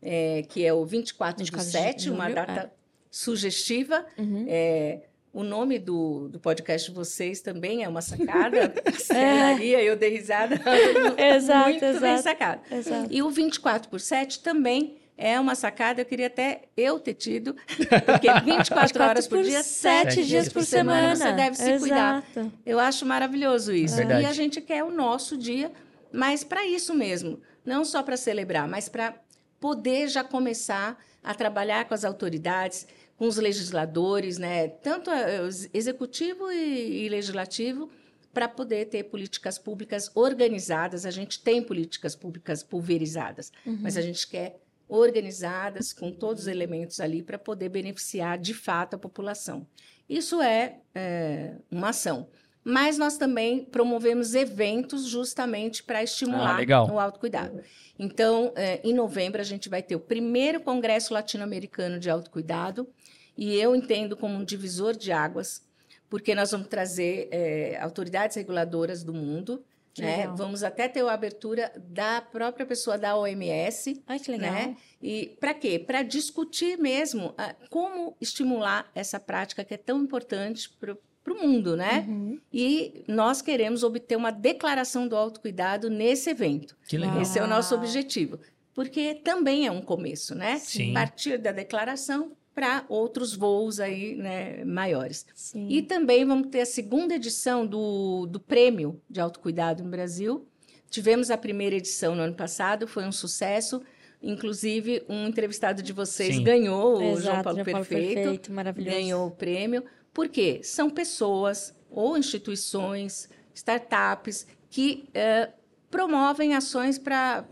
[SPEAKER 3] é, que é o 24 de 7, uma data é. sugestiva. Uhum. É, o nome do, do podcast de vocês também é uma sacada. Maria, é. eu dei risada.
[SPEAKER 2] exato,
[SPEAKER 3] muito
[SPEAKER 2] exato,
[SPEAKER 3] bem sacado. Exato. E o 24 por 7 também é uma sacada, eu queria até eu ter tido, porque 24 horas por, dia, 7 dias por semana, você deve se Exato. cuidar. Eu acho maravilhoso isso. É e a gente quer o nosso dia, mas para isso mesmo, não só para celebrar, mas para poder já começar a trabalhar com as autoridades, com os legisladores, né, tanto executivo e, e legislativo, para poder ter políticas públicas organizadas. A gente tem políticas públicas pulverizadas, uhum. mas a gente quer organizadas com todos os elementos ali para poder beneficiar de fato a população. Isso é, é uma ação. Mas nós também promovemos eventos justamente para estimular ah, o autocuidado. Então, é, em novembro, a gente vai ter o primeiro Congresso Latino-Americano de Autocuidado, e eu entendo como um divisor de águas, porque nós vamos trazer é, autoridades reguladoras do mundo. Né? Vamos até ter a abertura da própria pessoa da OMS.
[SPEAKER 2] Ai, que legal.
[SPEAKER 3] Né? E para quê? Para discutir mesmo uh, como estimular essa prática que é tão importante para o mundo, né? Uhum. E nós queremos obter uma declaração do autocuidado nesse evento.
[SPEAKER 1] Que legal.
[SPEAKER 3] Esse é o nosso objetivo. Porque também é um começo, né?
[SPEAKER 1] Sim.
[SPEAKER 3] A partir da declaração, para outros voos aí, né, maiores. Sim. E também vamos ter a segunda edição do, do Prêmio de Autocuidado no Brasil. Tivemos a primeira edição no ano passado, foi um sucesso. Inclusive, um entrevistado de vocês Sim. ganhou, o
[SPEAKER 2] Exato,
[SPEAKER 3] João Paulo
[SPEAKER 2] João
[SPEAKER 3] Perfeito.
[SPEAKER 2] Perfeito maravilhoso.
[SPEAKER 3] Ganhou o prêmio. Por quê? São pessoas ou instituições, startups, que uh, promovem ações para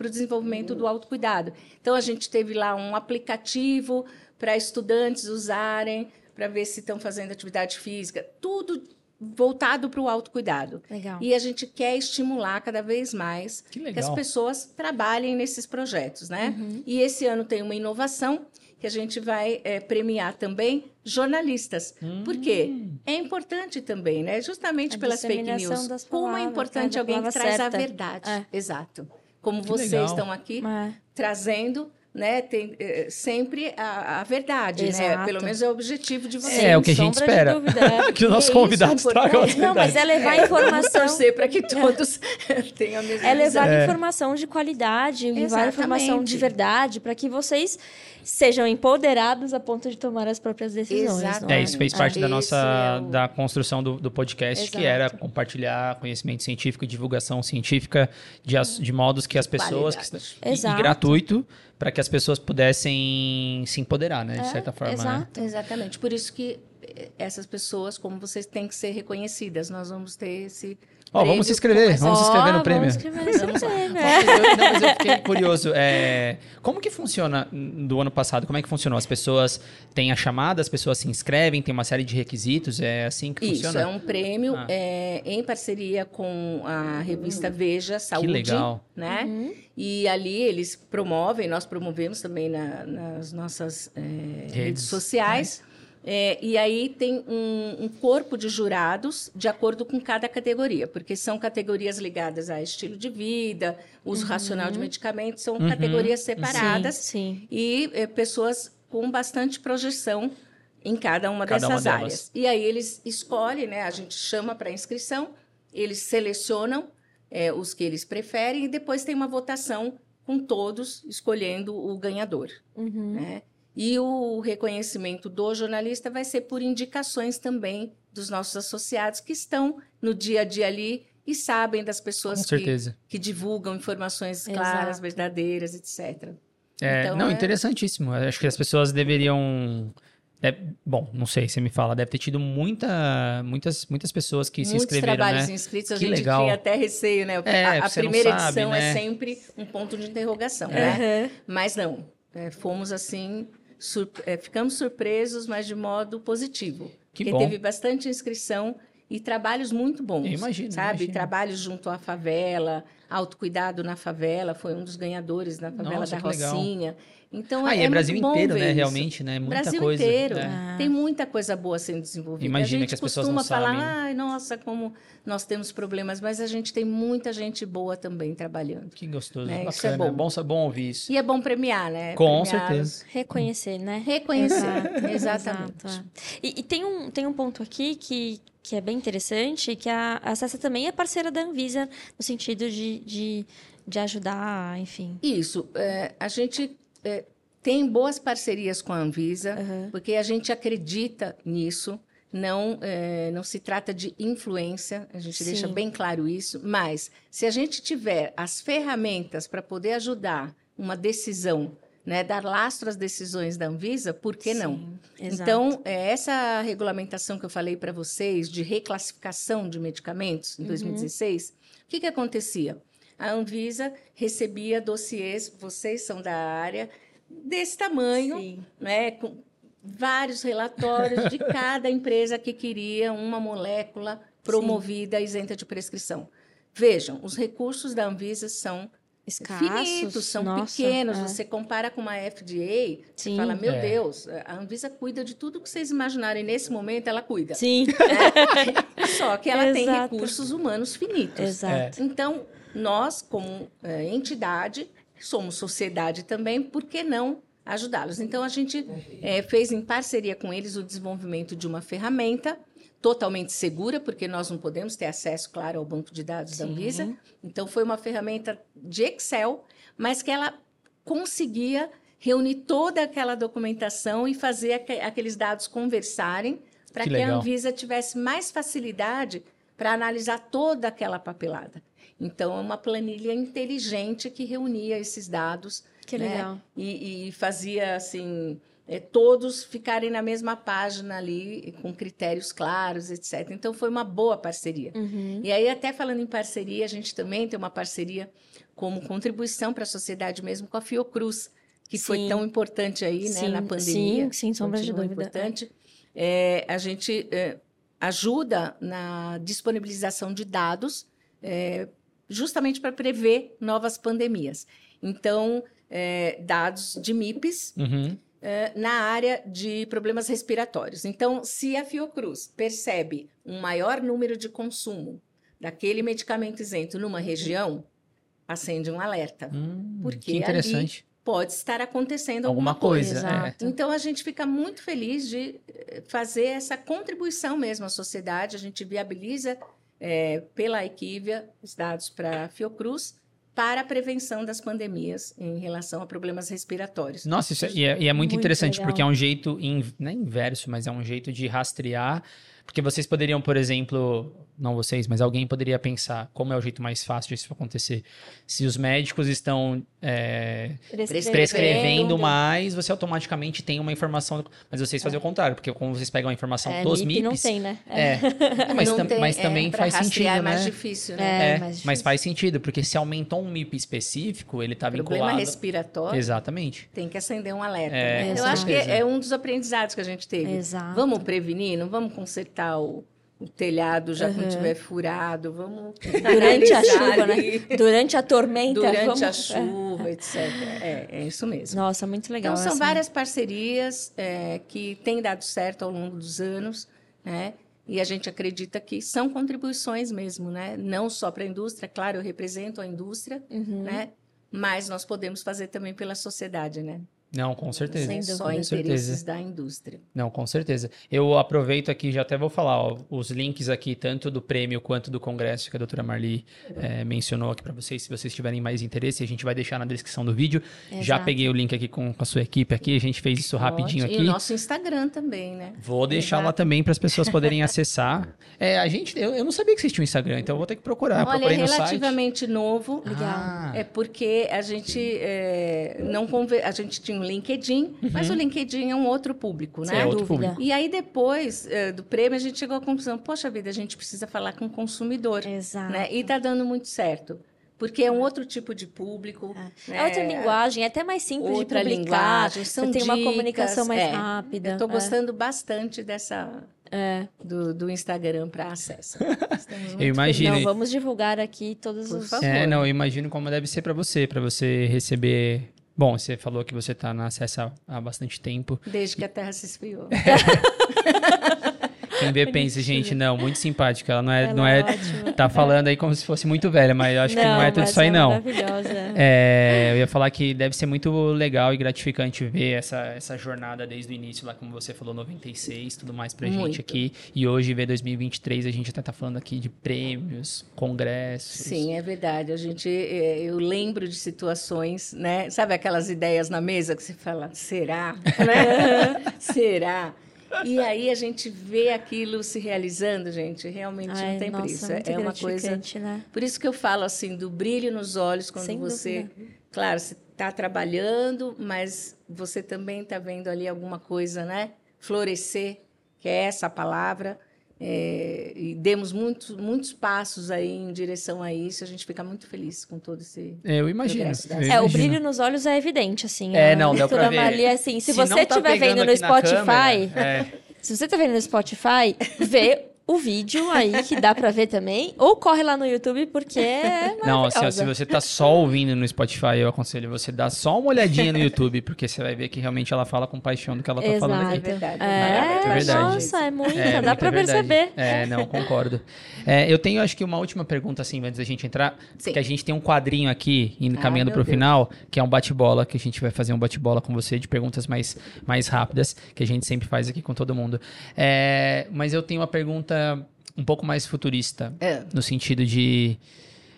[SPEAKER 3] o desenvolvimento do autocuidado. Então, a gente teve lá um aplicativo para estudantes usarem, para ver se estão fazendo atividade física, tudo voltado para o autocuidado.
[SPEAKER 2] Legal.
[SPEAKER 3] E a gente quer estimular cada vez mais
[SPEAKER 1] que, que
[SPEAKER 3] as pessoas trabalhem nesses projetos, né? Uhum. E esse ano tem uma inovação que a gente vai é, premiar também jornalistas. Hum. Por quê? É importante também, né? Justamente a pelas fake news.
[SPEAKER 2] Palavras,
[SPEAKER 3] Como é importante alguém que traz certa. a verdade. É. Exato. Como que vocês legal. estão aqui é. trazendo né, tem é, sempre a, a verdade, Exato. né? Pelo menos é o objetivo de vocês.
[SPEAKER 1] É o que a gente espera. É. que os nossos é convidados tragam a verdade.
[SPEAKER 2] Não, mas é levar informação.
[SPEAKER 3] torcer para que todos tenham a mesma
[SPEAKER 2] É levar é. informação de qualidade, Exatamente. levar informação de verdade, para que vocês sejam empoderados a ponto de tomar as próprias decisões.
[SPEAKER 1] É, isso fez parte da nossa o... da construção do, do podcast, Exato. que era compartilhar conhecimento científico e divulgação científica de, de modos que as pessoas que, e, e gratuito para que as pessoas pudessem se empoderar, né? De é, certa forma.
[SPEAKER 3] Né? Exato.
[SPEAKER 1] Né?
[SPEAKER 3] Exatamente. Por isso que essas pessoas, como vocês, têm que ser reconhecidas. Nós vamos ter esse
[SPEAKER 1] Ó, oh, vamos se inscrever, vamos se inscrever no prêmio.
[SPEAKER 2] Vamos escrever nesse prêmio.
[SPEAKER 1] Não, mas eu fiquei curioso. É, como que funciona do ano passado? Como é que funcionou? As pessoas têm a chamada, as pessoas se inscrevem, tem uma série de requisitos, é assim que funciona?
[SPEAKER 3] Isso, é um prêmio ah. é, em parceria com a revista Veja Saúde.
[SPEAKER 1] Que legal.
[SPEAKER 3] Né? Uhum. E ali eles promovem, nós promovemos também na, nas nossas é, redes. redes. sociais. É, e aí tem um, um, corpo de jurados de acordo com cada categoria, porque são categorias ligadas a estilo de vida, uso uhum. racional de medicamentos, são uhum. categorias separadas
[SPEAKER 2] sim, sim.
[SPEAKER 3] e é, pessoas com bastante projeção em cada uma cada dessas uma áreas. E aí eles escolhem, né? A gente chama para inscrição, eles selecionam é, os que eles preferem e depois tem uma votação com todos escolhendo o ganhador,
[SPEAKER 2] uhum.
[SPEAKER 3] né? E o reconhecimento do jornalista vai ser por indicações também dos nossos associados que estão no dia a dia ali e sabem das pessoas que, que, divulgam informações claras, Exato. verdadeiras, etc.
[SPEAKER 1] É, então, não, é... interessantíssimo. Acho que as pessoas deveriam. É, bom, não sei, você me fala, deve ter tido muita, muitas, muitas pessoas que
[SPEAKER 3] Muitos
[SPEAKER 1] se inscreveram,
[SPEAKER 3] trabalhos
[SPEAKER 1] né?
[SPEAKER 3] inscritos, a
[SPEAKER 1] que
[SPEAKER 3] gente
[SPEAKER 1] legal.
[SPEAKER 3] tinha até receio, né?
[SPEAKER 1] É,
[SPEAKER 3] a, a primeira
[SPEAKER 1] sabe,
[SPEAKER 3] edição é
[SPEAKER 1] né?
[SPEAKER 3] é sempre um ponto de interrogação,
[SPEAKER 2] uhum.
[SPEAKER 3] né? Mas não, é, fomos assim é, ficamos surpresos, mas de modo positivo.
[SPEAKER 1] Que
[SPEAKER 3] porque
[SPEAKER 1] bom.
[SPEAKER 3] teve bastante inscrição e trabalhos muito bons.
[SPEAKER 1] Eu imagino.
[SPEAKER 3] Sabe?
[SPEAKER 1] Imagino.
[SPEAKER 3] Trabalhos junto à favela, autocuidado na favela, foi um dos ganhadores na favela
[SPEAKER 1] Nossa,
[SPEAKER 3] da Rocinha.
[SPEAKER 1] Legal.
[SPEAKER 3] Então,
[SPEAKER 1] ah,
[SPEAKER 3] é,
[SPEAKER 1] e é, Brasil inteiro, né?
[SPEAKER 3] Isso.
[SPEAKER 1] Realmente, né? Muita
[SPEAKER 3] Brasil
[SPEAKER 1] coisa.
[SPEAKER 3] inteiro.
[SPEAKER 1] É.
[SPEAKER 3] Tem muita coisa boa sendo desenvolvida.
[SPEAKER 1] Imagina
[SPEAKER 3] a gente
[SPEAKER 1] que as pessoas
[SPEAKER 3] costuma
[SPEAKER 1] não
[SPEAKER 3] falar,
[SPEAKER 1] sabem.
[SPEAKER 3] ai, nossa, como nós temos problemas, mas a gente tem muita gente boa também trabalhando.
[SPEAKER 1] Que gostoso,
[SPEAKER 3] né?
[SPEAKER 1] bacana.
[SPEAKER 3] Isso é bom.
[SPEAKER 1] É bom, bom ouvir isso.
[SPEAKER 3] E é bom premiar, né?
[SPEAKER 1] Com
[SPEAKER 3] Premiar
[SPEAKER 1] certeza.
[SPEAKER 2] Reconhecer, né?
[SPEAKER 3] Reconhecer, exatamente.
[SPEAKER 2] Exato, é. e, e, tem, um, tem um ponto aqui que, que é bem interessante, que a, a Cessa também é parceira da Anvisa, no sentido de, de, de ajudar, enfim.
[SPEAKER 3] Isso. É, a gente é, tem boas parcerias com a Anvisa,
[SPEAKER 2] Uhum.
[SPEAKER 3] porque a gente acredita nisso. Não, é, não se trata de influência, a gente
[SPEAKER 2] Sim.
[SPEAKER 3] deixa bem claro isso, mas se a gente tiver as ferramentas para poder ajudar uma decisão né, dar lastro às decisões da Anvisa, por que não?
[SPEAKER 2] Sim, exato.
[SPEAKER 3] Então, é, essa regulamentação que eu falei para vocês de reclassificação de medicamentos
[SPEAKER 2] Uhum.
[SPEAKER 3] em 2016, o que, que acontecia? A Anvisa recebia dossiês, vocês são da área, desse tamanho,
[SPEAKER 2] Sim.
[SPEAKER 3] né, com vários relatórios de cada empresa que queria uma molécula promovida isenta de prescrição. Vejam, os recursos da Anvisa são
[SPEAKER 2] Escassos,
[SPEAKER 3] finitos, são
[SPEAKER 2] nossa,
[SPEAKER 3] pequenos.
[SPEAKER 2] é.
[SPEAKER 3] Você compara com uma FDA, você
[SPEAKER 2] Sim.
[SPEAKER 3] fala, meu
[SPEAKER 1] É.
[SPEAKER 3] Deus, a Anvisa cuida de tudo que vocês imaginarem. Nesse momento, ela cuida.
[SPEAKER 2] Sim,
[SPEAKER 3] Só que ela tem
[SPEAKER 2] Exato.
[SPEAKER 3] recursos humanos finitos.
[SPEAKER 2] exato.
[SPEAKER 3] Então, nós, como eh, entidade, somos sociedade também, por que não ajudá-los? Então, a gente eh, fez em parceria com eles o desenvolvimento de uma ferramenta totalmente segura, porque nós não podemos ter acesso, claro, ao banco de dados da
[SPEAKER 2] Sim.
[SPEAKER 3] Anvisa. Então, foi uma ferramenta de Excel, mas que ela conseguia reunir toda aquela documentação e fazer aque- aqueles dados conversarem para
[SPEAKER 1] Que
[SPEAKER 3] que, a. Anvisa tivesse mais facilidade para analisar toda aquela papelada. Então, é uma planilha inteligente que reunia esses dados
[SPEAKER 2] Que
[SPEAKER 3] né?
[SPEAKER 2] legal.
[SPEAKER 3] e, e fazia assim eh, todos ficarem na mesma página ali com critérios claros, etc. Então, foi uma boa parceria.
[SPEAKER 2] Uhum.
[SPEAKER 3] E aí, até falando em parceria, a gente também tem uma parceria como contribuição para a sociedade mesmo com a Fiocruz, que foi
[SPEAKER 2] Sim.
[SPEAKER 3] tão importante aí né,
[SPEAKER 2] Sim,
[SPEAKER 3] na pandemia.
[SPEAKER 2] sim, sem sombra de dúvida,
[SPEAKER 3] importante. É, a gente é, ajuda na disponibilização de dados é, justamente para prever novas pandemias. Então, é, dados de MIPs
[SPEAKER 1] Uhum.
[SPEAKER 3] eh, na área de problemas respiratórios. Então, se a Fiocruz percebe um maior número de consumo daquele medicamento isento numa região, acende um alerta.
[SPEAKER 1] Hum,
[SPEAKER 3] Porque
[SPEAKER 1] que interessante.
[SPEAKER 3] Pode estar acontecendo
[SPEAKER 1] Alguma
[SPEAKER 3] alguma,
[SPEAKER 1] coisa.
[SPEAKER 2] Exato.
[SPEAKER 1] é.
[SPEAKER 3] Então, a gente fica muito feliz de eh, fazer essa contribuição mesmo à sociedade. A gente viabiliza, eh, pela Equívia, os dados para a Fiocruz para a prevenção das pandemias em relação a problemas respiratórios.
[SPEAKER 1] Nossa, isso é, e é, e é muito,
[SPEAKER 2] Muito
[SPEAKER 1] interessante,
[SPEAKER 2] legal.
[SPEAKER 1] porque é um jeito, in, não é inverso, mas é um jeito de rastrear. Porque vocês poderiam, por exemplo, não vocês, mas alguém poderia pensar como é o jeito mais fácil disso acontecer. Se os médicos estão é,
[SPEAKER 3] Prescrevendo.
[SPEAKER 1] prescrevendo mais, você automaticamente tem uma informação. Mas vocês fazem o contrário, porque como vocês pegam a informação
[SPEAKER 2] É,
[SPEAKER 1] dos
[SPEAKER 2] MIP não
[SPEAKER 1] MIPs.
[SPEAKER 2] tem, né?
[SPEAKER 1] É, É, mas, tam-
[SPEAKER 3] tem-
[SPEAKER 1] mas
[SPEAKER 3] é,
[SPEAKER 1] também faz sentido,
[SPEAKER 3] é mais
[SPEAKER 1] né?
[SPEAKER 3] difícil, né?
[SPEAKER 2] É,
[SPEAKER 1] É,
[SPEAKER 2] mais
[SPEAKER 1] mas
[SPEAKER 2] difícil.
[SPEAKER 1] faz sentido, porque se aumentou um MIP específico, ele está
[SPEAKER 3] Problema
[SPEAKER 1] vinculado.
[SPEAKER 3] respiratório
[SPEAKER 1] Exatamente.
[SPEAKER 3] tem que acender um alerta.
[SPEAKER 1] É,
[SPEAKER 3] né? Eu acho que é um dos aprendizados que a gente teve.
[SPEAKER 2] Exato.
[SPEAKER 3] Vamos prevenir, não vamos consertar o, o telhado já quando
[SPEAKER 2] Uhum.
[SPEAKER 3] tiver furado, vamos
[SPEAKER 2] Durante a chuva, né? Durante a tormenta.
[SPEAKER 3] Durante
[SPEAKER 2] vamos...
[SPEAKER 3] a chuva, etc. É, é isso mesmo.
[SPEAKER 2] Nossa, muito legal.
[SPEAKER 3] Então, são
[SPEAKER 2] essa-
[SPEAKER 3] várias parcerias é, que têm dado certo ao longo dos anos, né? E a gente acredita que são contribuições mesmo, né? Não só para a indústria, claro, eu represento a indústria,
[SPEAKER 2] Uhum.
[SPEAKER 3] né? Mas nós podemos fazer também pela sociedade, né?
[SPEAKER 1] Não, com certeza.
[SPEAKER 2] Sem
[SPEAKER 3] é
[SPEAKER 2] dúvida.
[SPEAKER 3] só
[SPEAKER 1] Com
[SPEAKER 3] interesses
[SPEAKER 1] certeza.
[SPEAKER 3] da indústria.
[SPEAKER 1] Não, com certeza. Eu aproveito aqui, já até vou falar, ó, os links aqui, tanto do prêmio quanto do congresso que a doutora Marli eh, mencionou aqui para vocês, se vocês tiverem mais interesse, a gente vai deixar na descrição do vídeo. Já
[SPEAKER 2] Exato.
[SPEAKER 1] peguei o link aqui com, com a sua equipe aqui, a gente fez isso rapidinho aqui.
[SPEAKER 3] E o nosso Instagram também, né?
[SPEAKER 1] Vou deixar lá
[SPEAKER 3] Exato.
[SPEAKER 1] também para as pessoas poderem acessar. É, a gente, eu, eu não sabia que vocês tinham Instagram, então eu vou ter que procurar.
[SPEAKER 3] Olha, é
[SPEAKER 1] Procurei no site.
[SPEAKER 3] relativamente novo.
[SPEAKER 2] Legal.
[SPEAKER 1] Ah,
[SPEAKER 3] É porque a gente é, não conver... a gente tinha um LinkedIn, mas o LinkedIn é um outro público,
[SPEAKER 2] Sem
[SPEAKER 3] né?
[SPEAKER 1] É outro
[SPEAKER 2] dúvida.
[SPEAKER 1] público.
[SPEAKER 3] E aí depois é, do prêmio a gente chegou à conclusão, poxa vida, a gente precisa falar com o consumidor,
[SPEAKER 2] Exato.
[SPEAKER 3] né? E tá dando muito certo, porque é um outro tipo de público.
[SPEAKER 2] É
[SPEAKER 3] né?
[SPEAKER 2] outra linguagem, é até mais simples
[SPEAKER 3] Outra
[SPEAKER 2] de publicar.
[SPEAKER 3] linguagem, são
[SPEAKER 2] Você tem uma
[SPEAKER 3] dicas,
[SPEAKER 2] comunicação mais
[SPEAKER 3] é.
[SPEAKER 2] rápida.
[SPEAKER 3] Eu estou
[SPEAKER 2] é.
[SPEAKER 3] gostando bastante dessa
[SPEAKER 2] É.
[SPEAKER 3] do, do Instagram para acesso.
[SPEAKER 1] Eu imagino.
[SPEAKER 2] Não, vamos divulgar aqui todos
[SPEAKER 3] Por
[SPEAKER 2] os.
[SPEAKER 3] favor.
[SPEAKER 1] É, não, eu imagino como deve ser para você, para você receber. Bom, você falou que você tá na acesso há, há bastante tempo.
[SPEAKER 3] Desde que a Terra se esfriou.
[SPEAKER 1] Quem vê pensa, gente, não, muito simpática. Ela não é,
[SPEAKER 2] Ela
[SPEAKER 1] não é,
[SPEAKER 2] ótima.
[SPEAKER 1] tá falando aí como se fosse muito velha, mas eu acho que não é tudo isso aí
[SPEAKER 2] é
[SPEAKER 1] não.
[SPEAKER 2] Maravilhosa.
[SPEAKER 1] É, eu ia falar que deve ser muito legal e gratificante ver essa, essa jornada desde o início, lá como você falou, 96, tudo mais pra gente
[SPEAKER 3] Muito.
[SPEAKER 1] aqui. E hoje, ver 2023, a gente até tá falando aqui de prêmios, congressos.
[SPEAKER 3] Sim, é verdade. A gente, eh, eu lembro de situações, né? Sabe aquelas ideias na mesa que você fala, será? Né? será? E aí a gente vê aquilo se realizando, gente. Realmente
[SPEAKER 2] Ai,
[SPEAKER 3] não tem
[SPEAKER 2] nossa,
[SPEAKER 3] preço.
[SPEAKER 2] muito
[SPEAKER 3] É uma coisa.
[SPEAKER 2] né?
[SPEAKER 3] Por isso que eu falo assim do brilho nos olhos quando
[SPEAKER 2] Sem
[SPEAKER 3] você,
[SPEAKER 2] dúvida.
[SPEAKER 3] claro, você está trabalhando, mas você também está vendo ali alguma coisa, né? Florescer, que é essa palavra. É, e demos muitos, muitos passos aí em direção a isso. A gente fica muito feliz com todo esse.
[SPEAKER 1] Eu imagino. eu
[SPEAKER 2] É, o
[SPEAKER 1] imagino.
[SPEAKER 2] brilho nos olhos é evidente, assim.
[SPEAKER 1] É,
[SPEAKER 2] a
[SPEAKER 1] não, deu pra ver.
[SPEAKER 2] Assim, se,
[SPEAKER 1] não
[SPEAKER 2] você
[SPEAKER 1] tá
[SPEAKER 2] estiver
[SPEAKER 1] pegando
[SPEAKER 2] vendo no Spotify,
[SPEAKER 1] câmera, é.
[SPEAKER 2] se você tá vendo no Spotify, vê o vídeo aí, que dá pra ver também, ou corre lá no YouTube, porque é
[SPEAKER 1] Não, assim, ó, se você tá só ouvindo no Spotify, eu aconselho você dar só uma olhadinha no YouTube, porque você vai ver que realmente ela fala com paixão do que ela tá falando
[SPEAKER 2] Exato.
[SPEAKER 1] aqui.
[SPEAKER 3] verdade.
[SPEAKER 2] É,
[SPEAKER 1] É verdade.
[SPEAKER 2] nossa, é muita,
[SPEAKER 1] É,
[SPEAKER 2] dá
[SPEAKER 1] muita
[SPEAKER 2] pra
[SPEAKER 1] verdade.
[SPEAKER 2] perceber.
[SPEAKER 1] É, não, concordo. É, eu tenho, acho que, uma última pergunta, assim, antes da gente entrar.
[SPEAKER 3] Sim.
[SPEAKER 1] Que a gente tem um quadrinho aqui, indo
[SPEAKER 3] Ai,
[SPEAKER 1] caminhando
[SPEAKER 3] meu
[SPEAKER 1] pro
[SPEAKER 3] Deus.
[SPEAKER 1] final, que é um bate-bola, que a gente vai fazer um bate-bola com você de perguntas mais, mais rápidas, que a gente sempre faz aqui com todo mundo. É, mas eu tenho uma pergunta um pouco mais futurista,
[SPEAKER 3] É.
[SPEAKER 1] no sentido de.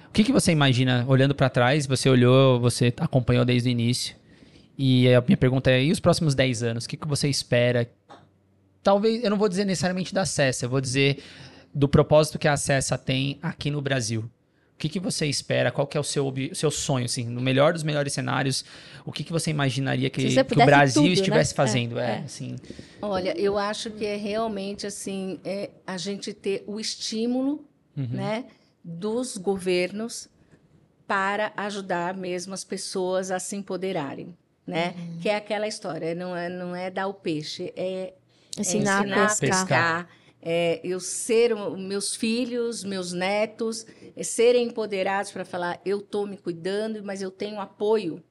[SPEAKER 1] O que, que você imagina, olhando pra trás, você olhou, você acompanhou desde o início, e a minha pergunta é, e os próximos 10 anos? O que, que você espera talvez, eu não vou dizer necessariamente da Acessa, eu vou dizer do propósito que a Acessa tem aqui no Brasil. O que, que você espera? Qual que é o seu, seu sonho, assim, no melhor dos melhores cenários? O que, que você imaginaria que,
[SPEAKER 2] você
[SPEAKER 1] que o Brasil
[SPEAKER 2] tudo, né?
[SPEAKER 1] estivesse
[SPEAKER 2] É,
[SPEAKER 1] fazendo? É,
[SPEAKER 2] é.
[SPEAKER 1] assim.
[SPEAKER 3] Olha, eu acho que é realmente assim, é a gente ter o estímulo,
[SPEAKER 1] Uhum.
[SPEAKER 3] né, dos governos para ajudar mesmo as pessoas a se empoderarem, né?
[SPEAKER 2] Uhum.
[SPEAKER 3] Que é aquela história, não é, não é dar o peixe, é
[SPEAKER 2] Ensinar,
[SPEAKER 3] ensinar
[SPEAKER 2] a pescar.
[SPEAKER 3] pescar, é, eu ser meus filhos, meus netos, é, serem empoderados para falar, eu estou me cuidando, mas eu tenho apoio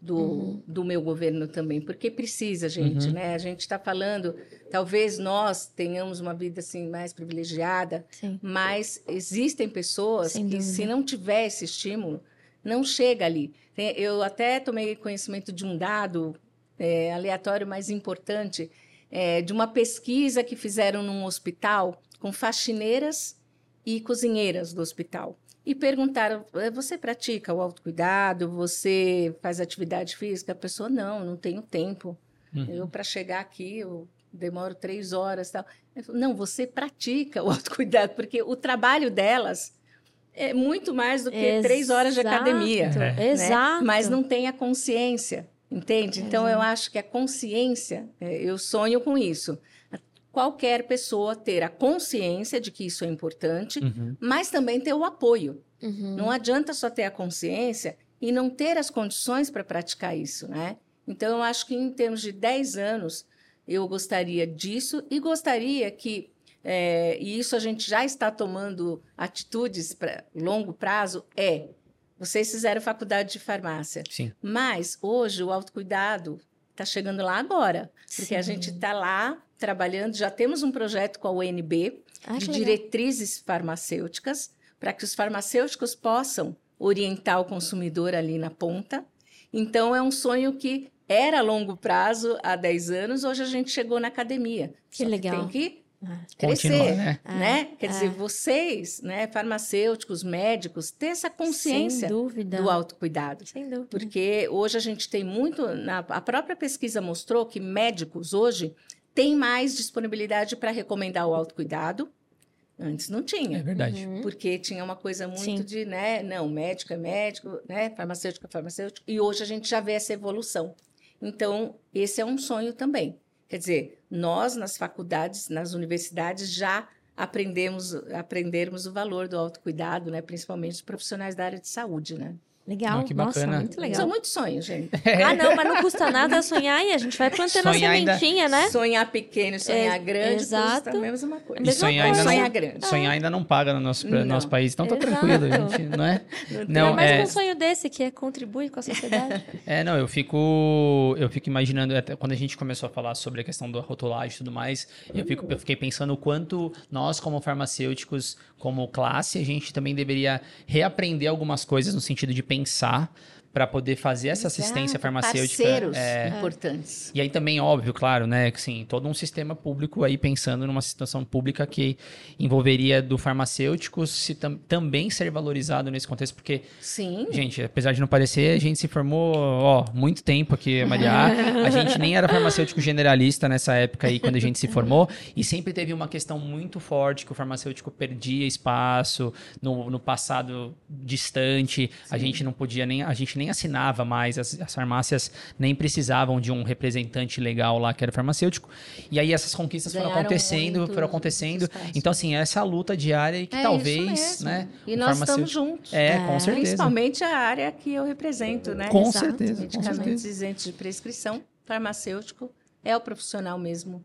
[SPEAKER 3] do,
[SPEAKER 2] Uhum.
[SPEAKER 3] do meu governo também, porque precisa, gente,
[SPEAKER 1] Uhum.
[SPEAKER 3] né? A gente está falando, talvez nós tenhamos uma vida assim mais privilegiada,
[SPEAKER 2] Sim.
[SPEAKER 3] mas existem pessoas
[SPEAKER 2] Sem
[SPEAKER 3] que,
[SPEAKER 2] dúvida.
[SPEAKER 3] se não tiver esse estímulo, não chega ali. Eu até tomei conhecimento de um dado é, aleatório, mas importante, é, de uma pesquisa que fizeram num hospital com faxineiras e cozinheiras do hospital. E perguntaram: "Eh, você pratica o autocuidado? Você faz atividade física? A pessoa: não, não tenho tempo.
[SPEAKER 1] Uhum.
[SPEAKER 3] Eu, para chegar aqui, eu demoro três horas tal. Falou, não, você pratica o autocuidado, porque o trabalho delas é muito mais do que três horas de
[SPEAKER 2] Exato,
[SPEAKER 3] academia.
[SPEAKER 1] É.
[SPEAKER 3] né?
[SPEAKER 2] Exato.
[SPEAKER 3] Mas não tem a consciência, entende? Então, eu acho que a consciência, é, eu sonho com isso. Qualquer pessoa ter a consciência de que isso é importante,
[SPEAKER 1] Uhum.
[SPEAKER 3] mas também ter o apoio.
[SPEAKER 2] Uhum.
[SPEAKER 3] Não adianta só ter a consciência e não ter as condições para praticar isso, né? Então, eu acho que em termos de 10 anos, eu gostaria disso e gostaria que, é, e isso a gente já está tomando atitudes para longo prazo, é, vocês fizeram faculdade de farmácia,
[SPEAKER 1] Sim.
[SPEAKER 3] mas hoje o autocuidado está chegando lá agora, porque a
[SPEAKER 2] Sim.
[SPEAKER 3] gente está lá trabalhando, já temos um projeto com a UNB,
[SPEAKER 2] Ah,
[SPEAKER 3] de
[SPEAKER 2] que legal.
[SPEAKER 3] diretrizes farmacêuticas para que os farmacêuticos possam orientar o consumidor ali na ponta. Então, é um sonho que era a longo prazo há 10 anos, hoje a gente chegou na academia.
[SPEAKER 2] Que
[SPEAKER 3] Só
[SPEAKER 2] legal.
[SPEAKER 3] tem que. Crescer,
[SPEAKER 1] Continua, né?
[SPEAKER 3] né? Quer
[SPEAKER 2] é.
[SPEAKER 3] dizer, vocês, né, farmacêuticos, médicos, ter essa consciência do autocuidado.
[SPEAKER 2] Sem dúvida.
[SPEAKER 3] Porque hoje a gente tem muito. Na, a própria pesquisa mostrou que médicos hoje têm mais disponibilidade para recomendar o autocuidado. Antes não tinha.
[SPEAKER 1] É verdade.
[SPEAKER 2] Uhum.
[SPEAKER 3] Porque tinha uma coisa muito
[SPEAKER 2] Sim.
[SPEAKER 3] de, né? Não, médico é médico, né? Farmacêutico é farmacêutico. E hoje a gente já vê essa evolução. Então, esse é um sonho também. Quer dizer, nós nas faculdades, nas universidades, já aprendemos, aprendermos o valor do autocuidado, né? Principalmente os profissionais da área de saúde, né?
[SPEAKER 2] Legal.
[SPEAKER 1] Ah, que
[SPEAKER 2] Nossa,
[SPEAKER 1] bacana.
[SPEAKER 2] muito legal.
[SPEAKER 3] São muitos sonhos, gente.
[SPEAKER 2] Ah, não, mas não custa nada sonhar e a gente vai plantando a
[SPEAKER 1] Sonhar ainda-
[SPEAKER 2] sementinha, né?
[SPEAKER 3] Sonhar pequeno e sonhar
[SPEAKER 2] É,
[SPEAKER 3] grande
[SPEAKER 2] exato.
[SPEAKER 3] custa a mesma coisa.
[SPEAKER 1] E
[SPEAKER 2] Mesma
[SPEAKER 1] sonhar ainda,
[SPEAKER 2] coisa.
[SPEAKER 3] Sonhar
[SPEAKER 1] não,
[SPEAKER 3] grande.
[SPEAKER 1] sonhar ainda não paga no nosso, no
[SPEAKER 3] Não.
[SPEAKER 1] nosso país, então tá
[SPEAKER 2] Exato.
[SPEAKER 1] tranquilo, gente, não é?
[SPEAKER 3] Não
[SPEAKER 1] Não,
[SPEAKER 2] Ainda mais
[SPEAKER 1] é-
[SPEAKER 2] com um sonho desse, que é contribuir com a sociedade.
[SPEAKER 1] É, não, eu fico, eu fico imaginando, até quando a gente começou a falar sobre a questão da rotulagem e tudo mais, eu, fico, eu fiquei pensando o quanto nós, como farmacêuticos, como classe, a gente também deveria reaprender algumas coisas no sentido de pensar para poder fazer essa assistência
[SPEAKER 3] Exato,
[SPEAKER 1] farmacêutica.
[SPEAKER 3] Parceiros
[SPEAKER 1] é,
[SPEAKER 3] importantes.
[SPEAKER 1] E aí também, óbvio, claro, né, que sim, todo um sistema público aí pensando numa situação pública que envolveria do farmacêutico se tam- também ser valorizado nesse contexto, porque
[SPEAKER 3] Sim.
[SPEAKER 1] Gente, apesar de não parecer, a gente se formou, ó, muito tempo aqui, Maria. A gente nem era farmacêutico generalista nessa época aí, quando a gente se formou. E sempre teve uma questão muito forte que o farmacêutico perdia espaço no, no passado distante. A gente não podia nem, a gente nem nem assinava mais, as, as farmácias nem precisavam de um representante legal lá que era farmacêutico. E aí essas conquistas foram
[SPEAKER 3] Ganharam
[SPEAKER 1] acontecendo,
[SPEAKER 3] muito
[SPEAKER 1] foram acontecendo. Então, assim, essa é a luta diária e que
[SPEAKER 3] É isso
[SPEAKER 1] talvez,
[SPEAKER 3] mesmo.
[SPEAKER 1] né?
[SPEAKER 3] E nós estamos juntos.
[SPEAKER 1] É,
[SPEAKER 2] É.
[SPEAKER 1] com certeza.
[SPEAKER 3] Principalmente a área que eu represento, né?
[SPEAKER 1] Com
[SPEAKER 2] Exato.
[SPEAKER 1] certeza, com
[SPEAKER 3] Medicamentos
[SPEAKER 1] certeza.
[SPEAKER 3] isentos de prescrição, farmacêutico é o profissional mesmo,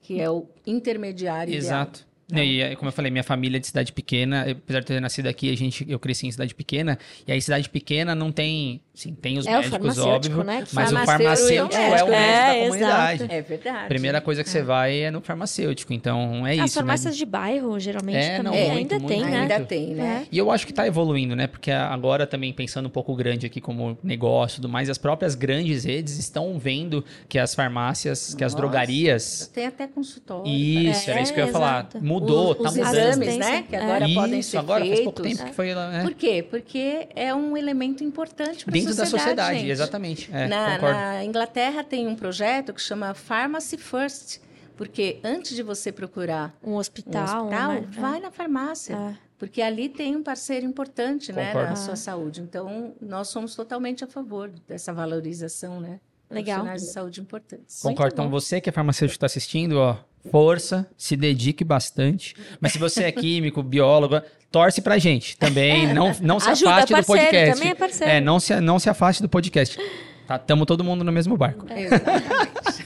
[SPEAKER 3] que é o intermediário ideal.
[SPEAKER 1] Exato. E, é, como eu falei, minha família é de cidade pequena, apesar de eu ter nascido aqui, a gente, eu cresci em cidade pequena, e aí cidade pequena não tem, sim, tem os
[SPEAKER 2] É
[SPEAKER 1] médicos, óbvio,
[SPEAKER 2] né,
[SPEAKER 1] mas o
[SPEAKER 3] farmacêutico é o
[SPEAKER 1] é o médico
[SPEAKER 2] médico.
[SPEAKER 1] da
[SPEAKER 2] É,
[SPEAKER 1] comunidade.
[SPEAKER 2] exato.
[SPEAKER 3] É verdade.
[SPEAKER 1] Primeira coisa que você vai é no farmacêutico, então é
[SPEAKER 2] As
[SPEAKER 1] isso, né?
[SPEAKER 2] farmácias de bairro, geralmente,
[SPEAKER 1] É, não,
[SPEAKER 2] também
[SPEAKER 3] muito,
[SPEAKER 2] ainda
[SPEAKER 1] muito,
[SPEAKER 2] tem,
[SPEAKER 1] muito.
[SPEAKER 2] né?
[SPEAKER 3] Ainda tem, né?
[SPEAKER 1] E eu acho que está evoluindo, né? Porque agora também pensando um pouco grande aqui como negócio e tudo mais, as próprias grandes redes estão vendo que as farmácias, que as drogarias...
[SPEAKER 3] Tem até consultório.
[SPEAKER 1] Isso,
[SPEAKER 2] É,
[SPEAKER 1] era isso que eu ia falar.
[SPEAKER 2] exato.
[SPEAKER 1] Mudou,
[SPEAKER 3] os,
[SPEAKER 1] tá
[SPEAKER 3] os
[SPEAKER 1] mudando.
[SPEAKER 3] exames, né? Que
[SPEAKER 2] É.
[SPEAKER 3] agora podem
[SPEAKER 1] Isso,
[SPEAKER 3] ser
[SPEAKER 1] agora faz pouco
[SPEAKER 3] feitos.
[SPEAKER 1] tempo que foi lá, né?
[SPEAKER 3] Por quê? Porque é um elemento importante para
[SPEAKER 1] Dentro da sociedade,
[SPEAKER 3] gente.
[SPEAKER 1] exatamente. É,
[SPEAKER 3] na, na Inglaterra tem um projeto que chama Pharmacy First, porque antes de você procurar
[SPEAKER 2] Um
[SPEAKER 3] um
[SPEAKER 2] hospital.
[SPEAKER 3] hospital,
[SPEAKER 2] né?
[SPEAKER 3] vai na farmácia.
[SPEAKER 2] É.
[SPEAKER 3] Porque ali tem um parceiro importante né, na sua saúde. Então, nós somos totalmente a favor dessa valorização, né?
[SPEAKER 2] Legal.
[SPEAKER 3] Profissionais de saúde importantes.
[SPEAKER 1] Concordo. Então, você que é farmacêutico está assistindo, ó, força, se dedique bastante. Mas se você é químico, biólogo, torce pra gente também. Não, não se
[SPEAKER 2] Ajuda,
[SPEAKER 1] afaste do
[SPEAKER 2] parceiro,
[SPEAKER 1] podcast.
[SPEAKER 2] também é parceiro.
[SPEAKER 1] É, não se, não se afaste do podcast. Tá, tamo todo mundo no mesmo barco.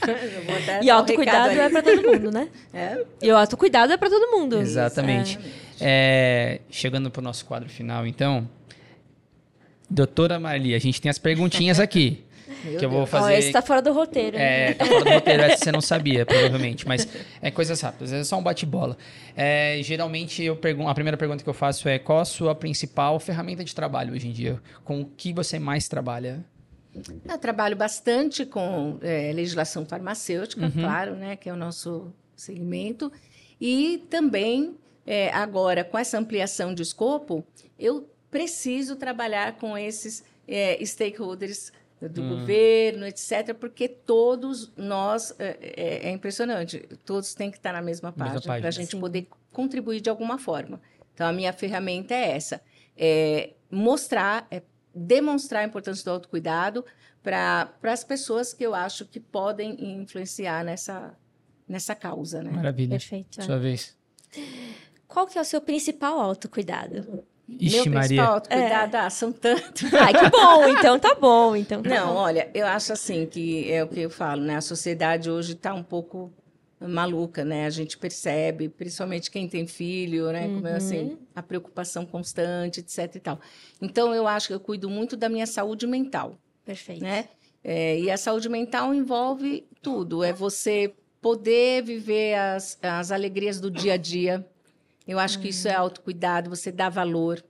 [SPEAKER 3] Até
[SPEAKER 2] E
[SPEAKER 3] um
[SPEAKER 2] autocuidado é pra todo mundo, né?
[SPEAKER 3] É?
[SPEAKER 2] E o autocuidado é pra todo mundo.
[SPEAKER 1] Exatamente. É, chegando pro nosso quadro final, então. Doutora Marli, a gente tem as perguntinhas aqui.
[SPEAKER 3] Meu
[SPEAKER 1] que eu vou
[SPEAKER 3] Deus.
[SPEAKER 1] fazer.
[SPEAKER 2] Ó, esse tá fora do roteiro.
[SPEAKER 1] É, tá fora do roteiro, essa você não sabia, provavelmente. Mas é coisas rápidas, é só um bate-bola. É, geralmente, eu pergun a primeira pergunta que eu faço é: qual a sua principal ferramenta de trabalho hoje em dia? Com o que você mais trabalha?
[SPEAKER 3] Eu trabalho bastante com é, legislação farmacêutica,
[SPEAKER 1] Uhum.
[SPEAKER 3] claro, né, que é o nosso segmento, e também é, agora com essa ampliação de escopo, eu preciso trabalhar com esses é, stakeholders do
[SPEAKER 1] Hum.
[SPEAKER 3] governo, etc., porque todos nós é, é- é impressionante, todos têm que estar na mesma página
[SPEAKER 1] página.
[SPEAKER 3] para a gente
[SPEAKER 2] Sim.
[SPEAKER 3] poder contribuir de alguma forma. Então a minha ferramenta é essa, é mostrar, é demonstrar a importância do autocuidado para as pessoas que eu acho que podem influenciar nessa, nessa causa, né?
[SPEAKER 1] Maravilha.
[SPEAKER 2] Perfeito.
[SPEAKER 1] Sua vez.
[SPEAKER 2] Qual que é o seu principal autocuidado?
[SPEAKER 1] Ixi,
[SPEAKER 3] Meu
[SPEAKER 1] Maria.
[SPEAKER 3] principal autocuidado, ah, são tantos.
[SPEAKER 2] Ai, que bom, então tá bom. Então tá
[SPEAKER 3] Não,
[SPEAKER 2] bom.
[SPEAKER 3] olha, eu acho assim que é o que eu falo, né? A sociedade hoje está um pouco maluca, né? A gente percebe, principalmente quem tem filho, né? Como é assim, a preocupação constante, etc e tal. Então, eu acho que eu cuido muito da minha saúde mental.
[SPEAKER 2] Perfeito.
[SPEAKER 3] né? É, e a saúde mental envolve tudo. É você poder viver as, as alegrias do dia a dia. Eu acho que isso é autocuidado, você dá valor,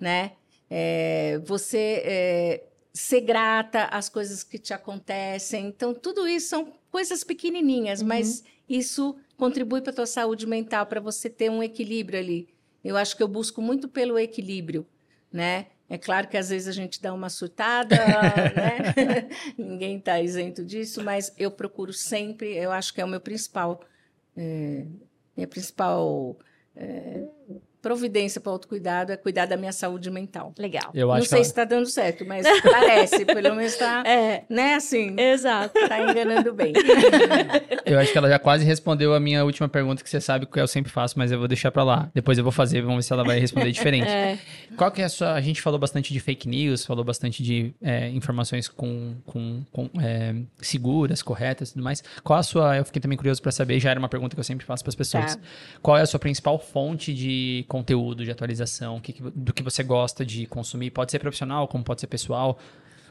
[SPEAKER 3] né? É, você é, ser grata às coisas que te acontecem. Então, tudo isso são coisas pequenininhas, mas isso contribui para a tua saúde mental, para você ter um equilíbrio ali. Eu acho que eu busco muito pelo equilíbrio, né? É claro que às vezes a gente dá uma surtada, né? Ninguém está isento disso, mas eu procuro sempre, eu acho que é o meu principal, é, minha principal é, providência para o autocuidado é cuidar da minha saúde mental.
[SPEAKER 2] Legal.
[SPEAKER 1] Eu
[SPEAKER 3] Não
[SPEAKER 1] acho
[SPEAKER 3] sei
[SPEAKER 1] que
[SPEAKER 3] se está dando certo, mas parece, pelo menos está,
[SPEAKER 2] É,
[SPEAKER 3] né, assim,
[SPEAKER 2] exato.
[SPEAKER 3] está enganando bem.
[SPEAKER 1] eu acho que ela já quase respondeu a minha última pergunta, que você sabe que eu sempre faço, mas eu vou deixar pra lá. Depois eu vou fazer, vamos ver se ela vai responder diferente.
[SPEAKER 2] É.
[SPEAKER 1] Qual que é a sua. A gente falou bastante de fake news, falou bastante de é, informações com, com, com, é, seguras, corretas e tudo mais. Qual a sua. Eu fiquei também curioso pra saber, já era uma pergunta que eu sempre faço pras pessoas.
[SPEAKER 3] Tá.
[SPEAKER 1] Qual é a sua principal fonte de conteúdo, de atualização? Que do que você gosta de consumir? Pode ser profissional, como pode ser pessoal?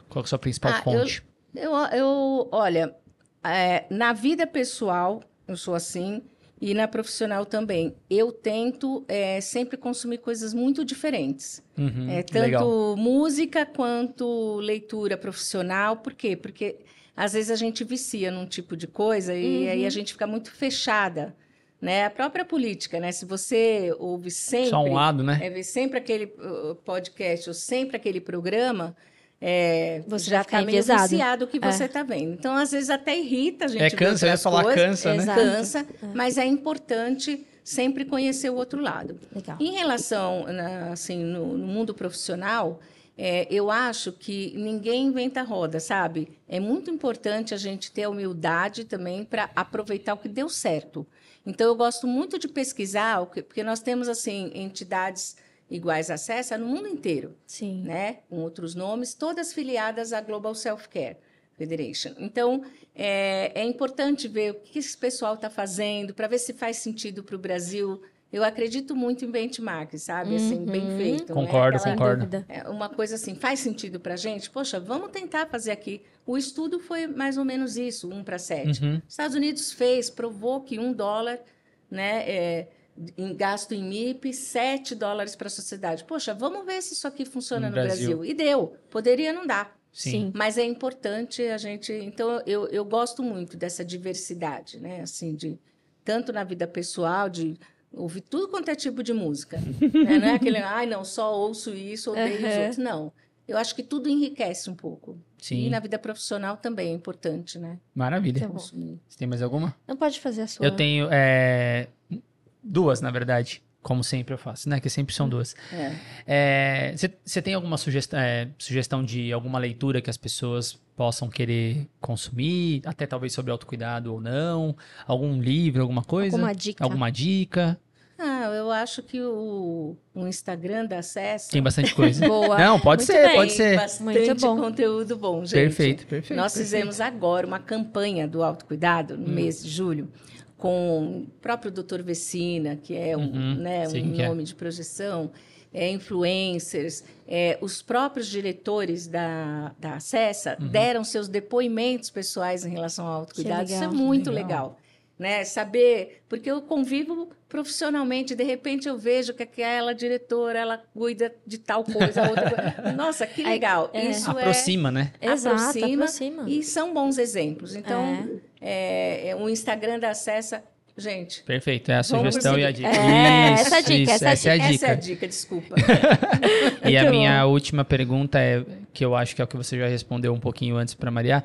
[SPEAKER 1] Qual é a sua principal
[SPEAKER 3] Ah,
[SPEAKER 1] fonte?
[SPEAKER 3] Eu, eu olha, é, na vida pessoal, eu sou assim, e na profissional também. Eu tento é, sempre consumir coisas muito diferentes.
[SPEAKER 1] Uhum,
[SPEAKER 3] É, tanto
[SPEAKER 1] legal.
[SPEAKER 3] música quanto leitura profissional. Por quê? Porque às vezes a gente vicia num tipo de coisa e
[SPEAKER 2] Uhum.
[SPEAKER 3] aí a gente fica muito fechada. Né? A própria política, né? Se você ouve sempre
[SPEAKER 1] Só um lado, né?
[SPEAKER 3] é ver sempre aquele uh, podcast ou sempre aquele programa, é,
[SPEAKER 2] Você
[SPEAKER 3] já está meio
[SPEAKER 2] enviesado.
[SPEAKER 3] viciado o que
[SPEAKER 2] É.
[SPEAKER 3] você está vendo. Então, às vezes, até irrita a gente
[SPEAKER 1] É cansa,
[SPEAKER 3] outras
[SPEAKER 1] falar
[SPEAKER 3] coisas,
[SPEAKER 1] cansa, né?
[SPEAKER 3] Cansa, mas é importante sempre conhecer o outro lado.
[SPEAKER 2] Legal.
[SPEAKER 3] Em relação, na- assim, no, no mundo profissional, é, eu acho que ninguém inventa roda, sabe? É muito importante a gente ter a humildade também para aproveitar o que deu certo. Então, eu gosto muito de pesquisar, porque nós temos, assim, entidades iguais acesso no mundo inteiro.
[SPEAKER 2] Sim.
[SPEAKER 3] Né? Com outros nomes, todas filiadas à Global Self Care Federation. Então, é, é importante ver o que esse pessoal está fazendo, para ver se faz sentido para o Brasil eu acredito muito em benchmark, sabe? Assim,
[SPEAKER 2] Uhum.
[SPEAKER 3] bem feito.
[SPEAKER 1] Concordo,
[SPEAKER 3] né?
[SPEAKER 1] Concordo.
[SPEAKER 3] É, uma coisa assim, faz sentido para a gente? Poxa, vamos tentar fazer aqui. O estudo foi mais ou menos isso, 1 para 7.
[SPEAKER 1] Uhum.
[SPEAKER 3] Estados Unidos fez, provou que um dólar né, é, em gasto em MIP, 7 dólares para a sociedade. Poxa, vamos ver se isso aqui funciona
[SPEAKER 1] No
[SPEAKER 3] no,
[SPEAKER 1] Brasil.
[SPEAKER 3] Brasil. E deu. Poderia não dar.
[SPEAKER 1] Sim.
[SPEAKER 2] Sim.
[SPEAKER 3] Mas é importante a gente. Então, eu, eu gosto muito dessa diversidade, né? Assim, de tanto na vida pessoal, de ouvir tudo quanto é tipo de música. né? Não é aquele, ai, não, só ouço isso, odeio os
[SPEAKER 2] Uhum.
[SPEAKER 3] outros. Não. Eu acho que tudo enriquece um pouco.
[SPEAKER 1] Sim.
[SPEAKER 3] E na vida profissional também é importante, né?
[SPEAKER 1] Maravilha.
[SPEAKER 2] Tá.
[SPEAKER 1] Você tem mais alguma?
[SPEAKER 2] Não pode fazer a sua.
[SPEAKER 1] Eu tenho é, duas, na verdade. Como sempre eu faço, né? Que sempre são duas.
[SPEAKER 3] É.
[SPEAKER 1] Você tem alguma sugestão, é, sugestão de alguma leitura que as pessoas possam querer consumir? Até talvez sobre autocuidado ou não? Algum livro, alguma coisa?
[SPEAKER 2] Alguma dica?
[SPEAKER 1] Alguma dica?
[SPEAKER 3] Ah, eu acho que o, o Instagram da Acessa
[SPEAKER 1] Tem bastante coisa.
[SPEAKER 2] Boa.
[SPEAKER 1] Não, pode
[SPEAKER 2] Muito
[SPEAKER 1] ser,
[SPEAKER 2] bem.
[SPEAKER 1] pode ser.
[SPEAKER 3] bastante
[SPEAKER 2] Muito bom.
[SPEAKER 3] conteúdo bom, gente.
[SPEAKER 1] Perfeito, perfeito.
[SPEAKER 3] Nós
[SPEAKER 1] perfeito.
[SPEAKER 3] fizemos agora uma campanha do autocuidado
[SPEAKER 1] Hum.
[SPEAKER 3] no mês de julho com o próprio Dr. Vecina, que é um,
[SPEAKER 1] Uhum,
[SPEAKER 3] né,
[SPEAKER 1] sei
[SPEAKER 3] um
[SPEAKER 1] é.
[SPEAKER 3] nome de projeção, é, influencers, é, os próprios diretores da, da Acessa
[SPEAKER 1] Uhum.
[SPEAKER 3] deram seus depoimentos pessoais em relação ao autocuidado. Isso é muito
[SPEAKER 1] Legal.
[SPEAKER 3] legal. Né? Saber, porque eu convivo profissionalmente, de repente eu vejo que aquela diretora, ela cuida de tal coisa, outra coisa. Nossa, que legal.
[SPEAKER 2] é.
[SPEAKER 3] Isso é
[SPEAKER 1] Aproxima, né?
[SPEAKER 2] Exato,
[SPEAKER 3] aproxima
[SPEAKER 2] aproxima.
[SPEAKER 3] e são bons exemplos. Então, é, é, o Instagram da Acessa, gente.
[SPEAKER 1] Perfeito, é a sugestão e a dica.
[SPEAKER 2] É,
[SPEAKER 1] Isso,
[SPEAKER 2] essa é a dica,
[SPEAKER 1] isso,
[SPEAKER 2] essa é a
[SPEAKER 1] essa é a
[SPEAKER 3] Essa é
[SPEAKER 1] dica.
[SPEAKER 3] a dica, desculpa.
[SPEAKER 1] E a minha última pergunta é, que eu acho que é o que você já respondeu um pouquinho antes para Maria.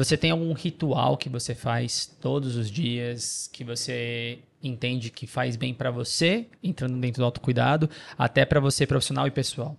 [SPEAKER 1] Você tem algum ritual que você faz todos os dias, que você entende que faz bem para você, entrando dentro do autocuidado, até para você profissional e pessoal?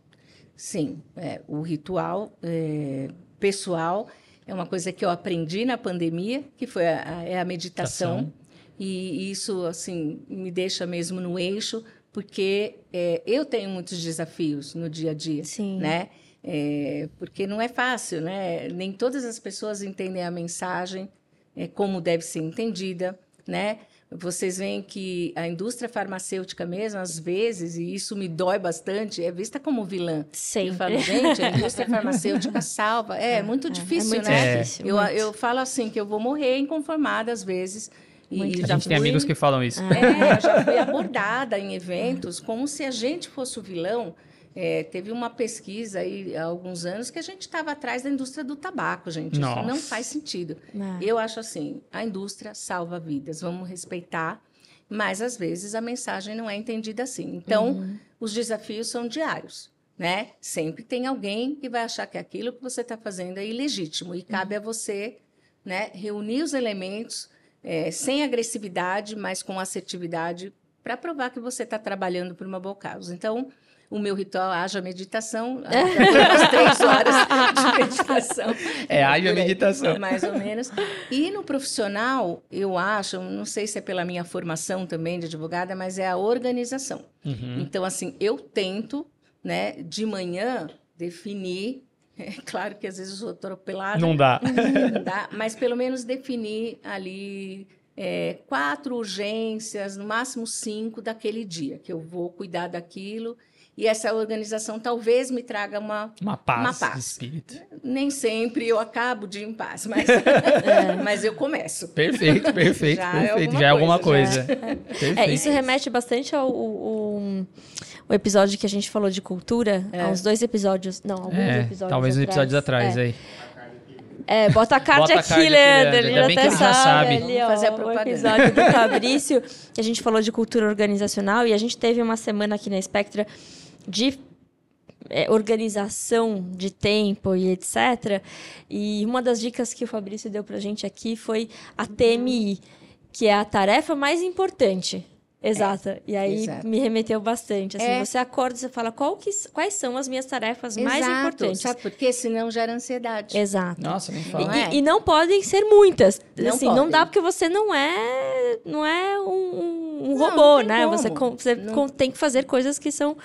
[SPEAKER 3] Sim, é, o ritual é, pessoal é uma coisa que eu aprendi na pandemia, que foi a, a- é a meditação.
[SPEAKER 1] Meditação.
[SPEAKER 3] E isso, assim, me deixa mesmo no eixo, porque é, eu tenho muitos desafios no dia a dia.
[SPEAKER 2] Sim.
[SPEAKER 3] né? É, porque não é fácil, né? Nem todas as pessoas entendem a mensagem é, como deve ser entendida, né? Vocês veem que a indústria farmacêutica mesmo, às vezes, e isso me dói bastante, é vista como vilã.
[SPEAKER 2] Sempre.
[SPEAKER 3] Eu falo, gente, a indústria farmacêutica salva. É, muito difícil,
[SPEAKER 2] é muito
[SPEAKER 3] né?
[SPEAKER 2] difícil.
[SPEAKER 3] Eu,
[SPEAKER 2] muito.
[SPEAKER 3] eu falo assim, que eu vou morrer inconformada às vezes. E
[SPEAKER 1] A
[SPEAKER 3] já
[SPEAKER 1] gente tem
[SPEAKER 3] fui-
[SPEAKER 1] amigos que falam isso.
[SPEAKER 3] é, já fui abordada em eventos como se a gente fosse o vilão. É, teve uma pesquisa aí há alguns anos que a gente estava atrás da indústria do tabaco, gente. Isso
[SPEAKER 1] Nossa.
[SPEAKER 3] não faz sentido.
[SPEAKER 2] Ah,
[SPEAKER 3] Eu acho assim, a indústria salva vidas, vamos respeitar, mas às vezes a mensagem não é entendida assim. Então,
[SPEAKER 2] Uhum.
[SPEAKER 3] os desafios são diários, né? Sempre tem alguém que vai achar que aquilo que você está fazendo é ilegítimo e cabe a você, né, reunir os elementos é, sem agressividade, mas com assertividade para provar que você está trabalhando por uma boa causa. Então, o meu ritual haja meditação, umas três horas de meditação.
[SPEAKER 1] É, haja meditação.
[SPEAKER 3] Mais ou menos. E no profissional, eu acho, não sei se é pela minha formação também de advogada, mas é a organização.
[SPEAKER 1] Uhum.
[SPEAKER 3] Então, assim, eu tento, né, de manhã, definir. É claro que às vezes eu sou atropelada,
[SPEAKER 1] Não dá.
[SPEAKER 3] não dá, mas pelo menos definir ali é, quatro urgências, no máximo cinco daquele dia, que eu vou cuidar daquilo. E essa organização talvez me traga uma.
[SPEAKER 1] Uma paz,
[SPEAKER 3] Uma
[SPEAKER 1] de
[SPEAKER 3] paz.
[SPEAKER 1] espírito.
[SPEAKER 3] Nem sempre eu acabo de ir em paz, mas, mas eu começo.
[SPEAKER 1] Perfeito, perfeito,
[SPEAKER 3] Já é
[SPEAKER 1] perfeito.
[SPEAKER 3] alguma
[SPEAKER 1] Já é alguma
[SPEAKER 3] coisa,
[SPEAKER 1] coisa. Perfeito.
[SPEAKER 2] É, isso remete bastante ao, ao- ao episódio que a gente falou de cultura,
[SPEAKER 3] É.
[SPEAKER 2] uns dois episódios. Não, alguns
[SPEAKER 1] É,
[SPEAKER 2] episódios.
[SPEAKER 1] talvez uns episódios atrás
[SPEAKER 2] É.
[SPEAKER 1] aí.
[SPEAKER 2] É, bota a card
[SPEAKER 1] Bota a
[SPEAKER 2] aqui, Leandro. Ele
[SPEAKER 1] Ainda
[SPEAKER 2] já
[SPEAKER 1] bem que
[SPEAKER 2] até
[SPEAKER 1] ele já
[SPEAKER 2] sabe.
[SPEAKER 1] sabe.
[SPEAKER 2] Ali, ó,
[SPEAKER 3] fazer a
[SPEAKER 2] o
[SPEAKER 3] propaganda.
[SPEAKER 2] episódio do Fabrício, que a gente falou de cultura organizacional. E a gente teve uma semana aqui na Spectra de é, organização de tempo e etc. E uma das dicas que o Fabrício deu pra gente aqui foi a TMI, que é a tarefa mais importante. Exato. E aí
[SPEAKER 3] Exato.
[SPEAKER 2] me remeteu bastante. Assim,
[SPEAKER 3] É.
[SPEAKER 2] você acorda e você fala qual que, quais são as minhas tarefas mais
[SPEAKER 3] Exato,
[SPEAKER 2] importantes.
[SPEAKER 3] Sabe por quê? Senão gera ansiedade.
[SPEAKER 2] Exato.
[SPEAKER 1] Nossa, nem
[SPEAKER 2] E,
[SPEAKER 1] fala.
[SPEAKER 3] Não é?
[SPEAKER 2] e- e não podem ser muitas.
[SPEAKER 3] Não
[SPEAKER 2] assim, não dá porque você não é, não é um, um- um
[SPEAKER 3] Não,
[SPEAKER 2] robô, né?
[SPEAKER 3] como.
[SPEAKER 2] Você, você
[SPEAKER 3] Não-
[SPEAKER 2] tem que fazer coisas que são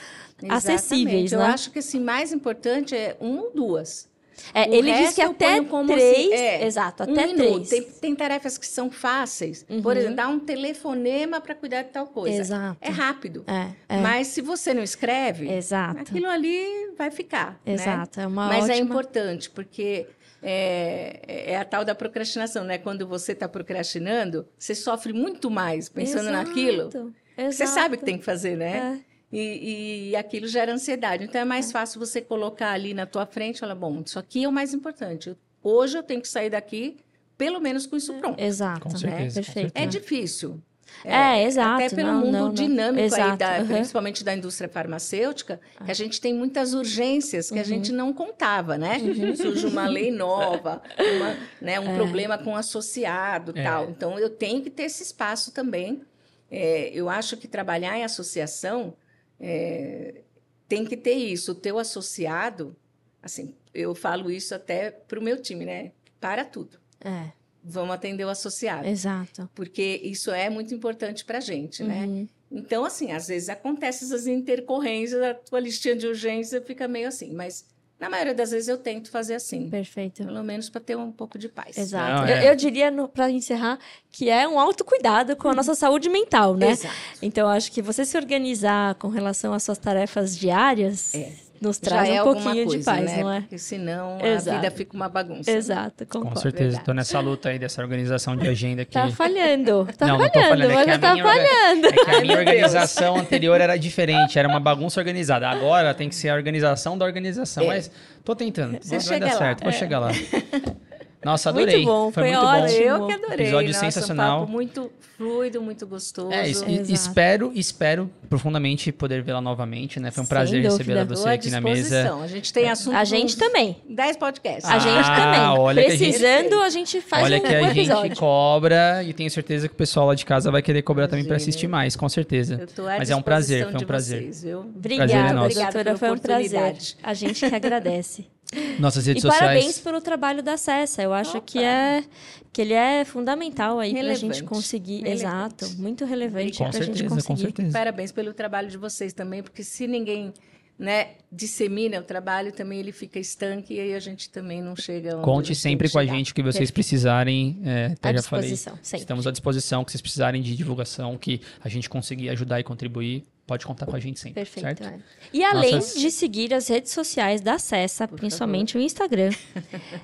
[SPEAKER 2] acessíveis,
[SPEAKER 3] Exatamente. Eu
[SPEAKER 2] né?
[SPEAKER 3] acho que assim, mais importante é uma ou duas.
[SPEAKER 2] É, ele diz que
[SPEAKER 3] eu
[SPEAKER 2] até três.
[SPEAKER 3] assim, é,
[SPEAKER 2] exato,
[SPEAKER 3] um
[SPEAKER 2] até
[SPEAKER 3] minuto.
[SPEAKER 2] três.
[SPEAKER 3] Tem, tem tarefas que são fáceis. Por
[SPEAKER 2] Uhum.
[SPEAKER 3] exemplo, dar um telefonema para cuidar de tal coisa.
[SPEAKER 2] Exato.
[SPEAKER 3] É rápido.
[SPEAKER 2] É, é.
[SPEAKER 3] Mas se você não escreve,
[SPEAKER 2] Exato.
[SPEAKER 3] aquilo ali vai ficar. né?
[SPEAKER 2] Exato. É uma
[SPEAKER 3] Mas é
[SPEAKER 2] ótima...
[SPEAKER 3] importante, porque é, é a tal da procrastinação, né? Quando você está procrastinando, você sofre muito mais pensando
[SPEAKER 2] Exato,
[SPEAKER 3] naquilo. Você
[SPEAKER 2] exato.
[SPEAKER 3] sabe que tem que fazer, né?
[SPEAKER 2] É.
[SPEAKER 3] E, e aquilo gera ansiedade. Então é mais fácil você colocar ali na tua frente e falar: bom, isso aqui é o mais importante. Hoje eu tenho que sair daqui, pelo menos com isso pronto.
[SPEAKER 2] Exato.
[SPEAKER 1] Com
[SPEAKER 2] né?
[SPEAKER 1] certeza, com
[SPEAKER 2] Perfeito.
[SPEAKER 3] É difícil.
[SPEAKER 2] É, exato.
[SPEAKER 3] Até pelo
[SPEAKER 2] Não,
[SPEAKER 3] mundo
[SPEAKER 2] não, não.
[SPEAKER 3] dinâmico aí,
[SPEAKER 2] Exato,
[SPEAKER 3] da-.
[SPEAKER 2] Ah.
[SPEAKER 3] principalmente da indústria farmacêutica, que a gente tem muitas urgências que a gente
[SPEAKER 2] Uhum.
[SPEAKER 3] não contava, né? Surge uma lei nova, uma, né, um
[SPEAKER 2] É.
[SPEAKER 3] problema com associado
[SPEAKER 1] É.
[SPEAKER 3] tal. Então, eu tenho que ter esse espaço também. É, eu acho que trabalhar em associação é, tem que ter isso. O teu associado, assim, eu falo isso até para o meu time, né? Para tudo.
[SPEAKER 2] É,
[SPEAKER 3] Vamos atender o associado.
[SPEAKER 2] exato.
[SPEAKER 3] Porque isso é muito importante para a gente, né?
[SPEAKER 2] Uhum.
[SPEAKER 3] Então, assim, às vezes acontecem essas intercorrências, a tua listinha de urgência fica meio assim, mas na maioria das vezes eu tento fazer assim,
[SPEAKER 2] Perfeito.
[SPEAKER 3] pelo menos para ter um pouco de paz.
[SPEAKER 2] Exato.
[SPEAKER 1] Não,
[SPEAKER 2] eu,
[SPEAKER 1] é.
[SPEAKER 2] eu diria, para encerrar, que é um autocuidado com a nossa saúde mental, né?
[SPEAKER 3] Exato.
[SPEAKER 2] Então, acho que você se organizar com relação às suas tarefas diárias
[SPEAKER 3] É.
[SPEAKER 2] nos traz
[SPEAKER 3] é
[SPEAKER 2] um pouquinho
[SPEAKER 3] coisa,
[SPEAKER 2] de paz,
[SPEAKER 3] né?
[SPEAKER 2] não é?
[SPEAKER 3] Porque senão a
[SPEAKER 2] Exato.
[SPEAKER 3] vida fica uma bagunça.
[SPEAKER 2] Exato,
[SPEAKER 1] Com
[SPEAKER 2] concordo.
[SPEAKER 1] certeza.
[SPEAKER 3] verdade.
[SPEAKER 1] Tô nessa luta aí dessa organização de agenda aqui.
[SPEAKER 2] Tá falhando. Tá
[SPEAKER 1] Não, não tô
[SPEAKER 2] falhando,
[SPEAKER 1] falhando, é que
[SPEAKER 2] mas
[SPEAKER 1] a
[SPEAKER 2] tá
[SPEAKER 1] minha
[SPEAKER 2] falhando.
[SPEAKER 1] É que a minha organização anterior era diferente, era uma bagunça organizada. Agora tem que ser a organização da organização.
[SPEAKER 3] É.
[SPEAKER 1] Mas tô tentando.
[SPEAKER 3] Você
[SPEAKER 1] vai
[SPEAKER 3] chega
[SPEAKER 1] dar
[SPEAKER 3] lá.
[SPEAKER 1] certo, vou
[SPEAKER 3] É.
[SPEAKER 1] chegar lá. Nossa,
[SPEAKER 2] Muito
[SPEAKER 1] adorei.
[SPEAKER 2] bom, foi
[SPEAKER 1] muito
[SPEAKER 2] ótimo.
[SPEAKER 3] Eu que adorei.
[SPEAKER 1] Episódio
[SPEAKER 3] Nossa,
[SPEAKER 1] sensacional.
[SPEAKER 3] Um papo muito fluido, muito gostoso.
[SPEAKER 1] É, es-
[SPEAKER 2] Exato.
[SPEAKER 1] espero, espero profundamente poder vê-la novamente, né? Foi um
[SPEAKER 2] Sem
[SPEAKER 1] prazer recebê-la você aqui na mesa.
[SPEAKER 3] A gente tem assunto
[SPEAKER 2] A gente também.
[SPEAKER 3] 10 podcasts.
[SPEAKER 2] A gente
[SPEAKER 1] Ah,
[SPEAKER 2] também.
[SPEAKER 1] olha que a gente-
[SPEAKER 2] Precisando, a gente faz
[SPEAKER 1] Olha
[SPEAKER 2] um,
[SPEAKER 1] que a
[SPEAKER 2] episódio.
[SPEAKER 1] gente cobra e tenho certeza que o pessoal lá de casa vai querer cobrar também para assistir mais, com certeza.
[SPEAKER 3] Eu tô à
[SPEAKER 1] Mas é um prazer, foi um prazer.
[SPEAKER 3] Vocês, viu?
[SPEAKER 2] Obrigada,
[SPEAKER 1] Prazer é nosso.
[SPEAKER 3] Obrigada
[SPEAKER 2] doutora. Foi um prazer. A gente que agradece.
[SPEAKER 1] Nossas redes
[SPEAKER 2] e
[SPEAKER 1] sociais.
[SPEAKER 2] parabéns pelo trabalho da Cessa. Eu acho que
[SPEAKER 3] Opa.
[SPEAKER 2] é que ele é fundamental aí pra
[SPEAKER 3] Relevante.
[SPEAKER 2] gente conseguir.
[SPEAKER 3] Relevante.
[SPEAKER 2] Exato, muito relevante
[SPEAKER 1] Com
[SPEAKER 2] pra gente conseguir.
[SPEAKER 1] com certeza.
[SPEAKER 3] Parabéns pelo trabalho de vocês também, porque se ninguém né, dissemina o trabalho, também ele fica estanque e aí a gente também não chega onde a
[SPEAKER 1] Conte sempre
[SPEAKER 3] que
[SPEAKER 1] com a
[SPEAKER 3] chegar.
[SPEAKER 1] gente que vocês
[SPEAKER 2] Perfeito.
[SPEAKER 1] precisarem. É, até
[SPEAKER 2] À
[SPEAKER 1] já falei.
[SPEAKER 2] disposição, sempre.
[SPEAKER 1] Estamos à disposição, que vocês precisarem de divulgação, que a gente conseguir ajudar e contribuir, pode contar com a gente sempre.
[SPEAKER 2] Perfeito.
[SPEAKER 1] Certo?
[SPEAKER 2] é. E além
[SPEAKER 1] Nossas-
[SPEAKER 2] de seguir as redes sociais da Cessa, principalmente o Instagram,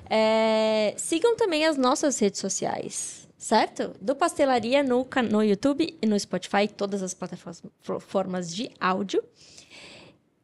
[SPEAKER 2] é, sigam também as nossas redes sociais, certo? Do Pastelaria no, no YouTube e no Spotify, todas as plataformas de áudio.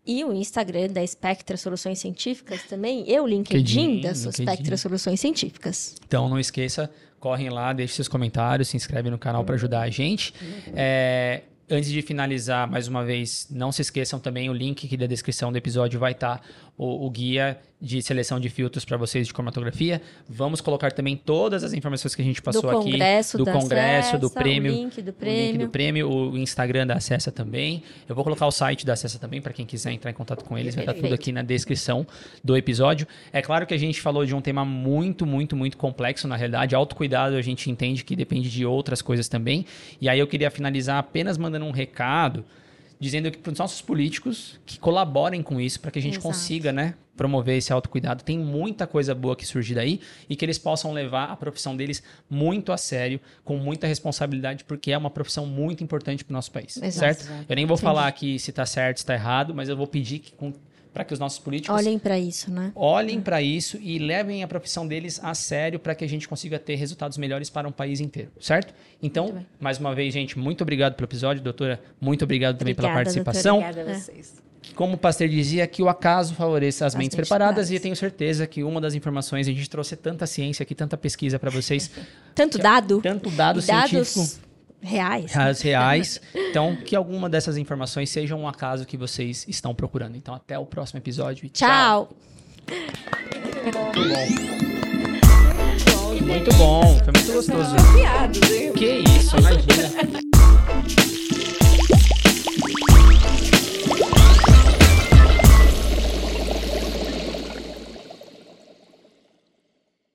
[SPEAKER 2] E o Instagram da Spectra Soluções Científicas também, e o LinkedIn
[SPEAKER 1] LinkedIn,
[SPEAKER 2] da
[SPEAKER 1] LinkedIn.
[SPEAKER 2] Spectra Soluções Científicas.
[SPEAKER 1] Então não esqueça, correm lá, deixe seus comentários, se inscreve no canal para ajudar a gente. É, antes de finalizar, mais uma vez, não se esqueçam também, o link aqui da descrição do episódio vai estar o, o guia de seleção de filtros para vocês de cromatografia. Vamos colocar também todas as informações que a gente passou
[SPEAKER 2] do
[SPEAKER 1] aqui.
[SPEAKER 2] congresso
[SPEAKER 1] do congresso, do
[SPEAKER 2] Cessa,
[SPEAKER 1] prêmio,
[SPEAKER 2] o link do
[SPEAKER 1] O
[SPEAKER 2] prêmio.
[SPEAKER 1] link do prêmio, o Instagram da Acessa também. Eu vou colocar o site da Acessa também para quem quiser entrar em contato com eles. Vai estar tudo
[SPEAKER 2] Perfeito.
[SPEAKER 1] aqui na descrição do episódio. É claro que a gente falou de um tema muito, muito, muito complexo, na realidade. Autocuidado a gente entende que depende de outras coisas também. E aí eu queria finalizar apenas mandando um recado, dizendo que para os nossos políticos que colaborem com isso, para que a gente
[SPEAKER 2] Exato.
[SPEAKER 1] consiga, né? Promover esse autocuidado. Tem muita coisa boa que surge daí e que eles possam levar a profissão deles muito a sério, com muita responsabilidade, porque é uma profissão muito importante para o nosso país.
[SPEAKER 2] Exato.
[SPEAKER 1] certo? Eu nem vou
[SPEAKER 2] Entendi.
[SPEAKER 1] falar aqui se está certo, se está errado, mas eu vou pedir que, para que os nossos políticos
[SPEAKER 2] Olhem para isso, né?
[SPEAKER 1] olhem para isso e levem a profissão deles a sério para que a gente consiga ter resultados melhores para um país inteiro, certo? Então, mais uma vez, gente, muito obrigado pelo episódio, doutora. Muito obrigado também pela
[SPEAKER 2] Obrigada,
[SPEAKER 1] participação.
[SPEAKER 3] Obrigada a
[SPEAKER 2] É.
[SPEAKER 3] vocês.
[SPEAKER 1] Como o Pasteur dizia, que o acaso favoreça as,
[SPEAKER 2] As
[SPEAKER 1] mentes
[SPEAKER 2] mentes
[SPEAKER 1] preparadas
[SPEAKER 2] preparadas.
[SPEAKER 1] e eu tenho certeza que uma das informações, a gente trouxe tanta ciência aqui, tanta pesquisa para vocês,
[SPEAKER 2] Tanto dado,
[SPEAKER 1] tanto dado
[SPEAKER 2] e dados
[SPEAKER 1] científico
[SPEAKER 2] reais.
[SPEAKER 1] as reais. Então, que alguma dessas informações seja um acaso que vocês estão procurando. Então, até o próximo episódio. e
[SPEAKER 2] Tchau.
[SPEAKER 1] Muito bom, foi muito gostoso. Que isso, imagina.